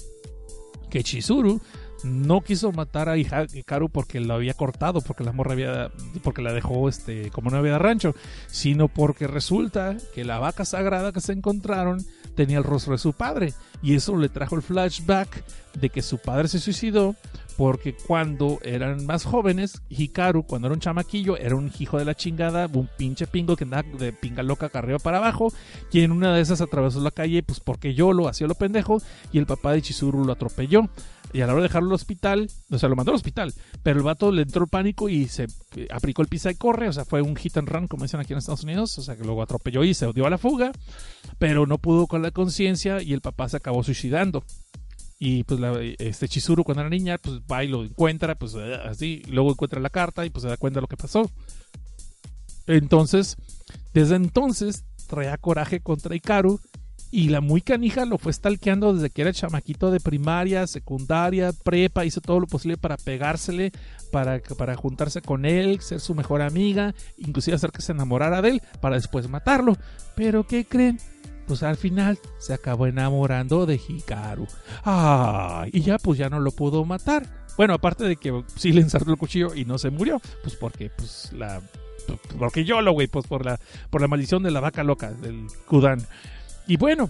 Speaker 1: que Chizuru no quiso matar a Hikaru porque lo había cortado, porque la morra había, porque la dejó este, como novia de rancho, sino porque resulta que la vaca sagrada que se encontraron tenía el rostro de su padre y eso le trajo el flashback de que su padre se suicidó porque cuando eran más jóvenes, Hikaru, cuando era un chamaquillo, era un hijo de la chingada, un pinche pingo que andaba de pinga loca arriba para abajo, y en una de esas atravesó la calle, pues porque yo lo hacía lo pendejo, y el papá de Chizuru lo atropelló. Y a la hora de dejarlo al hospital, o sea, lo mandó al hospital, pero el vato le entró el pánico y se aplicó el pisa y corre, o sea, fue un hit and run, como dicen aquí en Estados Unidos, o sea, que luego atropelló y se dio a la fuga, pero no pudo con la conciencia y el papá se acabó suicidando. Y pues este Chizuru cuando era niña, pues va y lo encuentra, pues así, luego encuentra la carta y pues se da cuenta de lo que pasó. Entonces, desde entonces traía coraje contra Ikaru y la muy canija lo fue stalkeando desde que era chamaquito de primaria, secundaria, prepa, hizo todo lo posible para pegársele, para, para juntarse con él, ser su mejor amiga, inclusive hacer que se enamorara de él, para después matarlo. Pero ¿qué creen? Pues al final se acabó enamorando de Hikaru. Ah, y ya pues ya no lo pudo matar. Bueno, aparte de que sí le ensartó el cuchillo y no se murió, pues porque pues la porque yo lo güey, pues por la por la maldición de la vaca loca del Kudan. Y bueno,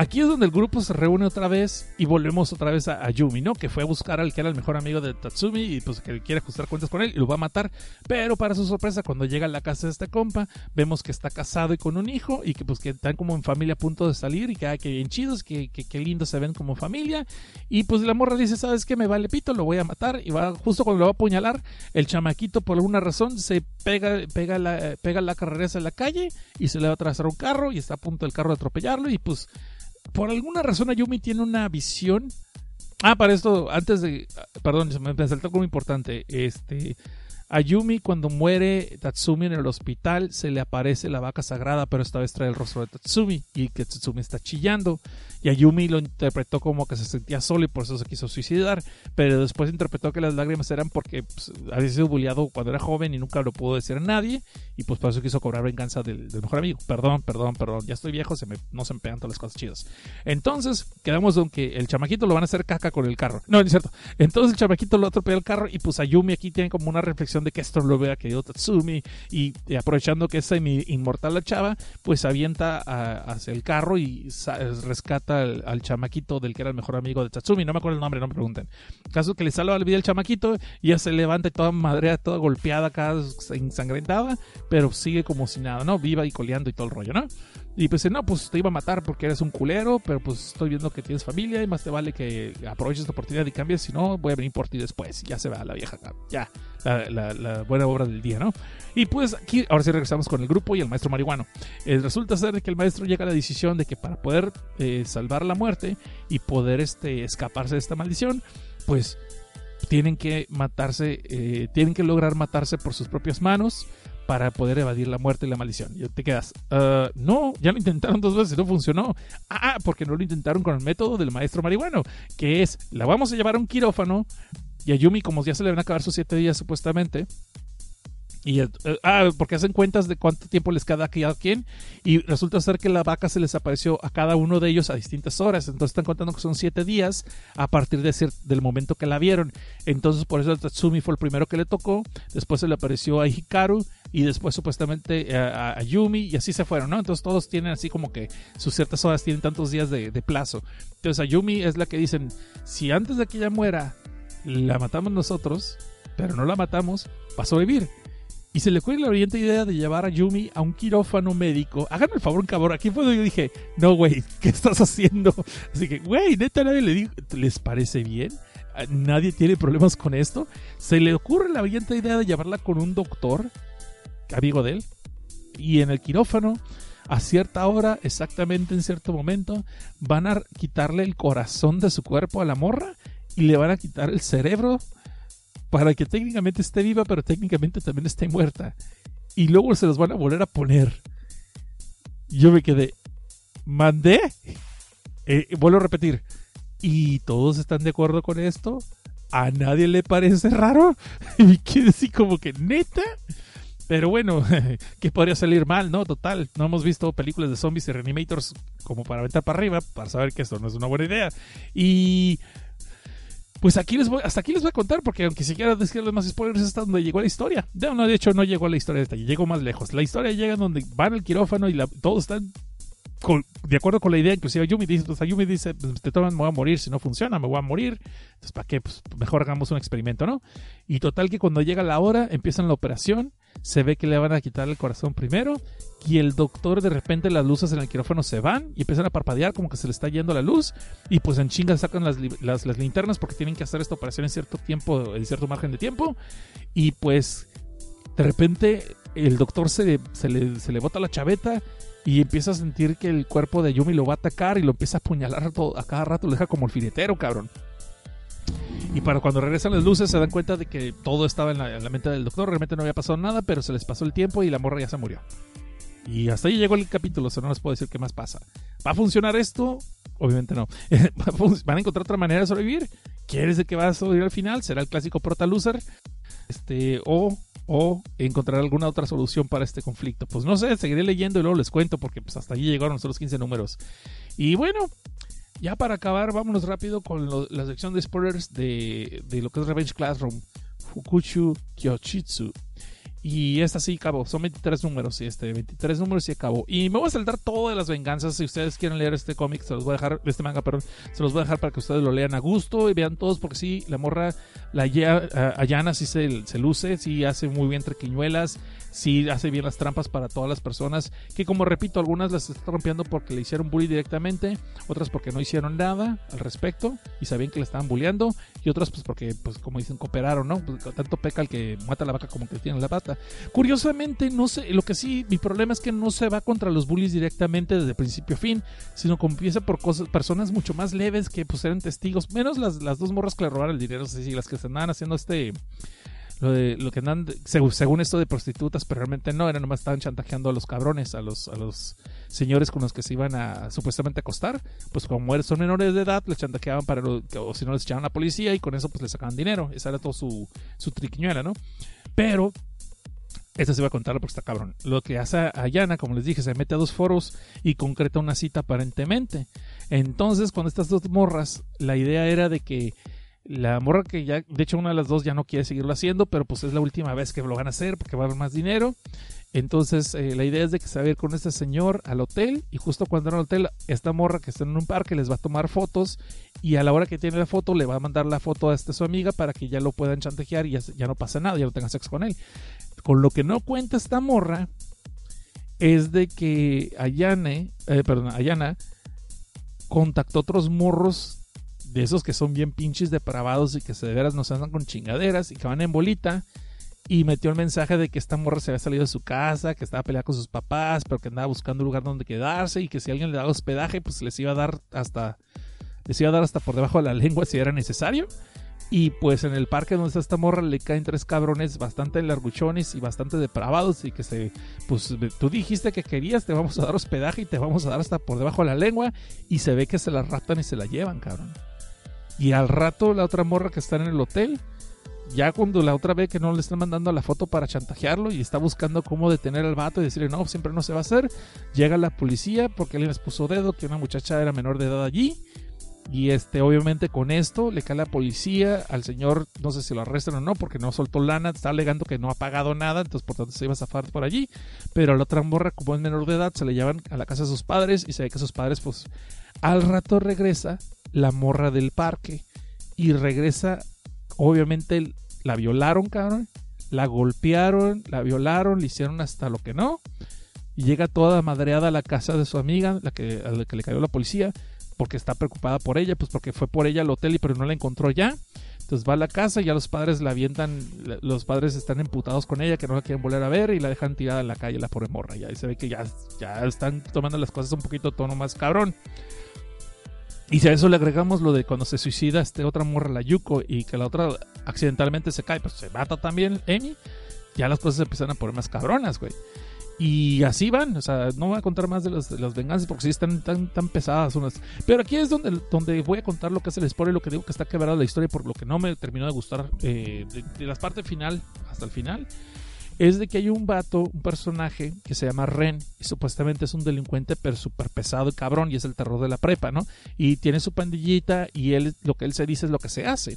Speaker 1: aquí es donde el grupo se reúne otra vez y volvemos otra vez a, Yumi, ¿no? Que fue a buscar al que era el mejor amigo de Tatsumi y pues que quiere ajustar cuentas con él y lo va a matar. Pero para su sorpresa, cuando llega a la casa de este compa, vemos que está casado y con un hijo y que pues que están como en familia a punto de salir y que, hay que bien chidos, que, que, lindo se ven como familia. Y pues la morra dice, ¿sabes qué? Me vale pito, lo voy a matar. Y va justo cuando lo va a apuñalar, el chamaquito por alguna razón se pega, pega, la, pega la carrera en la calle y se le va a trazar un carro y está a punto del carro de atropellarlo y pues por alguna razón Ayumi tiene una visión. Ah, para esto, antes de. Perdón, me, me saltó como importante. Este. Ayumi, cuando muere Tatsumi en el hospital, se le aparece la vaca sagrada, pero esta vez trae el rostro de Tatsumi y que Tatsumi está chillando. Y Ayumi lo interpretó como que se sentía solo y por eso se quiso suicidar, pero después interpretó que las lágrimas eran porque pues, había sido bulliado cuando era joven y nunca lo pudo decir a nadie, y pues por eso quiso cobrar venganza del, mejor amigo. Perdón, perdón, perdón, ya estoy viejo, se me, no se me pegan todas las cosas chidas. Entonces, quedamos con que el chamaquito lo van a hacer caca con el carro. No, no es cierto. Entonces el chamaquito lo atropella el carro y pues Ayumi aquí tiene como una reflexión de que esto lo vea querido Tatsumi y, aprovechando que es semi inmortal la chava, pues avienta hacia el carro y rescata al, chamaquito del que era el mejor amigo de Tatsumi, no me acuerdo el nombre, no me pregunten. Caso que le salva la vida el chamaquito, y ya se levanta toda madrea, toda golpeada acá, ensangrentada, pero sigue como si nada, ¿no? Viva y coleando y todo el rollo, ¿no? Y pues no, pues te iba a matar porque eres un culero, pero pues estoy viendo que tienes familia y más te vale que aproveches esta oportunidad y cambies, si no voy a venir por ti después. Ya se va la vieja, ya, la, buena obra del día, ¿no? Y pues aquí, ahora sí regresamos con el grupo y el maestro marihuano. Eh, resulta ser que el maestro llega a la decisión de que para poder eh, salvar la muerte y poder este, escaparse de esta maldición, pues tienen que matarse, eh, tienen que lograr matarse por sus propias manos para poder evadir la muerte y la maldición. Y te quedas, ah, no, ya lo intentaron dos veces no funcionó. Ah, porque no lo intentaron con el método del maestro marihuano, que es, la vamos a llevar a un quirófano y a Yumi, como ya se le van a acabar sus siete días supuestamente, y, eh, ah, porque hacen cuentas de cuánto tiempo les queda a cada quien. Y resulta ser que la vaca se les apareció a cada uno de ellos a distintas horas. Entonces están contando que son siete días a partir de del momento que la vieron. Entonces por eso Tatsumi fue el primero que le tocó. Después se le apareció a Hikaru. Y después supuestamente a, Yumi. Y así se fueron, ¿no? Entonces todos tienen así como que sus ciertas horas tienen tantos días de, de plazo. Entonces a Yumi es la que dicen, si antes de que ella muera la matamos nosotros, pero no la matamos, va a sobrevivir. Y se le ocurre la brillante idea de llevar a Yumi a un quirófano médico. Háganme el favor, cabrón. Aquí fue donde yo dije, no, güey, ¿qué estás haciendo? Así que, güey, neta, nadie le dijo, ¿les parece bien? ¿Nadie tiene problemas con esto? Se le ocurre la brillante idea de llevarla con un doctor, amigo de él, y en el quirófano, a cierta hora, exactamente en cierto momento, van a quitarle el corazón de su cuerpo a la morra y le van a quitar el cerebro para que técnicamente esté viva, pero técnicamente también esté muerta. Y luego se los van a volver a poner. Yo me quedé, mandé. Eh, vuelvo a repetir. ¿Y todos están de acuerdo con esto? ¿A nadie le parece raro? [LAUGHS] Y quedé así como que, neta. Pero bueno, [LAUGHS] que podría salir mal, ¿no? Total, no hemos visto películas de zombies y reanimators como para aventar para arriba, para saber que esto no es una buena idea. Y pues aquí les voy, hasta aquí les voy a contar, porque aunque si quiera decirles más spoilers, hasta donde llegó la historia. De, hecho, no llegó a la historia de esta, llegó más lejos. La historia llega donde van al quirófano y la, todos están de acuerdo con la idea, inclusive Yumi dice, pues Yumi dice, pues, te toman, me voy a morir, si no funciona, me voy a morir. Entonces, ¿para qué? Pues mejor hagamos un experimento, ¿no? Y total que cuando llega la hora, empiezan la operación, se ve que le van a quitar el corazón primero, y el doctor de repente las luces en el quirófano se van y empiezan a parpadear como que se le está yendo la luz, y pues en chingas sacan las, las, linternas porque tienen que hacer esta operación en cierto tiempo, en cierto margen de tiempo, y pues de repente el doctor se, se, le, se le bota la chaveta y empieza a sentir que el cuerpo de Yumi lo va a atacar y lo empieza a apuñalar a cada rato, lo deja como el filetero, cabrón. Y para cuando regresan las luces se dan cuenta de que todo estaba en la, mente del doctor, realmente no había pasado nada, pero se les pasó el tiempo y la morra ya se murió. Y hasta ahí llegó el capítulo, o sea, no les puedo decir qué más pasa. ¿Va a funcionar esto? Obviamente no. [LAUGHS] ¿Van a encontrar otra manera de sobrevivir? ¿Quieres decir que va a sobrevivir al final? ¿Será el clásico prota loser? Este, o o encontrar alguna otra solución para este conflicto. Pues no sé, seguiré leyendo y luego les cuento porque pues hasta allí llegaron los 15 números. Y bueno, ya para acabar, vámonos rápido con la sección de spoilers de, de, lo que es Revenge Classroom, Fukuchu Kyochitsu. Y esta sí acabó, son 23 números y este, 23 números y acabó. Y me voy a saltar todas las venganzas. Si ustedes quieren leer este cómic, se los voy a dejar, este manga, perdón, se los voy a dejar para que ustedes lo lean a gusto y vean todos, porque sí, la morra, la Ayana sí se, se luce, sí hace muy bien trequiñuelas, sí hace bien las trampas para todas las personas, que como repito, algunas las está rompiendo porque le hicieron bully directamente, otras porque no hicieron nada al respecto y sabían que le estaban bulleando, y otras pues porque, pues como dicen, cooperaron, ¿no? Pues, tanto peca el que mata la vaca como el que tiene la pata. Curiosamente, no sé, lo que sí, mi problema es que no se va contra los bullies directamente desde principio a fin, sino que empieza por cosas, personas mucho más leves que pues eran testigos, menos las, las dos morras que le robaron el dinero, sí, las que se andaban haciendo este lo de lo que andan según, esto de prostitutas, pero realmente no, eran nomás estaban chantajeando a los cabrones, a los, a los señores con los que se iban a supuestamente acostar, pues como son menores de edad, les chantajeaban para o si no les echaban a la policía y con eso pues les sacaban dinero, esa era todo su, su triquiñuela, ¿no? Pero esta se iba a contar porque está cabrón. Lo que hace Ayana, como les dije, se mete a dos foros y concreta una cita aparentemente. Entonces, con estas dos morras, la idea era de que la morra que ya, de hecho una de las dos ya no quiere seguirlo haciendo, pero pues es la última vez que lo van a hacer porque va a haber más dinero. Entonces eh, la idea es de que se va a ir con este señor al hotel y justo cuando en al hotel, esta morra que está en un parque les va a tomar fotos y a la hora que tiene la foto le va a mandar la foto a esta su amiga para que ya lo puedan chantajear y ya, no pasa nada, ya no tenga sexo con él. Con lo que no cuenta esta morra es de que Ayane, eh, Ayana contactó otros morros de esos que son bien pinches depravados y que se de veras nos andan con chingaderas y que van en bolita. Y metió el mensaje de que esta morra se había salido de su casa, que estaba peleada con sus papás, pero que andaba buscando un lugar donde quedarse y que si alguien le daba hospedaje, pues les iba a dar hasta les iba a dar hasta por debajo de la [LAUGHS] lengua si era necesario. Y pues en el parque donde está esta morra le caen tres cabrones bastante larguchones y bastante depravados y que se, pues tú dijiste que querías, te vamos a dar hospedaje y te vamos a dar hasta por debajo de la lengua y se ve que se la raptan y se la llevan, cabrón. Y al rato la otra morra que está en el hotel, ya cuando la otra ve que no le están mandando la foto para chantajearlo y está buscando cómo detener al vato y decirle no, siempre no se va a hacer, llega la policía porque alguien les puso dedo que una muchacha era menor de edad allí. Y este, obviamente con esto le cae la policía al señor, no sé si lo arrestan o no, porque no soltó lana, está alegando que no ha pagado nada, entonces por tanto se iba a zafar por allí. Pero a la otra morra, como es menor de edad, se le llevan a la casa de sus padres y se ve que sus padres, pues, al rato regresa la morra del parque y regresa, obviamente la violaron, cabrón, la golpearon, la violaron, le hicieron hasta lo que no. Llega toda madreada a la casa de su amiga, la que, a la que le cayó la policía, porque está preocupada por ella, pues porque fue por ella al hotel y pero no la encontró ya. Entonces va a la casa y ya los padres la avientan, los padres están emputados con ella, que no la quieren volver a ver y la dejan tirada en la calle, la pobre morra. Y se ve que ya, ya están tomando las cosas un poquito tono más cabrón. Y si a eso le agregamos lo de cuando se suicida este otra morra, la Yuko, y que la otra accidentalmente se cae, pues se mata también Emi, ya las cosas empiezan a poner más cabronas, güey. Y así van, o sea, no voy a contar más de, los, de las venganzas porque sí están tan, tan pesadas unas. Pero aquí es donde, donde voy a contar lo que es el spoiler, lo que digo que está quebrada la historia por lo que no me terminó de gustar eh, de, de la parte final hasta el final. Es de que hay un vato, un personaje que se llama Ren y supuestamente es un delincuente pero súper pesado y cabrón y es el terror de la prepa, ¿no? Y tiene su pandillita y él lo que él se dice es lo que se hace.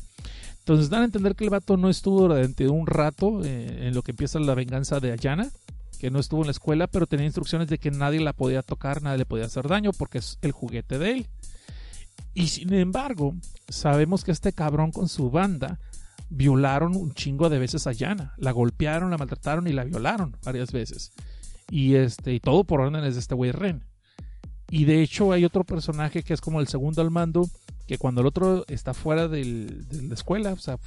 Speaker 1: Entonces dan a entender que el vato no estuvo durante un rato eh, en lo que empieza la venganza de Ayana, que no estuvo en la escuela, pero tenía instrucciones de que nadie la podía tocar, nadie le podía hacer daño porque es el juguete de él. Y sin embargo, sabemos que este cabrón con su banda violaron un chingo de veces a Yana. La golpearon, la maltrataron y la violaron varias veces. Y este, y todo por órdenes de este güey Ren. Y de hecho hay otro personaje que es como el segundo al mando, que cuando el otro está fuera de la escuela, o sea,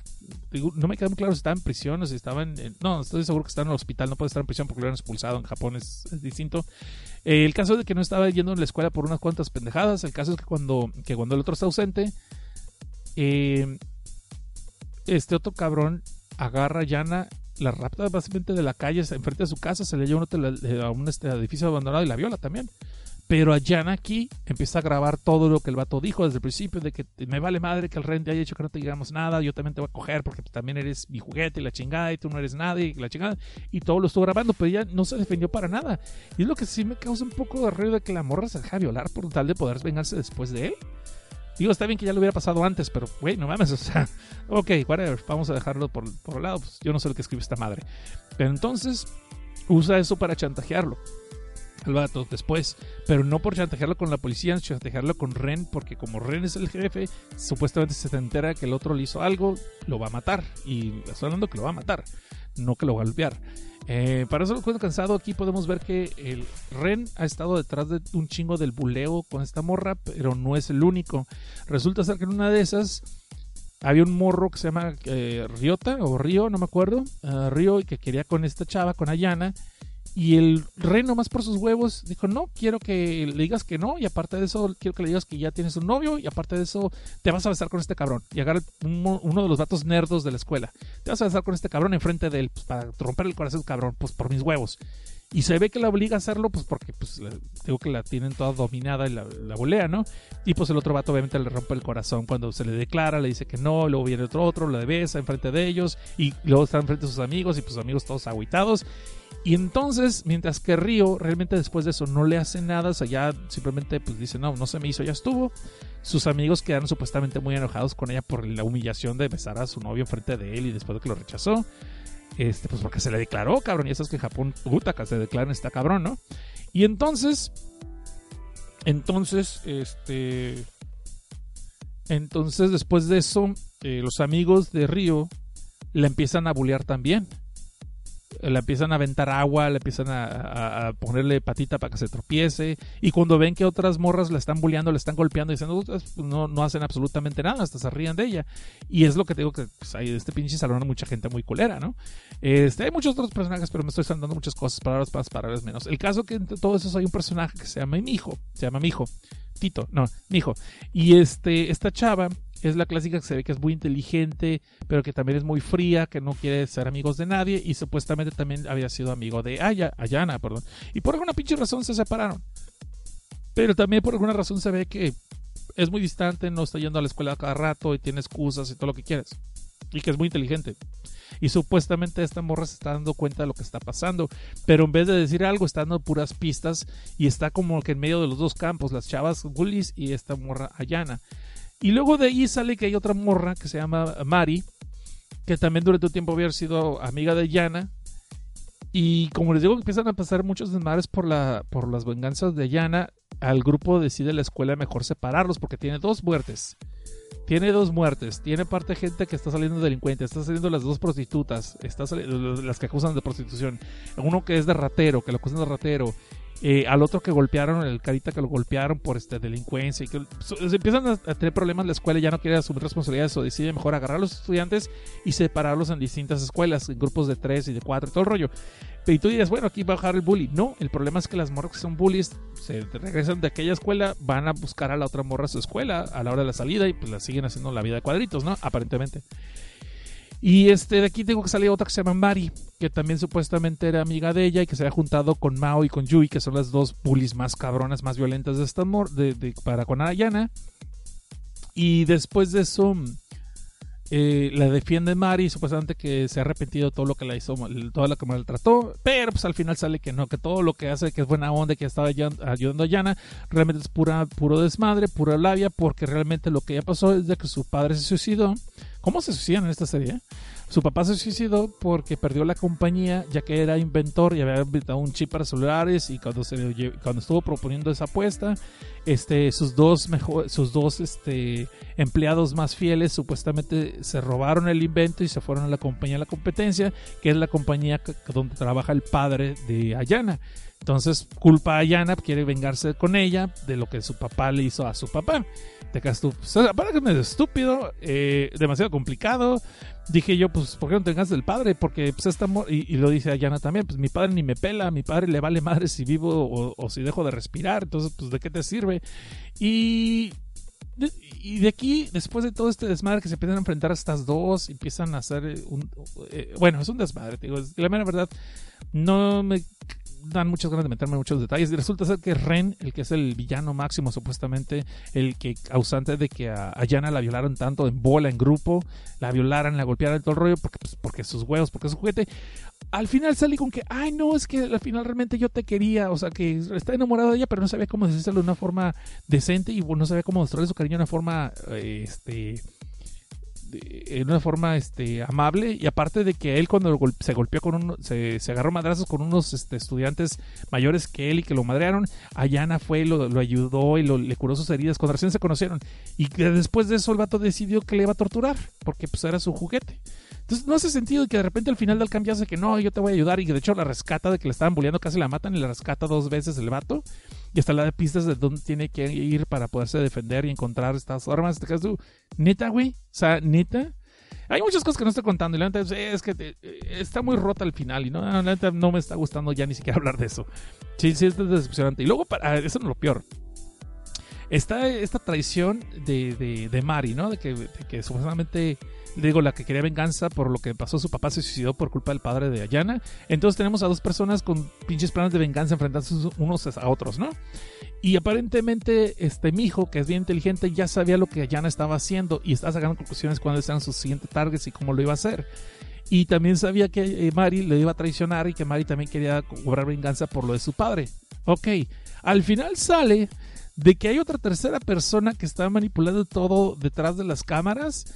Speaker 1: digo, no me queda muy claro si estaba en prisión o si estaba en... en- no, estoy seguro que está en el hospital, no puede estar en prisión porque lo han expulsado, en Japón es, distinto. Eh, el caso es de que no estaba yendo a la escuela por unas cuantas pendejadas, el caso es que cuando, que cuando el otro está ausente, eh, este otro cabrón agarra a Yana, la rapta básicamente de la calle, enfrente de su casa, se le lleva un hotel- a un este, edificio abandonado y la viola también. Pero Yana aquí empieza a grabar todo lo que el vato dijo desde el principio, de que me vale madre que el rey te haya dicho que no te digamos nada, yo también te voy a coger porque tú también eres mi juguete y la chingada y tú no eres nadie y la chingada. Y todo lo estuvo grabando, pero ella no se defendió para nada. Y es lo que sí me causa un poco de ruido de que la morra se deja violar por tal de poder vengarse después de él. Digo, está bien que ya lo hubiera pasado antes, pero, güey, no mames, o sea, [LAUGHS] ok, whatever, vamos a dejarlo por, por lado, pues yo no sé lo que escribe esta madre. Pero entonces, usa eso para chantajearlo al vato después, pero no por chantajearlo con la policía, chantajearlo con Ren, porque como Ren es el jefe, supuestamente se te entera que el otro le hizo algo, lo va a matar. Y estoy hablando que lo va a matar, no que lo va a golpear. Eh, para eso lo cuento cansado, aquí podemos ver que el Ren ha estado detrás de un chingo del buleo con esta morra, pero no es el único. Resulta ser que en una de esas había un morro que se llama eh, Riota o Río, no me acuerdo, ah, Río, y que quería con esta chava, con Ayana. Y el rey nomás por sus huevos dijo, no, quiero que le digas que no, y aparte de eso, quiero que le digas que ya tienes un novio, y aparte de eso, te vas a besar con este cabrón. Y agarra uno de los vatos nerdos de la escuela. Te vas a besar con este cabrón enfrente de él, pues para romper el corazón cabrón, pues por mis huevos. Y se ve que la obliga a hacerlo, pues porque pues la- digo que la tienen toda dominada y la, la bolea, ¿no? Y pues el otro vato obviamente le rompe el corazón cuando se le declara, le dice que no, luego viene otro otro, la besa enfrente de ellos, y luego está enfrente de sus amigos, y pues sus amigos todos agüitados. Y entonces, mientras que Río realmente después de eso no le hace nada, o sea, ya simplemente pues dice, no, no se me hizo, ya estuvo. Sus amigos quedaron supuestamente muy enojados con ella por la humillación de besar a su novio enfrente de él y después de que lo rechazó. Este, pues porque se le declaró, cabrón. Y eso es que Japón, que se declaran está cabrón, ¿no? Y entonces, entonces, este, entonces después de eso, eh, los amigos de Río la empiezan a bullear también. Le empiezan a aventar agua, le empiezan a, ponerle patita para que se tropiece. Y cuando ven que otras morras la están bulleando, le están golpeando, diciendo, "Ustedes, no, no hacen absolutamente nada, hasta se rían de ella. Y es lo que te digo que pues, hay de este pinche salón hay mucha gente muy culera, ¿no? Este, hay muchos otros personajes, pero me estoy saltando muchas cosas, palabras más, palabras menos. El caso que entre todos esos hay un personaje que se llama Mijo, se llama Mijo, Tito, no, Mijo. Y este, esta chava es la clásica que se ve que es muy inteligente, pero que también es muy fría, que no quiere ser amigos de nadie y supuestamente también había sido amigo de Aya, Ayana, perdón. Y por alguna pinche razón se separaron. Pero también por alguna razón se ve que es muy distante, no está yendo a la escuela cada rato y tiene excusas y todo lo que quieras. Y que es muy inteligente. Y supuestamente esta morra se está dando cuenta de lo que está pasando. Pero en vez de decir algo, está dando puras pistas y está como que en medio de los dos campos, las chavas Gullis y esta morra Ayana. Y luego de ahí sale que hay otra morra que se llama Mari, que también durante un tiempo había sido amiga de Yana. Y como les digo, empiezan a pasar muchos desmadres por, la, por las venganzas de Yana. Al grupo decide la escuela mejor separarlos porque tiene dos muertes. Tiene dos muertes. Tiene parte gente que está saliendo delincuente. Está saliendo las dos prostitutas. Está saliendo las que acusan de prostitución. Uno que es de ratero, que lo acusan de ratero. Eh, al otro que golpearon, el carita que lo golpearon por este delincuencia y que empiezan a, a tener problemas la escuela, ya no quiere asumir responsabilidades o decide mejor agarrar a los estudiantes y separarlos en distintas escuelas, en grupos de tres y de cuatro y todo el rollo. Y tú dirías, bueno, aquí va a bajar el bully. No, el problema es que las morras que son bullies se regresan de aquella escuela, van a buscar a la otra morra a su escuela a la hora de la salida y pues la siguen haciendo la vida de cuadritos, ¿no? Aparentemente. Y este de aquí tengo que salir otra que se llama Mari, que también supuestamente era amiga de ella y que se había juntado con Mao y con Yui, que son las dos bullies más cabronas, más violentas de esta mor de, para con Ayana. Y después de eso, eh, la defiende Mari, supuestamente que se ha arrepentido todo lo que la hizo, todo lo que maltrató, pero pues al final sale que no, que todo lo que hace, que es buena onda, que estaba ayudando a Yana, realmente es pura, puro desmadre, pura labia, porque realmente lo que ya pasó es de que su padre se suicidó. ¿Cómo se suicidan en esta serie? Su papá se suicidó porque perdió la compañía, ya que era inventor y había inventado un chip para celulares. Y cuando, se, cuando estuvo proponiendo esa apuesta, este, sus dos, mejor, sus dos este, empleados más fieles supuestamente se robaron el invento y se fueron a la compañía de la competencia, que es la compañía donde trabaja el padre de Ayana. Entonces culpa a Ayana, quiere vengarse con ella de lo que su papá le hizo a su papá. Te quedas tú, pues, aparte que es estúpido, eh, demasiado complicado. Dije yo, pues, ¿por qué no te vengas del padre? Porque, pues, esta mo- y, lo dice Ayana también, pues, mi padre ni me pela, mi padre le vale madre si vivo o, o si dejo de respirar, entonces, pues, ¿de qué te sirve? Y de, y de aquí, después de todo este desmadre que se empiezan a enfrentar a estas dos, empiezan a hacer un... eh, bueno, es un desmadre, te digo, la mera verdad, no me dan muchas ganas de meterme en muchos detalles. Y resulta ser que Ren, el que es el villano máximo, supuestamente, el que causante de que a, Yana la violaron tanto en bola, en grupo, la violaran, la golpearan, todo el rollo, porque, pues, porque sus huevos, porque su juguete. Al final sale con que, ay, no, es que al final realmente yo te quería, o sea, que está enamorado de ella, pero no sabía cómo decírselo de una forma decente y no sabía cómo mostrarle su cariño de una forma, eh, este, en una forma este amable y aparte de que él cuando se golpeó con uno se, agarró madrazos con unos este, estudiantes mayores que él y que lo madrearon Ayana fue lo, lo ayudó y lo, le curó sus heridas. Cuando recién se conocieron. Y después de eso el vato decidió que le iba a torturar porque pues era su juguete entonces no hace sentido que de repente al final del cambio hace que no, yo te voy a ayudar y de hecho la rescata de que le estaban bulleando, casi la matan y la rescata dos veces el vato. Y hasta la de pistas de dónde tiene que ir para poderse defender y encontrar estas armas. Te tú, neta, güey, o sea, neta. Hay muchas cosas que no estoy contando y la neta es, es que eh, está muy rota al final y no, la neta no me está gustando ya ni siquiera [LAUGHS] hablar de eso. Sí, sí, es decepcionante. Y luego, para, ah, eso no es lo peor. Está esta traición de, de, de Mari, ¿no? De que supuestamente digo, la que quería venganza por lo que pasó, su papá se suicidó por culpa del padre de Ayana. Entonces tenemos a dos personas con pinches planes de venganza enfrentándose unos a otros, ¿no? Y aparentemente este mi hijo, que es bien inteligente, ya sabía lo que Ayana estaba haciendo y estaba sacando conclusiones cuáles eran sus siguientes targets y cómo lo iba a hacer. Y también sabía que eh, Mari le iba a traicionar y que Mari también quería cobrar venganza por lo de su padre. Ok, al final sale de que hay otra tercera persona que está manipulando todo detrás de las cámaras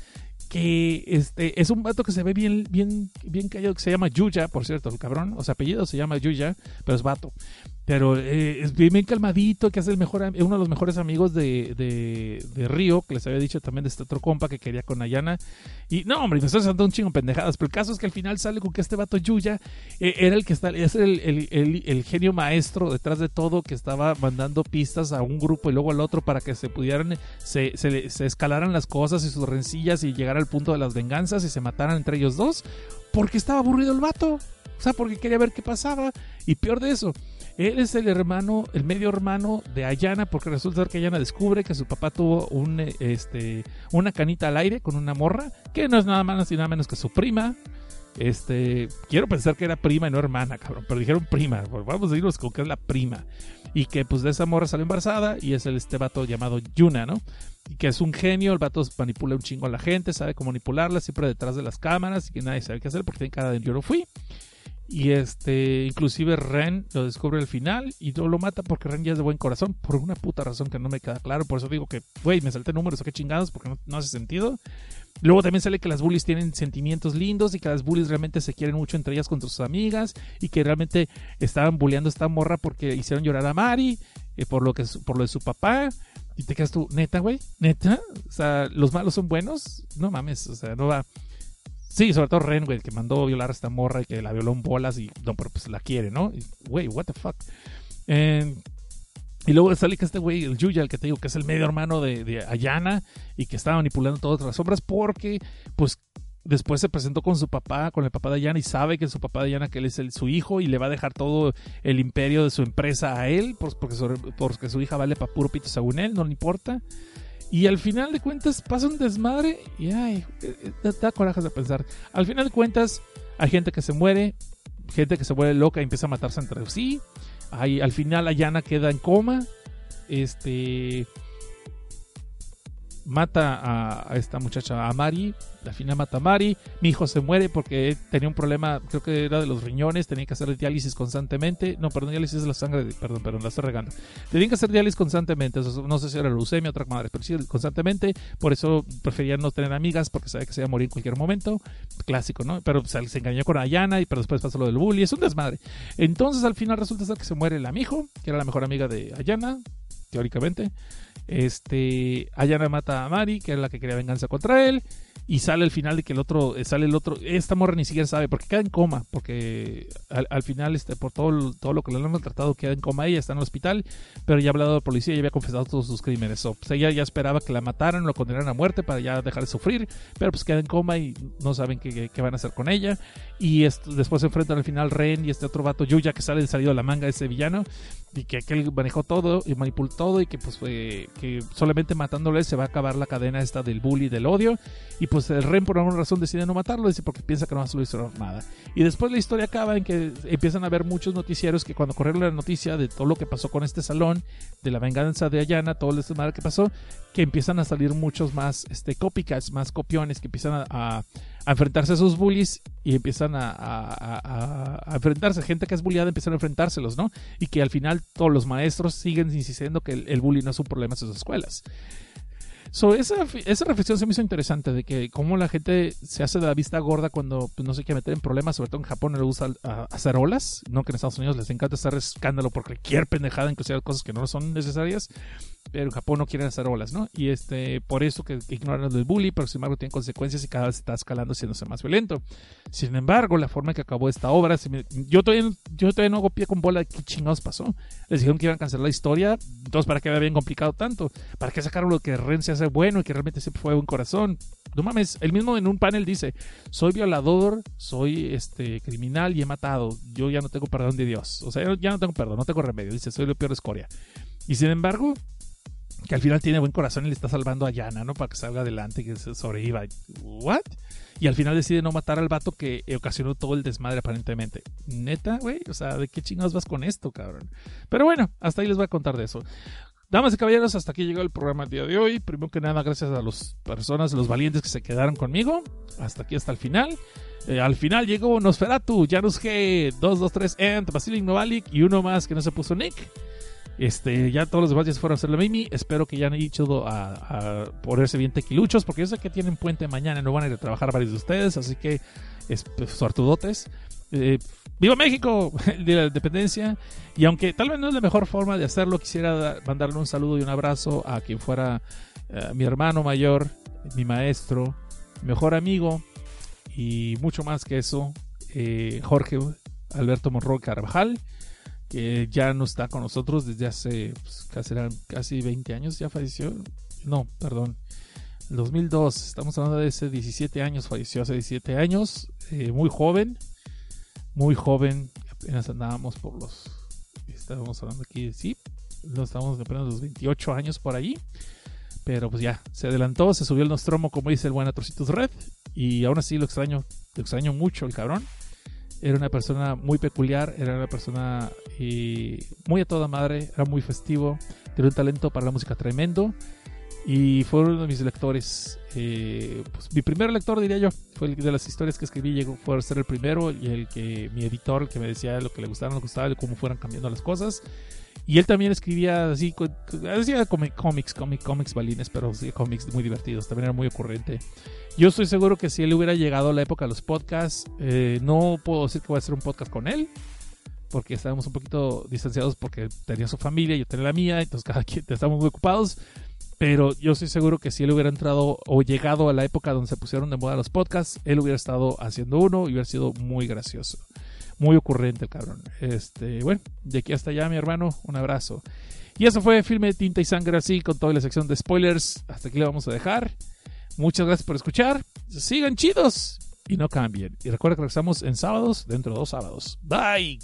Speaker 1: que este es un vato que se ve bien bien bien callado que se llama Yuya, por cierto, el cabrón, o sea, apellido se llama Yuya, pero es vato. Pero eh, es bien, calmadito, que es el mejor uno de los mejores amigos de, de, de Río, que les había dicho también de este otro compa que quería con Ayana. Y no, hombre, me estoy haciendo un chingo de pendejadas, pero el caso es que al final sale con que este vato Yuya eh, era el que está, es el, el, el, el genio maestro detrás de todo que estaba mandando pistas a un grupo y luego al otro para que se pudieran, se, se, se escalaran las cosas y sus rencillas y llegar al punto de las venganzas y se mataran entre ellos dos, porque estaba aburrido el vato. O sea, porque quería ver qué pasaba. Y peor de eso, él es el hermano, el medio hermano de Ayana, porque resulta que Ayana descubre que su papá tuvo un, este, una canita al aire con una morra, que no es nada más y nada menos que su prima. Este, quiero pensar que era prima y no hermana, cabrón, pero dijeron prima. pues Vamos a irnos con que es la prima. Y que pues de esa morra salió embarazada y es el, este vato llamado Yuna, ¿no? Y que es un genio, el vato manipula un chingo a la gente, sabe cómo manipularla, siempre detrás de las cámaras y que nadie sabe qué hacer porque tiene cara de yo no fui. Y este, inclusive Ren lo descubre al final y no lo mata porque Ren ya es de buen corazón, por una puta razón que no me queda claro. Por eso digo que, güey, me salté números, o qué chingados, porque no, hace sentido. Luego también sale que las bullies tienen sentimientos lindos y que las bullies realmente se quieren mucho entre ellas con sus amigas y que realmente estaban bulleando esta morra porque hicieron llorar a Mari eh, por lo que por lo de su papá. Y te quedas tú, neta, güey, neta. O sea, los malos son buenos. No mames, o sea, no va. Sí, sobre todo Ren, güey, que mandó violar a esta morra y que la violó en bolas y no, pero pues la quiere, ¿no? Güey, what the fuck. Y luego sale que este güey, el Yuya, el que te digo que es el medio hermano de, de Ayana y que está manipulando todas las sombras porque, pues, después se presentó con su papá, con el papá de Ayana y sabe que su papá de Ayana, que él es el, su hijo y le va a dejar todo el imperio de su empresa a él pues, porque, su, porque su hija vale para puro pito según él, no le importa. Y al final de cuentas pasa un desmadre y ay, eh, eh, da, da de pensar. Al final de cuentas hay gente que se muere, gente que se vuelve loca y empieza a matarse entre sí. Ahí, al final Ayana queda en coma. Este mata a, esta muchacha, a Mari. Al final mata a Mari. Mi hijo se muere porque tenía un problema, creo que era de los riñones, tenía que hacer diálisis constantemente. No, perdón, diálisis de la sangre, perdón, perdón, la estoy regando. Tenían que hacer diálisis constantemente. no sé si era leucemia, otra madre, pero sí constantemente. Por eso prefería no tener amigas porque sabía que se iba a morir en cualquier momento. Clásico, ¿no? Pero se, engañó con Ayana y pero después pasó lo del bully. Es un desmadre. Entonces al final resulta que se muere el amigo, que era la mejor amiga de Ayana, teóricamente. Este, Ayana mata a Mari, que era la que quería venganza contra él. Y sale el final de que el otro, eh, sale el otro, esta morra ni siquiera sabe, porque queda en coma, porque al, al final, este, por todo, todo lo que le han maltratado, queda en coma ella, está en el hospital, pero ya ha hablado la policía y había confesado todos sus crímenes. O, pues ella ya esperaba que la mataran, lo condenaran a muerte para ya dejar de sufrir, pero pues queda en coma y no saben qué, qué van a hacer con ella. Y esto- después se enfrentan al final Ren y este otro vato Yuya que sale salido de la manga de ese villano y que aquel manejó todo y manipuló todo y que pues fue que solamente matándole se va a acabar la cadena esta del bully del odio y pues el Ren por alguna razón decide no matarlo dice porque piensa que no va a solucionar nada. Y después la historia acaba en que empiezan a haber muchos noticieros que cuando corrieron la noticia de todo lo que pasó con este salón de la venganza de Ayana todo desmadre que pasó que empiezan a salir muchos más este copycats más copiones que empiezan a, enfrentarse a esos bullies y empiezan a- a enfrentarse. Gente que es bulliada empiezan a enfrentárselos no y que al final todos los maestros siguen insistiendo que el, el bullying no es un problema en sus escuelas. So, esa, esa reflexión se me hizo interesante de que cómo la gente se hace de la vista gorda cuando pues, no se quiere meter en problemas, sobre todo en Japón le gusta a- hacer olas, no que en Estados Unidos les encanta hacer escándalo por cualquier pendejada, inclusive cosas que no son necesarias, en Japón no quieren hacer olas, ¿no? Y este, por eso que, ignoran el bully, pero sin embargo tiene consecuencias y cada vez está escalando haciéndose más violento. Sin embargo, la forma en que acabó esta obra, me- yo, todavía, yo todavía no hago pie con bola de qué chingados pasó. Les dijeron que iban a cancelar la historia, entonces ¿para qué había bien complicado tanto? ¿Para qué sacaron lo que Ren se hace bueno y que realmente siempre fue un corazón? No mames, él mismo en un panel dice, soy violador, soy este criminal y he matado, yo ya no tengo perdón de Dios. O sea, ya no tengo perdón, no tengo remedio, dice, soy lo peor de escoria. Y sin embargo, que al final tiene buen corazón y le está salvando a Yana, ¿no? Para que salga adelante y que se sobreviva. ¿What? Y al final decide no matar al vato que ocasionó todo el desmadre aparentemente. Neta, güey. O sea, ¿de qué chingados vas con esto, cabrón? Pero bueno, hasta ahí les voy a contar de eso. Damas y caballeros, hasta aquí llegó el programa el día de hoy. Primero que nada, gracias a las personas, los valientes que se quedaron conmigo. Hasta aquí, hasta el final. Eh, al final llegó Nosferatu, Janus G, 223 Ant, Basilic Novalik y uno más que no se puso Nick. Este, ya todos los demás ya se fueron a hacer la Mimi. Espero que ya han hecho a, a ponerse bien tequiluchos, porque yo sé que tienen puente mañana, no van a ir a trabajar varios de ustedes, así que es pues, suertudotes. Eh, ¡Viva México! [LAUGHS] De la Independencia. Y aunque tal vez no es la mejor forma de hacerlo, quisiera da- mandarle un saludo y un abrazo a quien fuera eh, mi hermano mayor, mi maestro, mejor amigo y mucho más que eso, eh, Jorge Alberto Monroy Carvajal que ya no está con nosotros desde hace pues, casi, casi 20 años, ya falleció. No, perdón. El 2002, estamos hablando de ese 17 años, falleció hace 17 años, eh, muy joven, muy joven, apenas andábamos por los, estábamos hablando aquí, sí, no estábamos apenas los 28 años por ahí, pero pues ya, se adelantó, se subió el Nostromo, como dice el buen Atrocitos Red, y aún así lo extraño, lo extraño mucho el cabrón era una persona muy peculiar, era una persona eh, muy a toda madre, era muy festivo, tenía un talento para la música tremendo y fue uno de mis lectores. eh, pues, mi primer lector, diría yo, fue el de las historias que escribí, llegó fue a ser el primero y el que mi editor, el que me decía lo que le gustaba, no le gustaba, y cómo fueran cambiando las cosas. Y él también escribía así, hacía cómics, cómics, cómics balines, pero sí, cómics muy divertidos, también era muy ocurrente. Yo estoy seguro que si él hubiera llegado a la época de los podcasts, eh, no puedo decir que voy a hacer un podcast con él, porque estábamos un poquito distanciados porque tenía su familia, yo tenía la mía, entonces cada quien estamos muy ocupados. Pero yo estoy seguro que si él hubiera entrado o llegado a la época donde se pusieron de moda los podcasts, él hubiera estado haciendo uno y hubiera sido muy gracioso. Muy ocurrente el cabrón. Este, bueno, de aquí hasta allá, mi hermano, un abrazo. Y eso fue Filme Tinta y Sangre así, con toda la sección de spoilers. Hasta aquí le vamos a dejar. Muchas gracias por escuchar. Sigan chidos y no cambien. Y recuerda que regresamos en sábados dentro de dos sábados. Bye.